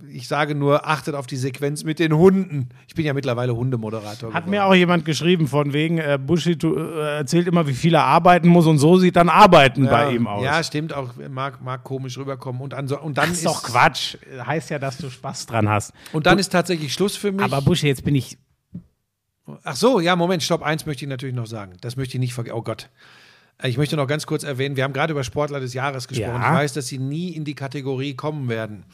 ich sage nur, achtet auf die Sequenz mit den Hunden. Ich bin ja mittlerweile Hundemoderator. Hat geworden. mir auch jemand geschrieben, von wegen, äh, Buschi äh, erzählt immer, wie viel er arbeiten muss und so sieht dann Arbeiten ja, bei ihm aus. Ja, stimmt, auch mag, mag komisch rüberkommen. Und, an, und dann das ist doch Quatsch. Heißt ja, dass du Spaß dran hast. Und dann du, ist tatsächlich Schluss für mich. Aber Buschi, jetzt bin ich. Ach so, ja, Moment, stopp, eins möchte ich natürlich noch sagen. Das möchte ich nicht vergessen. Oh Gott. Ich möchte noch ganz kurz erwähnen, wir haben gerade über Sportler des Jahres gesprochen. Ja. Ich weiß, dass sie nie in die Kategorie kommen werden.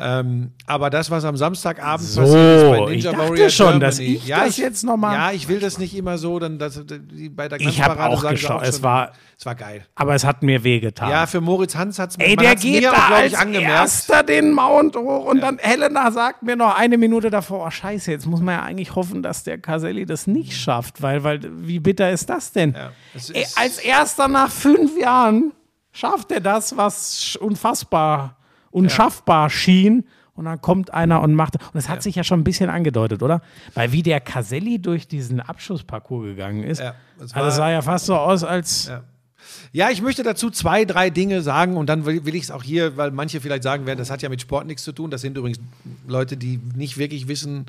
Ähm, aber das, was am Samstagabend so, passiert ist bei Ninja ich dachte Warrior schon, Germany, dass ich ja, das ich, jetzt nochmal. Ja, ich will das nicht immer so, dann dass, die, bei der Ich habe auch geschaut, es war, es war geil. Aber es hat mir wehgetan. Ja, für Moritz Hans hat es mir Ey, der geht mir da auch, als angemerkt. erster den Mount hoch und ja. dann Helena sagt mir noch eine Minute davor, oh scheiße, jetzt muss man ja eigentlich hoffen, dass der Caselli das nicht schafft, weil, weil wie bitter ist das denn? Ja, Ey, als erster nach fünf Jahren schafft er das, was unfassbar, unschaffbar schien und dann kommt einer und macht. Und es hat ja. sich ja schon ein bisschen angedeutet, oder? Weil wie der Caselli durch diesen Abschussparcours gegangen ist. Ja, das also es sah ja fast so aus, als. Ja. Ja, ich möchte dazu zwei, drei Dinge sagen und dann will, will ich es auch hier, weil manche vielleicht sagen werden, das hat ja mit Sport nichts zu tun. Das sind übrigens Leute, die nicht wirklich wissen,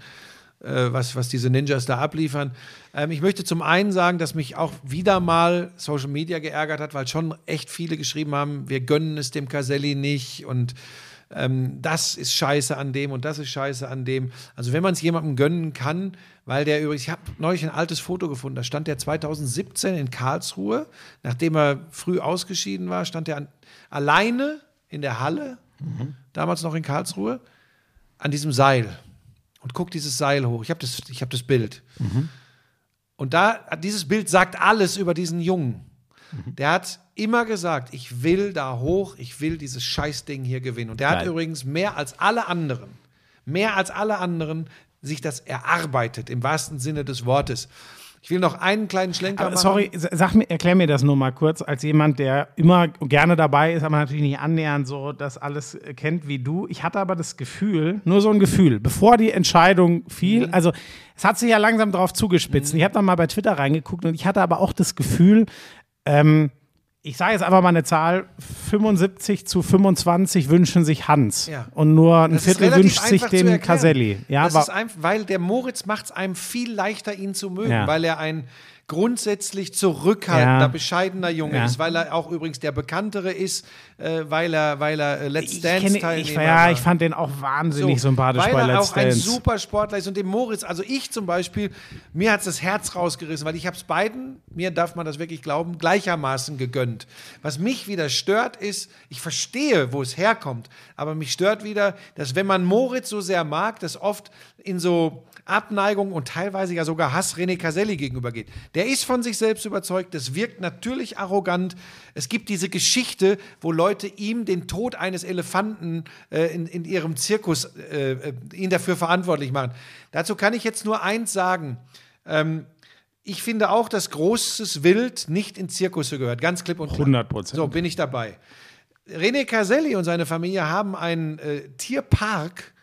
was, was diese Ninjas da abliefern. Ähm, ich möchte zum einen sagen, dass mich auch wieder mal Social Media geärgert hat, weil schon echt viele geschrieben haben, wir gönnen es dem Caselli nicht und ähm, das ist scheiße an dem und das ist scheiße an dem. Also wenn man es jemandem gönnen kann, weil der übrigens, ich habe neulich ein altes Foto gefunden, da stand der 2017 in Karlsruhe, nachdem er früh ausgeschieden war, stand er an, alleine in der Halle, mhm. damals noch in Karlsruhe, an diesem Seil und guckt dieses Seil hoch. Ich habe das, hab das Bild. Mhm. Und da, dieses Bild sagt alles über diesen Jungen. Mhm. Der hat immer gesagt, ich will da hoch, ich will dieses Scheißding hier gewinnen. Und der Geil. hat übrigens mehr als alle anderen, mehr als alle anderen sich das erarbeitet, im wahrsten Sinne des Wortes. Ich will noch einen kleinen Schlenker aber, machen. Sorry, sag mir, erklär mir das nur mal kurz, als jemand, der immer gerne dabei ist, aber natürlich nicht annähernd so das alles kennt wie du. Ich hatte aber das Gefühl, nur so ein Gefühl, bevor die Entscheidung fiel, mhm. also es hat sich ja langsam darauf zugespitzt. Mhm. Ich habe dann mal bei Twitter reingeguckt und ich hatte aber auch das Gefühl, ähm, ich sage jetzt einfach mal eine Zahl, 75 zu 25 wünschen sich Hans. Ja. Und nur ein das Viertel wünscht sich den Caselli. Ja, das ist einfach, weil der Moritz macht es einem viel leichter, ihn zu mögen, ja. weil er ein grundsätzlich zurückhaltender, ja. bescheidener Junge ja. ist, weil er auch übrigens der bekanntere ist, äh, weil er, weil er äh, Let's Dance kenne, Teilnehmer ich, Ja, ich fand den auch wahnsinnig so, sympathisch bei Let's Dance. Weil er auch ein super Sportler ist und dem Moritz, also ich zum Beispiel, mir hat es das Herz rausgerissen, weil ich habe es beiden, mir darf man das wirklich glauben, gleichermaßen gegönnt. Was mich wieder stört ist, ich verstehe, wo es herkommt, aber mich stört wieder, dass wenn man Moritz so sehr mag, dass oft in so Abneigung und teilweise ja sogar Hass René Caselli gegenübergeht. Der ist von sich selbst überzeugt, das wirkt natürlich arrogant. Es gibt diese Geschichte, wo Leute ihm den Tod eines Elefanten äh, in, in, ihrem Zirkus äh, äh, ihn dafür verantwortlich machen. Dazu kann ich jetzt nur eins sagen. Ähm, ich finde auch, dass großes Wild nicht in Zirkusse gehört, ganz klipp und klar. 100 Prozent. So bin ich dabei. René Caselli und seine Familie haben einen äh, Tierpark.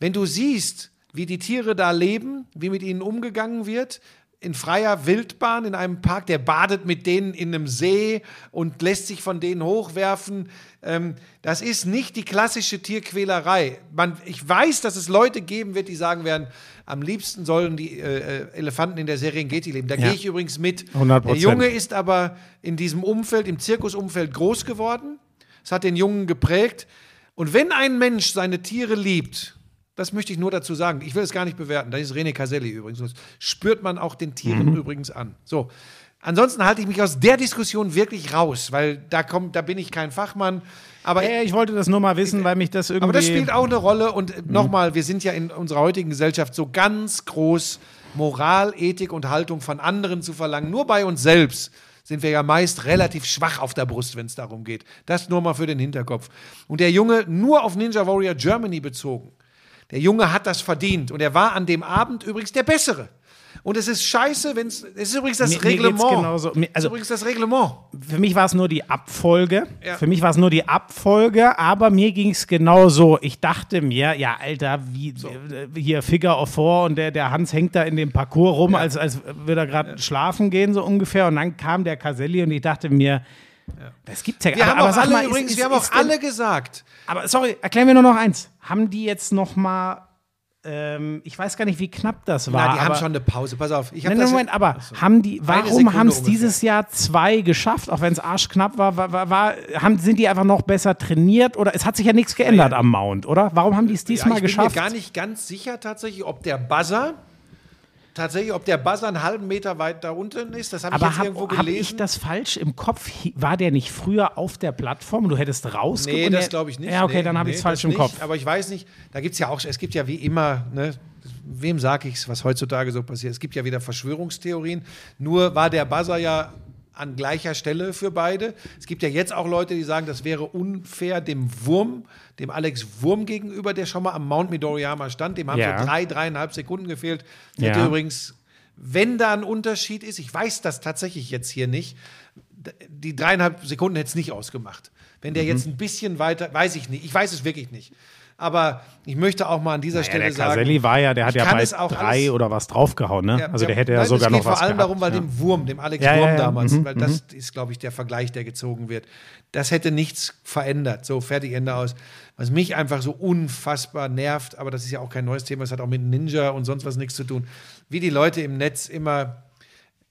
Wenn du siehst, wie die Tiere da leben, wie mit ihnen umgegangen wird, in freier Wildbahn in einem Park, der badet mit denen in einem See und lässt sich von denen hochwerfen. Ähm, das ist nicht die klassische Tierquälerei. Man, ich weiß, dass es Leute geben wird, die sagen werden, am liebsten sollen die äh, äh Elefanten in der Serengeti leben. Da ja. gehe ich übrigens mit. 100%. Der Junge ist aber in diesem Umfeld, im Zirkusumfeld groß geworden. Es hat den Jungen geprägt. Und wenn ein Mensch seine Tiere liebt, das möchte ich nur dazu sagen. Ich will es gar nicht bewerten. Das ist René Caselli übrigens. Das spürt man auch den Tieren mhm. übrigens an. So. Ansonsten halte ich mich aus der Diskussion wirklich raus, weil da kommt, da bin ich kein Fachmann. Aber ja, ich wollte das nur mal wissen, weil mich das irgendwie. Aber das spielt auch eine Rolle. Und mhm. nochmal, wir sind ja in unserer heutigen Gesellschaft so ganz groß, Moral, Ethik und Haltung von anderen zu verlangen. Nur bei uns selbst sind wir ja meist relativ schwach auf der Brust, wenn es darum geht. Das nur mal für den Hinterkopf. Und der Junge nur auf Ninja Warrior Germany bezogen der Junge hat das verdient und er war an dem Abend übrigens der Bessere. Und es ist scheiße, wenn es. Es ist übrigens das Mir- mir Reglement. genauso. Mir- also- übrigens das Reglement. Für mich war es nur die Abfolge. Ja. Für mich war es nur die Abfolge, aber mir ging es genau so. Ich dachte mir, ja, Alter, wie äh, hier Figure of Four und der, der Hans hängt da in dem Parcours rum, als, als würde er gerade schlafen gehen, so ungefähr. Und dann kam der Caselli und ich dachte mir, das gibt's ja Wir aber, haben aber auch alle mal, übrigens, ist- wir haben auch denn- alle gesagt. Aber sorry, erklär mir nur noch eins. Haben die jetzt noch mal, ähm, ich weiß gar nicht, wie knapp das war. Na, die haben schon eine Pause. Pass auf. Ich hab Nein, das Moment, aber haben die, warum haben es dieses Jahr zwei geschafft, auch wenn es arschknapp war, war, war, war haben, sind die einfach noch besser trainiert oder es hat sich ja nichts geändert am Mount, oder? Warum haben die es ja, diesmal ich bin geschafft? mir gar nicht ganz sicher tatsächlich, ob der Buzzer tatsächlich, ob der Buzzer einen halben Meter weit da unten ist. Das habe ich aber jetzt habe irgendwo hab gelesen. ich das falsch im Kopf? War der nicht früher auf der Plattform? Du hättest rausgekommen? Nee, das glaube ich nicht. Ja, okay, nee, dann habe nee, ich es falsch im nicht. Kopf. Aber ich weiß nicht, da gibt es ja auch, es gibt ja wie immer, ne, wem sage ich es, was heutzutage so passiert? Es gibt ja wieder Verschwörungstheorien. Nur war der Buzzer ja an gleicher Stelle für beide. Es gibt ja jetzt auch Leute, die sagen, das wäre unfair dem Wurm, dem Alex Wurm gegenüber, der schon mal am Mount Midoriyama stand. Dem haben Ja. so drei, dreieinhalb Sekunden gefehlt. Ja. Hätte übrigens, wenn da ein Unterschied ist, ich weiß das tatsächlich jetzt hier nicht, die dreieinhalb Sekunden hätte es nicht ausgemacht. Wenn Mhm. der jetzt ein bisschen weiter, weiß ich nicht, ich weiß es wirklich nicht. Aber ich möchte auch mal an dieser Ja, Stelle der sagen. Caselli war ja, der hat ja bei drei oder was draufgehauen, ne? also der hätte ja nein, sogar es geht noch was vor allem gehabt, darum, weil ja. dem Wurm, dem Alex Ja, ja, Wurm ja, damals, mhm, weil das ist, glaube ich, der Vergleich, der gezogen wird. Das hätte nichts verändert. So, fertig, Ende aus. Was mich einfach so unfassbar nervt, aber das ist ja auch kein neues Thema, es hat auch mit Ninja und sonst was nichts zu tun, wie die Leute im Netz immer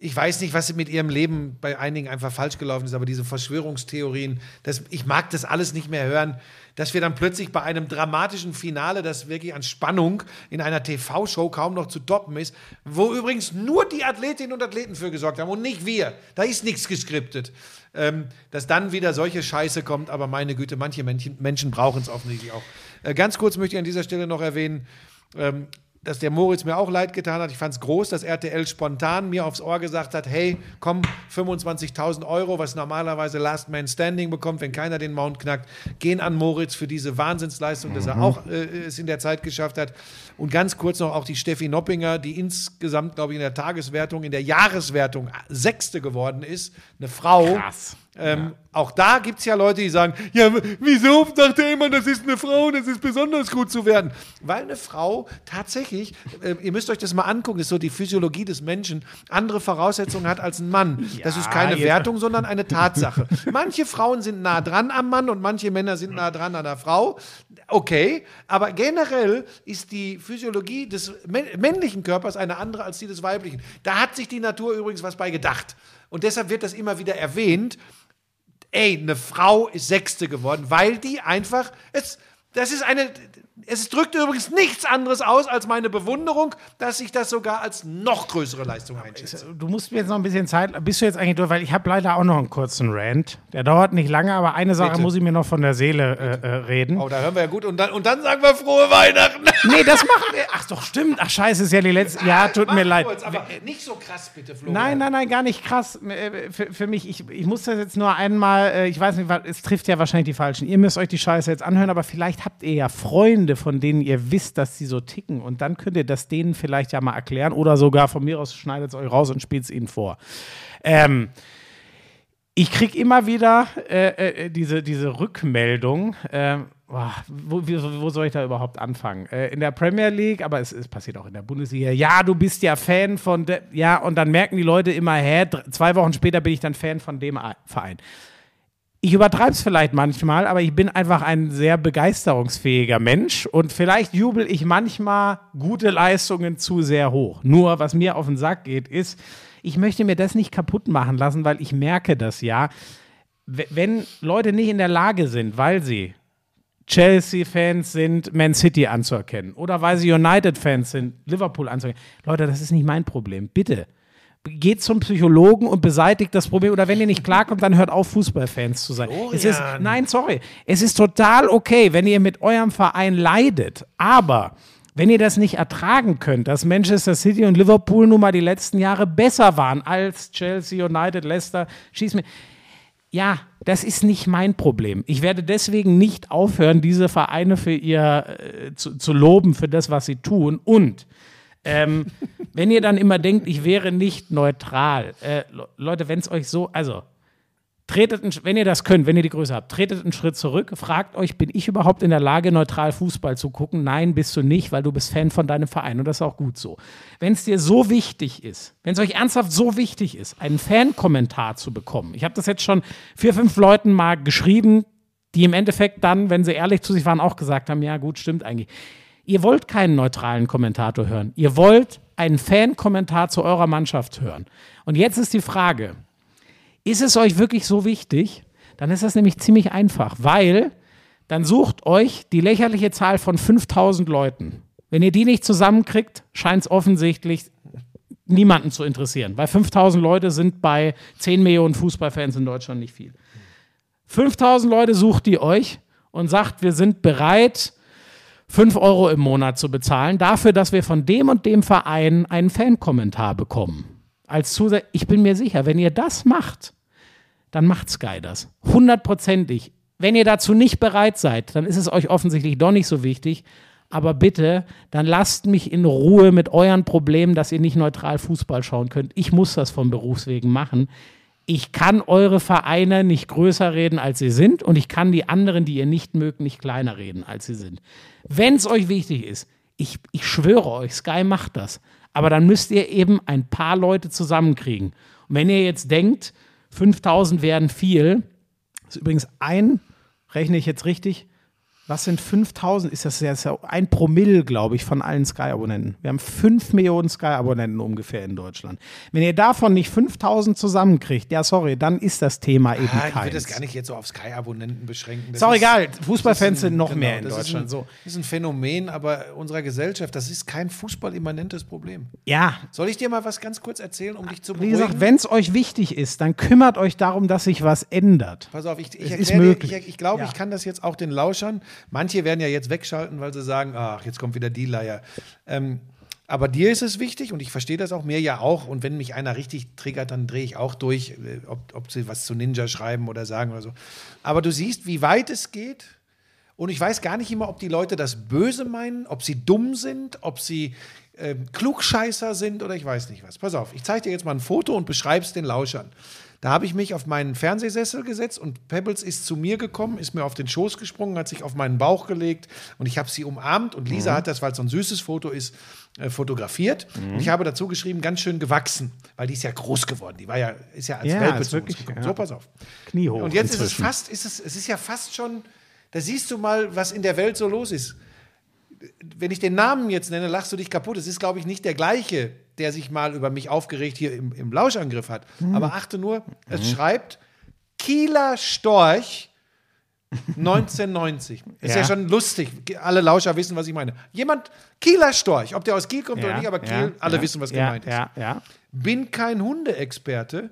ich weiß nicht, was mit ihrem Leben bei einigen einfach falsch gelaufen ist, aber diese Verschwörungstheorien, das, ich mag das alles nicht mehr hören, dass wir dann plötzlich bei einem dramatischen Finale, das wirklich an Spannung in einer TV-Show kaum noch zu toppen ist, wo übrigens nur die Athletinnen und Athleten für gesorgt haben und nicht wir. Da ist nichts geskriptet. Ähm, dass dann wieder solche Scheiße kommt, aber meine Güte, manche Menschen, Menschen brauchen es offensichtlich auch. Äh, ganz kurz möchte ich an dieser Stelle noch erwähnen, ähm, dass der Moritz mir auch leid getan hat. Ich fand es groß, dass RTL spontan mir aufs Ohr gesagt hat, hey, komm, 25.000 Euro, was normalerweise Last Man Standing bekommt, wenn keiner den Mount knackt, gehen an Moritz für diese Wahnsinnsleistung, dass er auch äh, es in der Zeit geschafft hat. Und ganz kurz noch auch die Steffi Noppinger, die insgesamt, glaube ich, in der Tageswertung, in der Jahreswertung Sechste geworden ist. Eine Frau. Krass. Ähm, Auch da gibt es ja Leute, die sagen, ja, wieso sagt er immer, das ist eine Frau, das ist besonders gut zu werden? Weil eine Frau tatsächlich, äh, ihr müsst euch das mal angucken, ist so die Physiologie des Menschen, andere Voraussetzungen hat als ein Mann. das ist keine jetzt- Wertung, sondern eine Tatsache. manche Frauen sind nah dran am Mann und manche Männer sind nah dran an der Frau. Okay, aber generell ist die Physiologie des mä- männlichen Körpers eine andere als die des weiblichen. Da hat sich die Natur übrigens was bei gedacht. Und deshalb wird das immer wieder erwähnt, ey, eine Frau ist Sechste geworden, weil die einfach, es, das ist eine, es drückt übrigens nichts anderes aus als meine Bewunderung, dass ich das sogar als noch größere Leistung einschätze. Du musst mir jetzt noch ein bisschen Zeit, bist du jetzt eigentlich durch, weil ich habe leider auch noch einen kurzen Rant. Der dauert nicht lange, aber eine Sache Bitte. muss ich mir noch von der Seele äh, äh, reden. Oh, da hören wir ja gut. Und dann, und dann sagen wir frohe Weihnachten. Nee, das machen wir. Ach doch, stimmt. Ach scheiße, ist ja die letzte. Ja, tut mir leid. Kurz, aber nicht so krass, bitte, Florian. Nein, nein, nein, gar nicht krass. Äh, Für, für mich, ich, ich muss das jetzt nur einmal, äh, ich weiß nicht, weil es trifft ja wahrscheinlich die Falschen. Ihr müsst euch die Scheiße jetzt anhören, aber vielleicht habt ihr ja Freunde, von denen ihr wisst, dass sie so ticken. Und dann könnt ihr das denen vielleicht ja mal erklären oder sogar von mir aus schneidet es euch raus und spielt es ihnen vor. Ähm, ich kriege immer wieder äh, äh, diese, diese Rückmeldung. Äh, boah, wo, wo soll ich da überhaupt anfangen? Äh, in der Premier League, aber es, es passiert auch in der Bundesliga. Ja, du bist ja Fan von. Ja, und dann merken die Leute immer, hä, zwei Wochen später bin ich dann Fan von dem Verein. Ich übertreibe es vielleicht manchmal, aber ich bin einfach ein sehr begeisterungsfähiger Mensch und vielleicht jubel ich manchmal gute Leistungen zu sehr hoch. Nur, was mir auf den Sack geht, ist, ich möchte mir das nicht kaputt machen lassen, weil ich merke das ja. Wenn Leute nicht in der Lage sind, weil sie Chelsea-Fans sind, Man City anzuerkennen oder weil sie United-Fans sind, Liverpool anzuerkennen. Leute, das ist nicht mein Problem. Bitte. Geht zum Psychologen und beseitigt das Problem. Oder wenn ihr nicht klarkommt, dann hört auf, Fußballfans zu sein. Es ist, nein, sorry. Es ist total okay, wenn ihr mit eurem Verein leidet. Aber wenn ihr das nicht ertragen könnt, dass Manchester City und Liverpool nun mal die letzten Jahre besser waren als Chelsea, United, Leicester, schieß mir. Ja, das ist nicht mein Problem. Ich werde deswegen nicht aufhören, diese Vereine für ihr äh, zu, zu loben, für das, was sie tun. Und ähm, wenn ihr dann immer denkt, ich wäre nicht neutral, äh, Leute, wenn es euch so, also tretet, einen, wenn ihr das könnt, wenn ihr die Größe habt, tretet einen Schritt zurück, fragt euch, bin ich überhaupt in der Lage, neutral Fußball zu gucken? Nein, bist du nicht, weil du bist Fan von deinem Verein und das ist auch gut so. Wenn es dir so wichtig ist, wenn es euch ernsthaft so wichtig ist, einen Fan-Kommentar zu bekommen, ich habe das jetzt schon vier, fünf Leuten mal geschrieben, die im Endeffekt dann, wenn sie ehrlich zu sich waren, auch gesagt haben, ja gut, stimmt eigentlich. Ihr wollt keinen neutralen Kommentator hören. Ihr wollt einen Fan-Kommentar zu eurer Mannschaft hören. Und jetzt ist die Frage, ist es euch wirklich so wichtig? Dann ist das nämlich ziemlich einfach, weil dann sucht euch die lächerliche Zahl von 5000 Leuten. Wenn ihr die nicht zusammenkriegt, scheint es offensichtlich niemanden zu interessieren, weil 5000 Leute sind bei 10 Millionen Fußballfans in Deutschland nicht viel. 5000 Leute sucht ihr euch und sagt, wir sind bereit, 5 Euro im Monat zu bezahlen, dafür, dass wir von dem und dem Verein einen Fankommentar bekommen. Als Zusatz, ich bin mir sicher, wenn ihr das macht, dann macht Sky das. Hundertprozentig. Wenn ihr dazu nicht bereit seid, dann ist es euch offensichtlich doch nicht so wichtig. Aber bitte, dann lasst mich in Ruhe mit euren Problemen, dass ihr nicht neutral Fußball schauen könnt. Ich muss das vom Berufswegen machen ich kann eure Vereine nicht größer reden, als sie sind, und ich kann die anderen, die ihr nicht mögt, nicht kleiner reden, als sie sind. Wenn es euch wichtig ist, ich, ich schwöre euch, Sky macht das. Aber dann müsst ihr eben ein paar Leute zusammenkriegen. Und wenn ihr jetzt denkt, 5000 werden viel, ist übrigens ein, rechne ich jetzt richtig, was sind 5000? Ist das ja ein Promille, glaube ich, von allen Sky-Abonnenten. Wir haben 5 Millionen Sky-Abonnenten ungefähr in Deutschland. Wenn ihr davon nicht 5000 zusammenkriegt, ja, sorry, dann ist das Thema eben ah, keins. Ich will das gar nicht jetzt so auf Sky-Abonnenten beschränken. Das ist auch egal. Fußballfans sind noch genau, mehr in Deutschland. Ein, so. Das ist ein Phänomen, aber unserer Gesellschaft, das ist kein fußballimmanentes Problem. Ja. Soll ich dir mal was ganz kurz erzählen, um dich zu beruhigen? Wie gesagt, wenn es euch wichtig ist, dann kümmert euch darum, dass sich was ändert. Pass auf, ich, ich, ist ich, ich glaube, ja. ich kann das jetzt auch den Lauschern Manche werden ja jetzt wegschalten, weil sie sagen, ach, jetzt kommt wieder die Leier. Ähm, aber dir ist es wichtig und ich verstehe das auch, mir ja auch. Und wenn mich einer richtig triggert, dann drehe ich auch durch, äh, ob, ob sie was zu Ninja schreiben oder sagen oder so. Aber du siehst, wie weit es geht. Und ich weiß gar nicht immer, ob die Leute das böse meinen, ob sie dumm sind, ob sie äh, Klugscheißer sind oder ich weiß nicht was. Pass auf, ich zeige dir jetzt mal ein Foto und beschreibe es den Lauschern. Da habe ich mich auf meinen Fernsehsessel gesetzt und Pebbles ist zu mir gekommen, ist mir auf den Schoß gesprungen, hat sich auf meinen Bauch gelegt und ich habe sie umarmt und Lisa mhm. hat das, weil es so ein süßes Foto ist, äh, fotografiert. Mhm. Und ich habe dazu geschrieben, ganz schön gewachsen, weil die ist ja groß geworden. Die war ja, ist ja als ja, Welpe zu gekommen. Ja. So, pass auf. Knie hoch. Und jetzt inzwischen. ist es fast, ist es, es ist ja fast schon, da siehst du mal, was in der Welt so los ist wenn ich den Namen jetzt nenne, lachst du dich kaputt. Es ist, glaube ich, nicht der gleiche, der sich mal über mich aufgeregt hier im, im Lauschangriff hat. Mhm. Aber achte nur, es mhm. schreibt Kieler Storch 1990. Ist ja. ja. schon lustig. Alle Lauscher wissen, was ich meine. Jemand, Kieler Storch, ob der aus Kiel kommt ja, oder nicht, aber Kiel, ja, alle wissen, was gemeint ist. Bin kein Hundeexperte,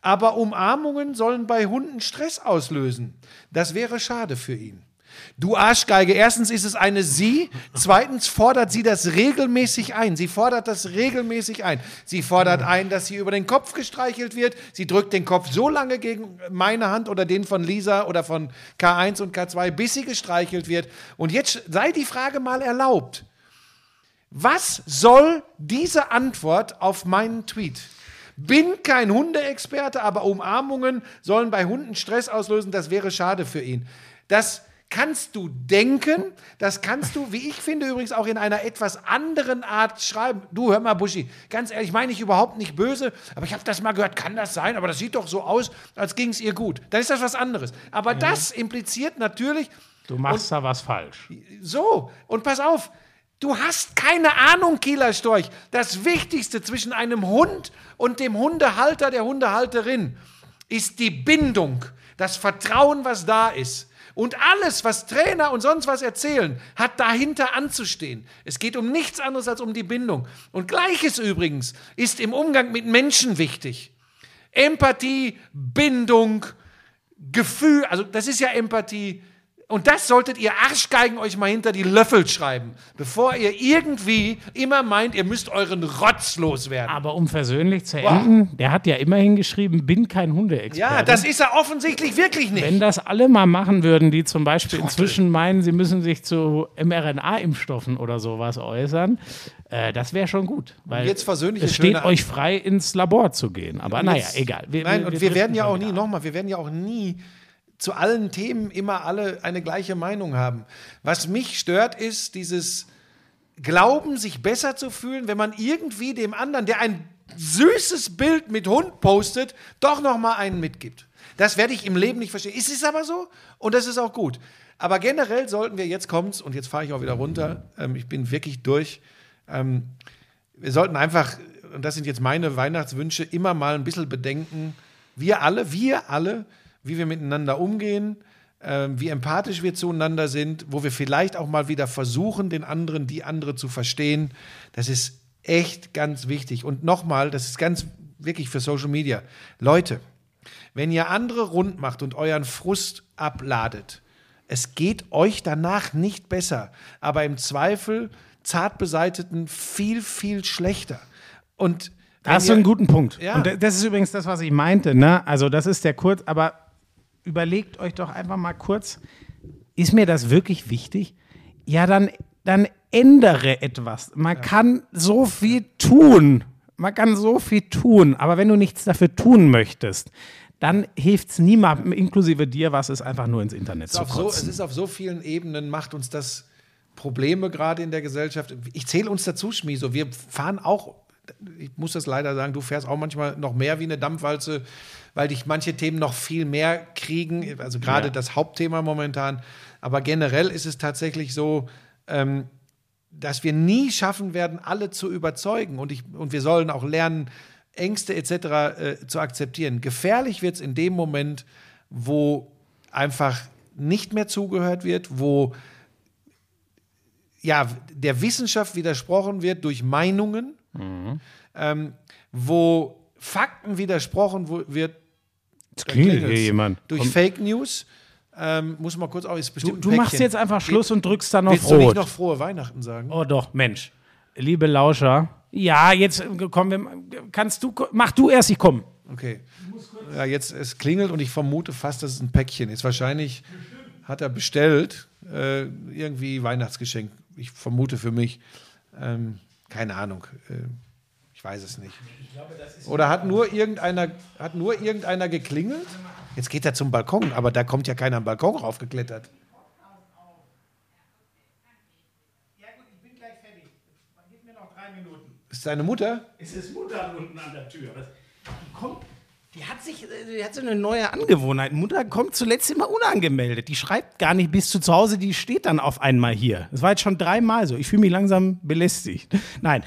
aber Umarmungen sollen bei Hunden Stress auslösen. Das wäre schade für ihn. Du Arschgeige, erstens ist es eine Sie, zweitens fordert sie das regelmäßig ein. Sie fordert das regelmäßig ein. Sie fordert ein, dass sie über den Kopf gestreichelt wird. Sie drückt den Kopf so lange gegen meine Hand oder den von Lisa oder von K1 und K2, bis sie gestreichelt wird. Und jetzt sei die Frage mal erlaubt. Was soll diese Antwort auf meinen Tweet? Bin kein Hundeexperte, aber Umarmungen sollen bei Hunden Stress auslösen. Das wäre schade für ihn. Das kannst du denken, das kannst du, wie ich finde, übrigens auch in einer etwas anderen Art schreiben. Du, hör mal, Buschi, ganz ehrlich, meine ich überhaupt nicht böse, aber ich habe das mal gehört, kann das sein? Aber das sieht doch so aus, als ging es ihr gut. Dann ist das was anderes. Aber mhm. das impliziert natürlich. Du machst und, da was falsch. So, und pass auf, Du hast keine Ahnung, Kieler Storch. Das Wichtigste zwischen einem Hund und dem Hundehalter, der Hundehalterin, ist die Bindung, das Vertrauen, was da ist. Und alles, was Trainer und sonst was erzählen, hat dahinter anzustehen. Es geht um nichts anderes als um die Bindung. Und gleiches übrigens ist im Umgang mit Menschen wichtig. Empathie, Bindung, Gefühl, also das ist ja Empathie, Und das solltet ihr Arschgeigen euch mal hinter die Löffel schreiben, bevor ihr irgendwie immer meint, ihr müsst euren Rotz loswerden. Aber um versöhnlich zu enden, der hat ja immerhin geschrieben, bin kein Hundeexperte. Ja, das ist er offensichtlich wirklich nicht. Wenn das alle mal machen würden, die zum Beispiel inzwischen meinen, sie müssen sich zu mRNA-Impfstoffen oder sowas äußern, äh, das wäre schon gut. Weil jetzt versöhnliche es steht euch frei, ins Labor zu gehen. Aber naja, egal. Nein, und wir werden ja auch nie, noch. nochmal, wir werden ja auch nie zu allen Themen immer alle eine gleiche Meinung haben. Was mich stört, ist dieses Glauben, sich besser zu fühlen, wenn man irgendwie dem anderen, der ein süßes Bild mit Hund postet, doch noch mal einen mitgibt. Das werde ich im Leben nicht verstehen. Es ist aber so und das ist auch gut. Aber generell sollten wir, jetzt kommt's und jetzt fahre ich auch wieder runter, ähm, ich bin wirklich durch, ähm, wir sollten einfach, und das sind jetzt meine Weihnachtswünsche, immer mal ein bisschen bedenken, wir alle, wir alle, wie wir miteinander umgehen, ähm, wie empathisch wir zueinander sind, wo wir vielleicht auch mal wieder versuchen, den anderen, die andere zu verstehen. Das ist echt ganz wichtig. Und nochmal, das ist ganz wirklich für Social Media. Leute, wenn ihr andere rund macht und euren Frust abladet, es geht euch danach nicht besser, aber im Zweifel zart beseiteten viel, viel schlechter. Und Da hast du einen guten Punkt. Ja. Und da- das ist übrigens das, was ich meinte. Ne? Also, das ist der kurz, aber überlegt euch doch einfach mal kurz, ist mir das wirklich wichtig? Ja, dann, dann ändere etwas. Man kann so viel tun. Man kann so viel tun. Aber wenn du nichts dafür tun möchtest, dann hilft es niemandem, inklusive dir, was es einfach nur ins Internet zu auf so, es kotzen. ist auf so vielen Ebenen, macht uns das Probleme gerade in der Gesellschaft. Ich zähle uns dazu, Schmieso. Wir fahren auch, ich muss das leider sagen, du fährst auch manchmal noch mehr wie eine Dampfwalze, weil dich manche Themen noch viel mehr kriegen. Also gerade Ja. das Hauptthema momentan. Aber generell ist es tatsächlich so, ähm, dass wir nie schaffen werden, alle zu überzeugen. Und, ich, und wir sollen auch lernen, Ängste etc. Äh, zu akzeptieren. Gefährlich wird es in dem Moment, wo einfach nicht mehr zugehört wird, wo ja, der Wissenschaft widersprochen wird durch Meinungen, ähm, wo Fakten widersprochen wird Jetzt da klingelt hier jemand. durch Komm. Fake News. Ähm, muss mal kurz auf, ist Du, bestimmt du machst jetzt einfach Schluss und drückst dann auf Willst du nicht Rot. noch frohe Weihnachten sagen? Oh doch, Mensch. Liebe Lauscher. Ja, jetzt äh, kommen wir. Kannst du. Mach du erst, ich komm. Okay. Ja, jetzt es klingelt und ich vermute fast, dass es ein Päckchen ist. Wahrscheinlich hat er bestellt äh, irgendwie Weihnachtsgeschenk. Ich vermute für mich. Ähm, keine Ahnung. Äh, ich weiß es nicht. Oder hat nur irgendeiner hat nur irgendeiner geklingelt? Jetzt geht er zum Balkon, aber da kommt ja keiner am Balkon raufgeklettert. Ist seine Mutter? Es ist Mutter unten an der Tür. Die kommt. Die hat sich, äh, die hat so eine neue Angewohnheit. Mutter kommt zuletzt immer unangemeldet. Die schreibt gar nicht bis zu zu Hause, die steht dann auf einmal hier. Das war jetzt schon dreimal so. Ich fühle mich langsam belästigt. Nein.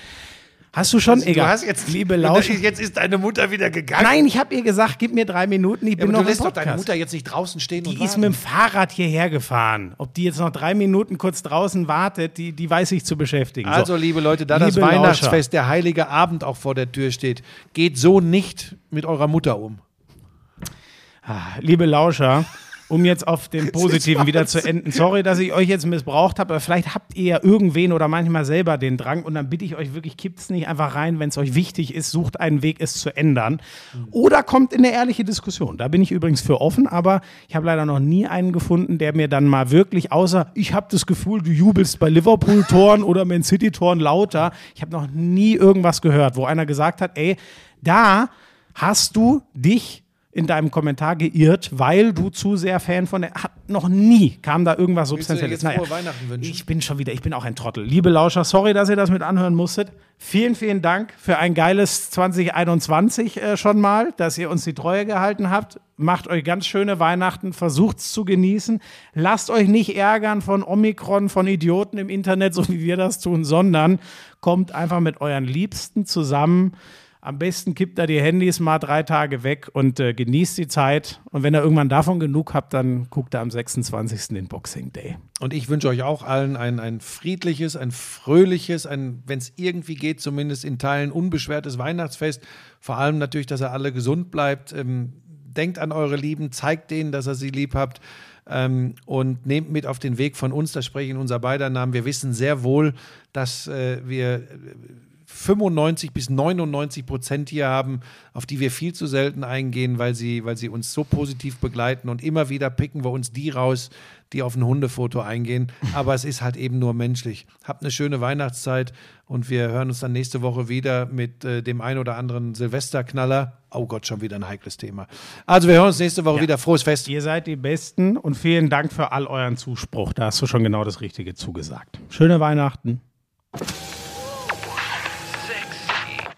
Hast du schon? Egal. Du hast jetzt Liebe Lauscher. Jetzt ist deine Mutter wieder gegangen. Nein, ich habe ihr gesagt, gib mir drei Minuten, ich Ja, bin aber noch du lässt doch deine. Mutter jetzt nicht draußen stehen und Die ist mit dem Fahrrad hierher gefahren. Ob die jetzt noch drei Minuten kurz draußen wartet, die, die weiß ich zu beschäftigen. So. Also, liebe Leute, da das Liebe Lauscher. Weihnachtsfest, der heilige Abend auch vor der Tür steht, geht so nicht mit eurer Mutter um. Ah, liebe Lauscher, um jetzt auf den Positiven wieder zu enden. Sorry, dass ich euch jetzt missbraucht habe, aber vielleicht habt ihr ja irgendwen oder manchmal selber den Drang und dann bitte ich euch wirklich, kippt es nicht einfach rein, wenn es euch wichtig ist, sucht einen Weg, es zu ändern. Oder kommt in eine ehrliche Diskussion. Da bin ich übrigens für offen, aber ich habe leider noch nie einen gefunden, der mir dann mal wirklich, außer ich habe das Gefühl, du jubelst bei Liverpool-Toren oder Man City-Toren lauter. Ich habe noch nie irgendwas gehört, wo einer gesagt hat, ey, da hast du dich in deinem Kommentar geirrt, weil du zu sehr Fan von der. Hat noch nie kam da irgendwas Substanzielles. wünschen? Ich bin schon wieder, ich bin auch ein Trottel. Liebe Lauscher, sorry, dass ihr das mit anhören musstet. Vielen, vielen Dank für ein geiles 2021 äh, schon mal, dass ihr uns die Treue gehalten habt. Macht euch ganz schöne Weihnachten, versucht's zu genießen. Lasst euch nicht ärgern von Omikron, von Idioten im Internet, so wie wir das tun, sondern kommt einfach mit euren Liebsten zusammen. Am besten kippt da die Handys mal drei Tage weg und äh, genießt die Zeit. Und wenn ihr irgendwann davon genug habt, dann guckt ihr am 26. den Boxing Day. Und ich wünsche euch auch allen ein, ein friedliches, ein fröhliches, ein, wenn es irgendwie geht, zumindest in Teilen unbeschwertes Weihnachtsfest. Vor allem natürlich, dass ihr alle gesund bleibt. Ähm, denkt an eure Lieben, zeigt denen, dass ihr sie lieb habt. Ähm, und nehmt mit auf den Weg von uns, das spreche ich in unser beider Namen. Wir wissen sehr wohl, dass äh, wir 95 bis 99 Prozent hier haben, auf die wir viel zu selten eingehen, weil sie, weil sie uns so positiv begleiten und immer wieder picken wir uns die raus, die auf ein Hundefoto eingehen. Aber es ist halt eben nur menschlich. Habt eine schöne Weihnachtszeit und wir hören uns dann nächste Woche wieder mit äh, dem ein oder anderen Silvesterknaller. Oh Gott, schon wieder ein heikles Thema. Also wir hören uns nächste Woche ja. wieder. Frohes Fest. Ihr seid die Besten und vielen Dank für all euren Zuspruch. Da hast du schon genau das Richtige zugesagt. Schöne Weihnachten.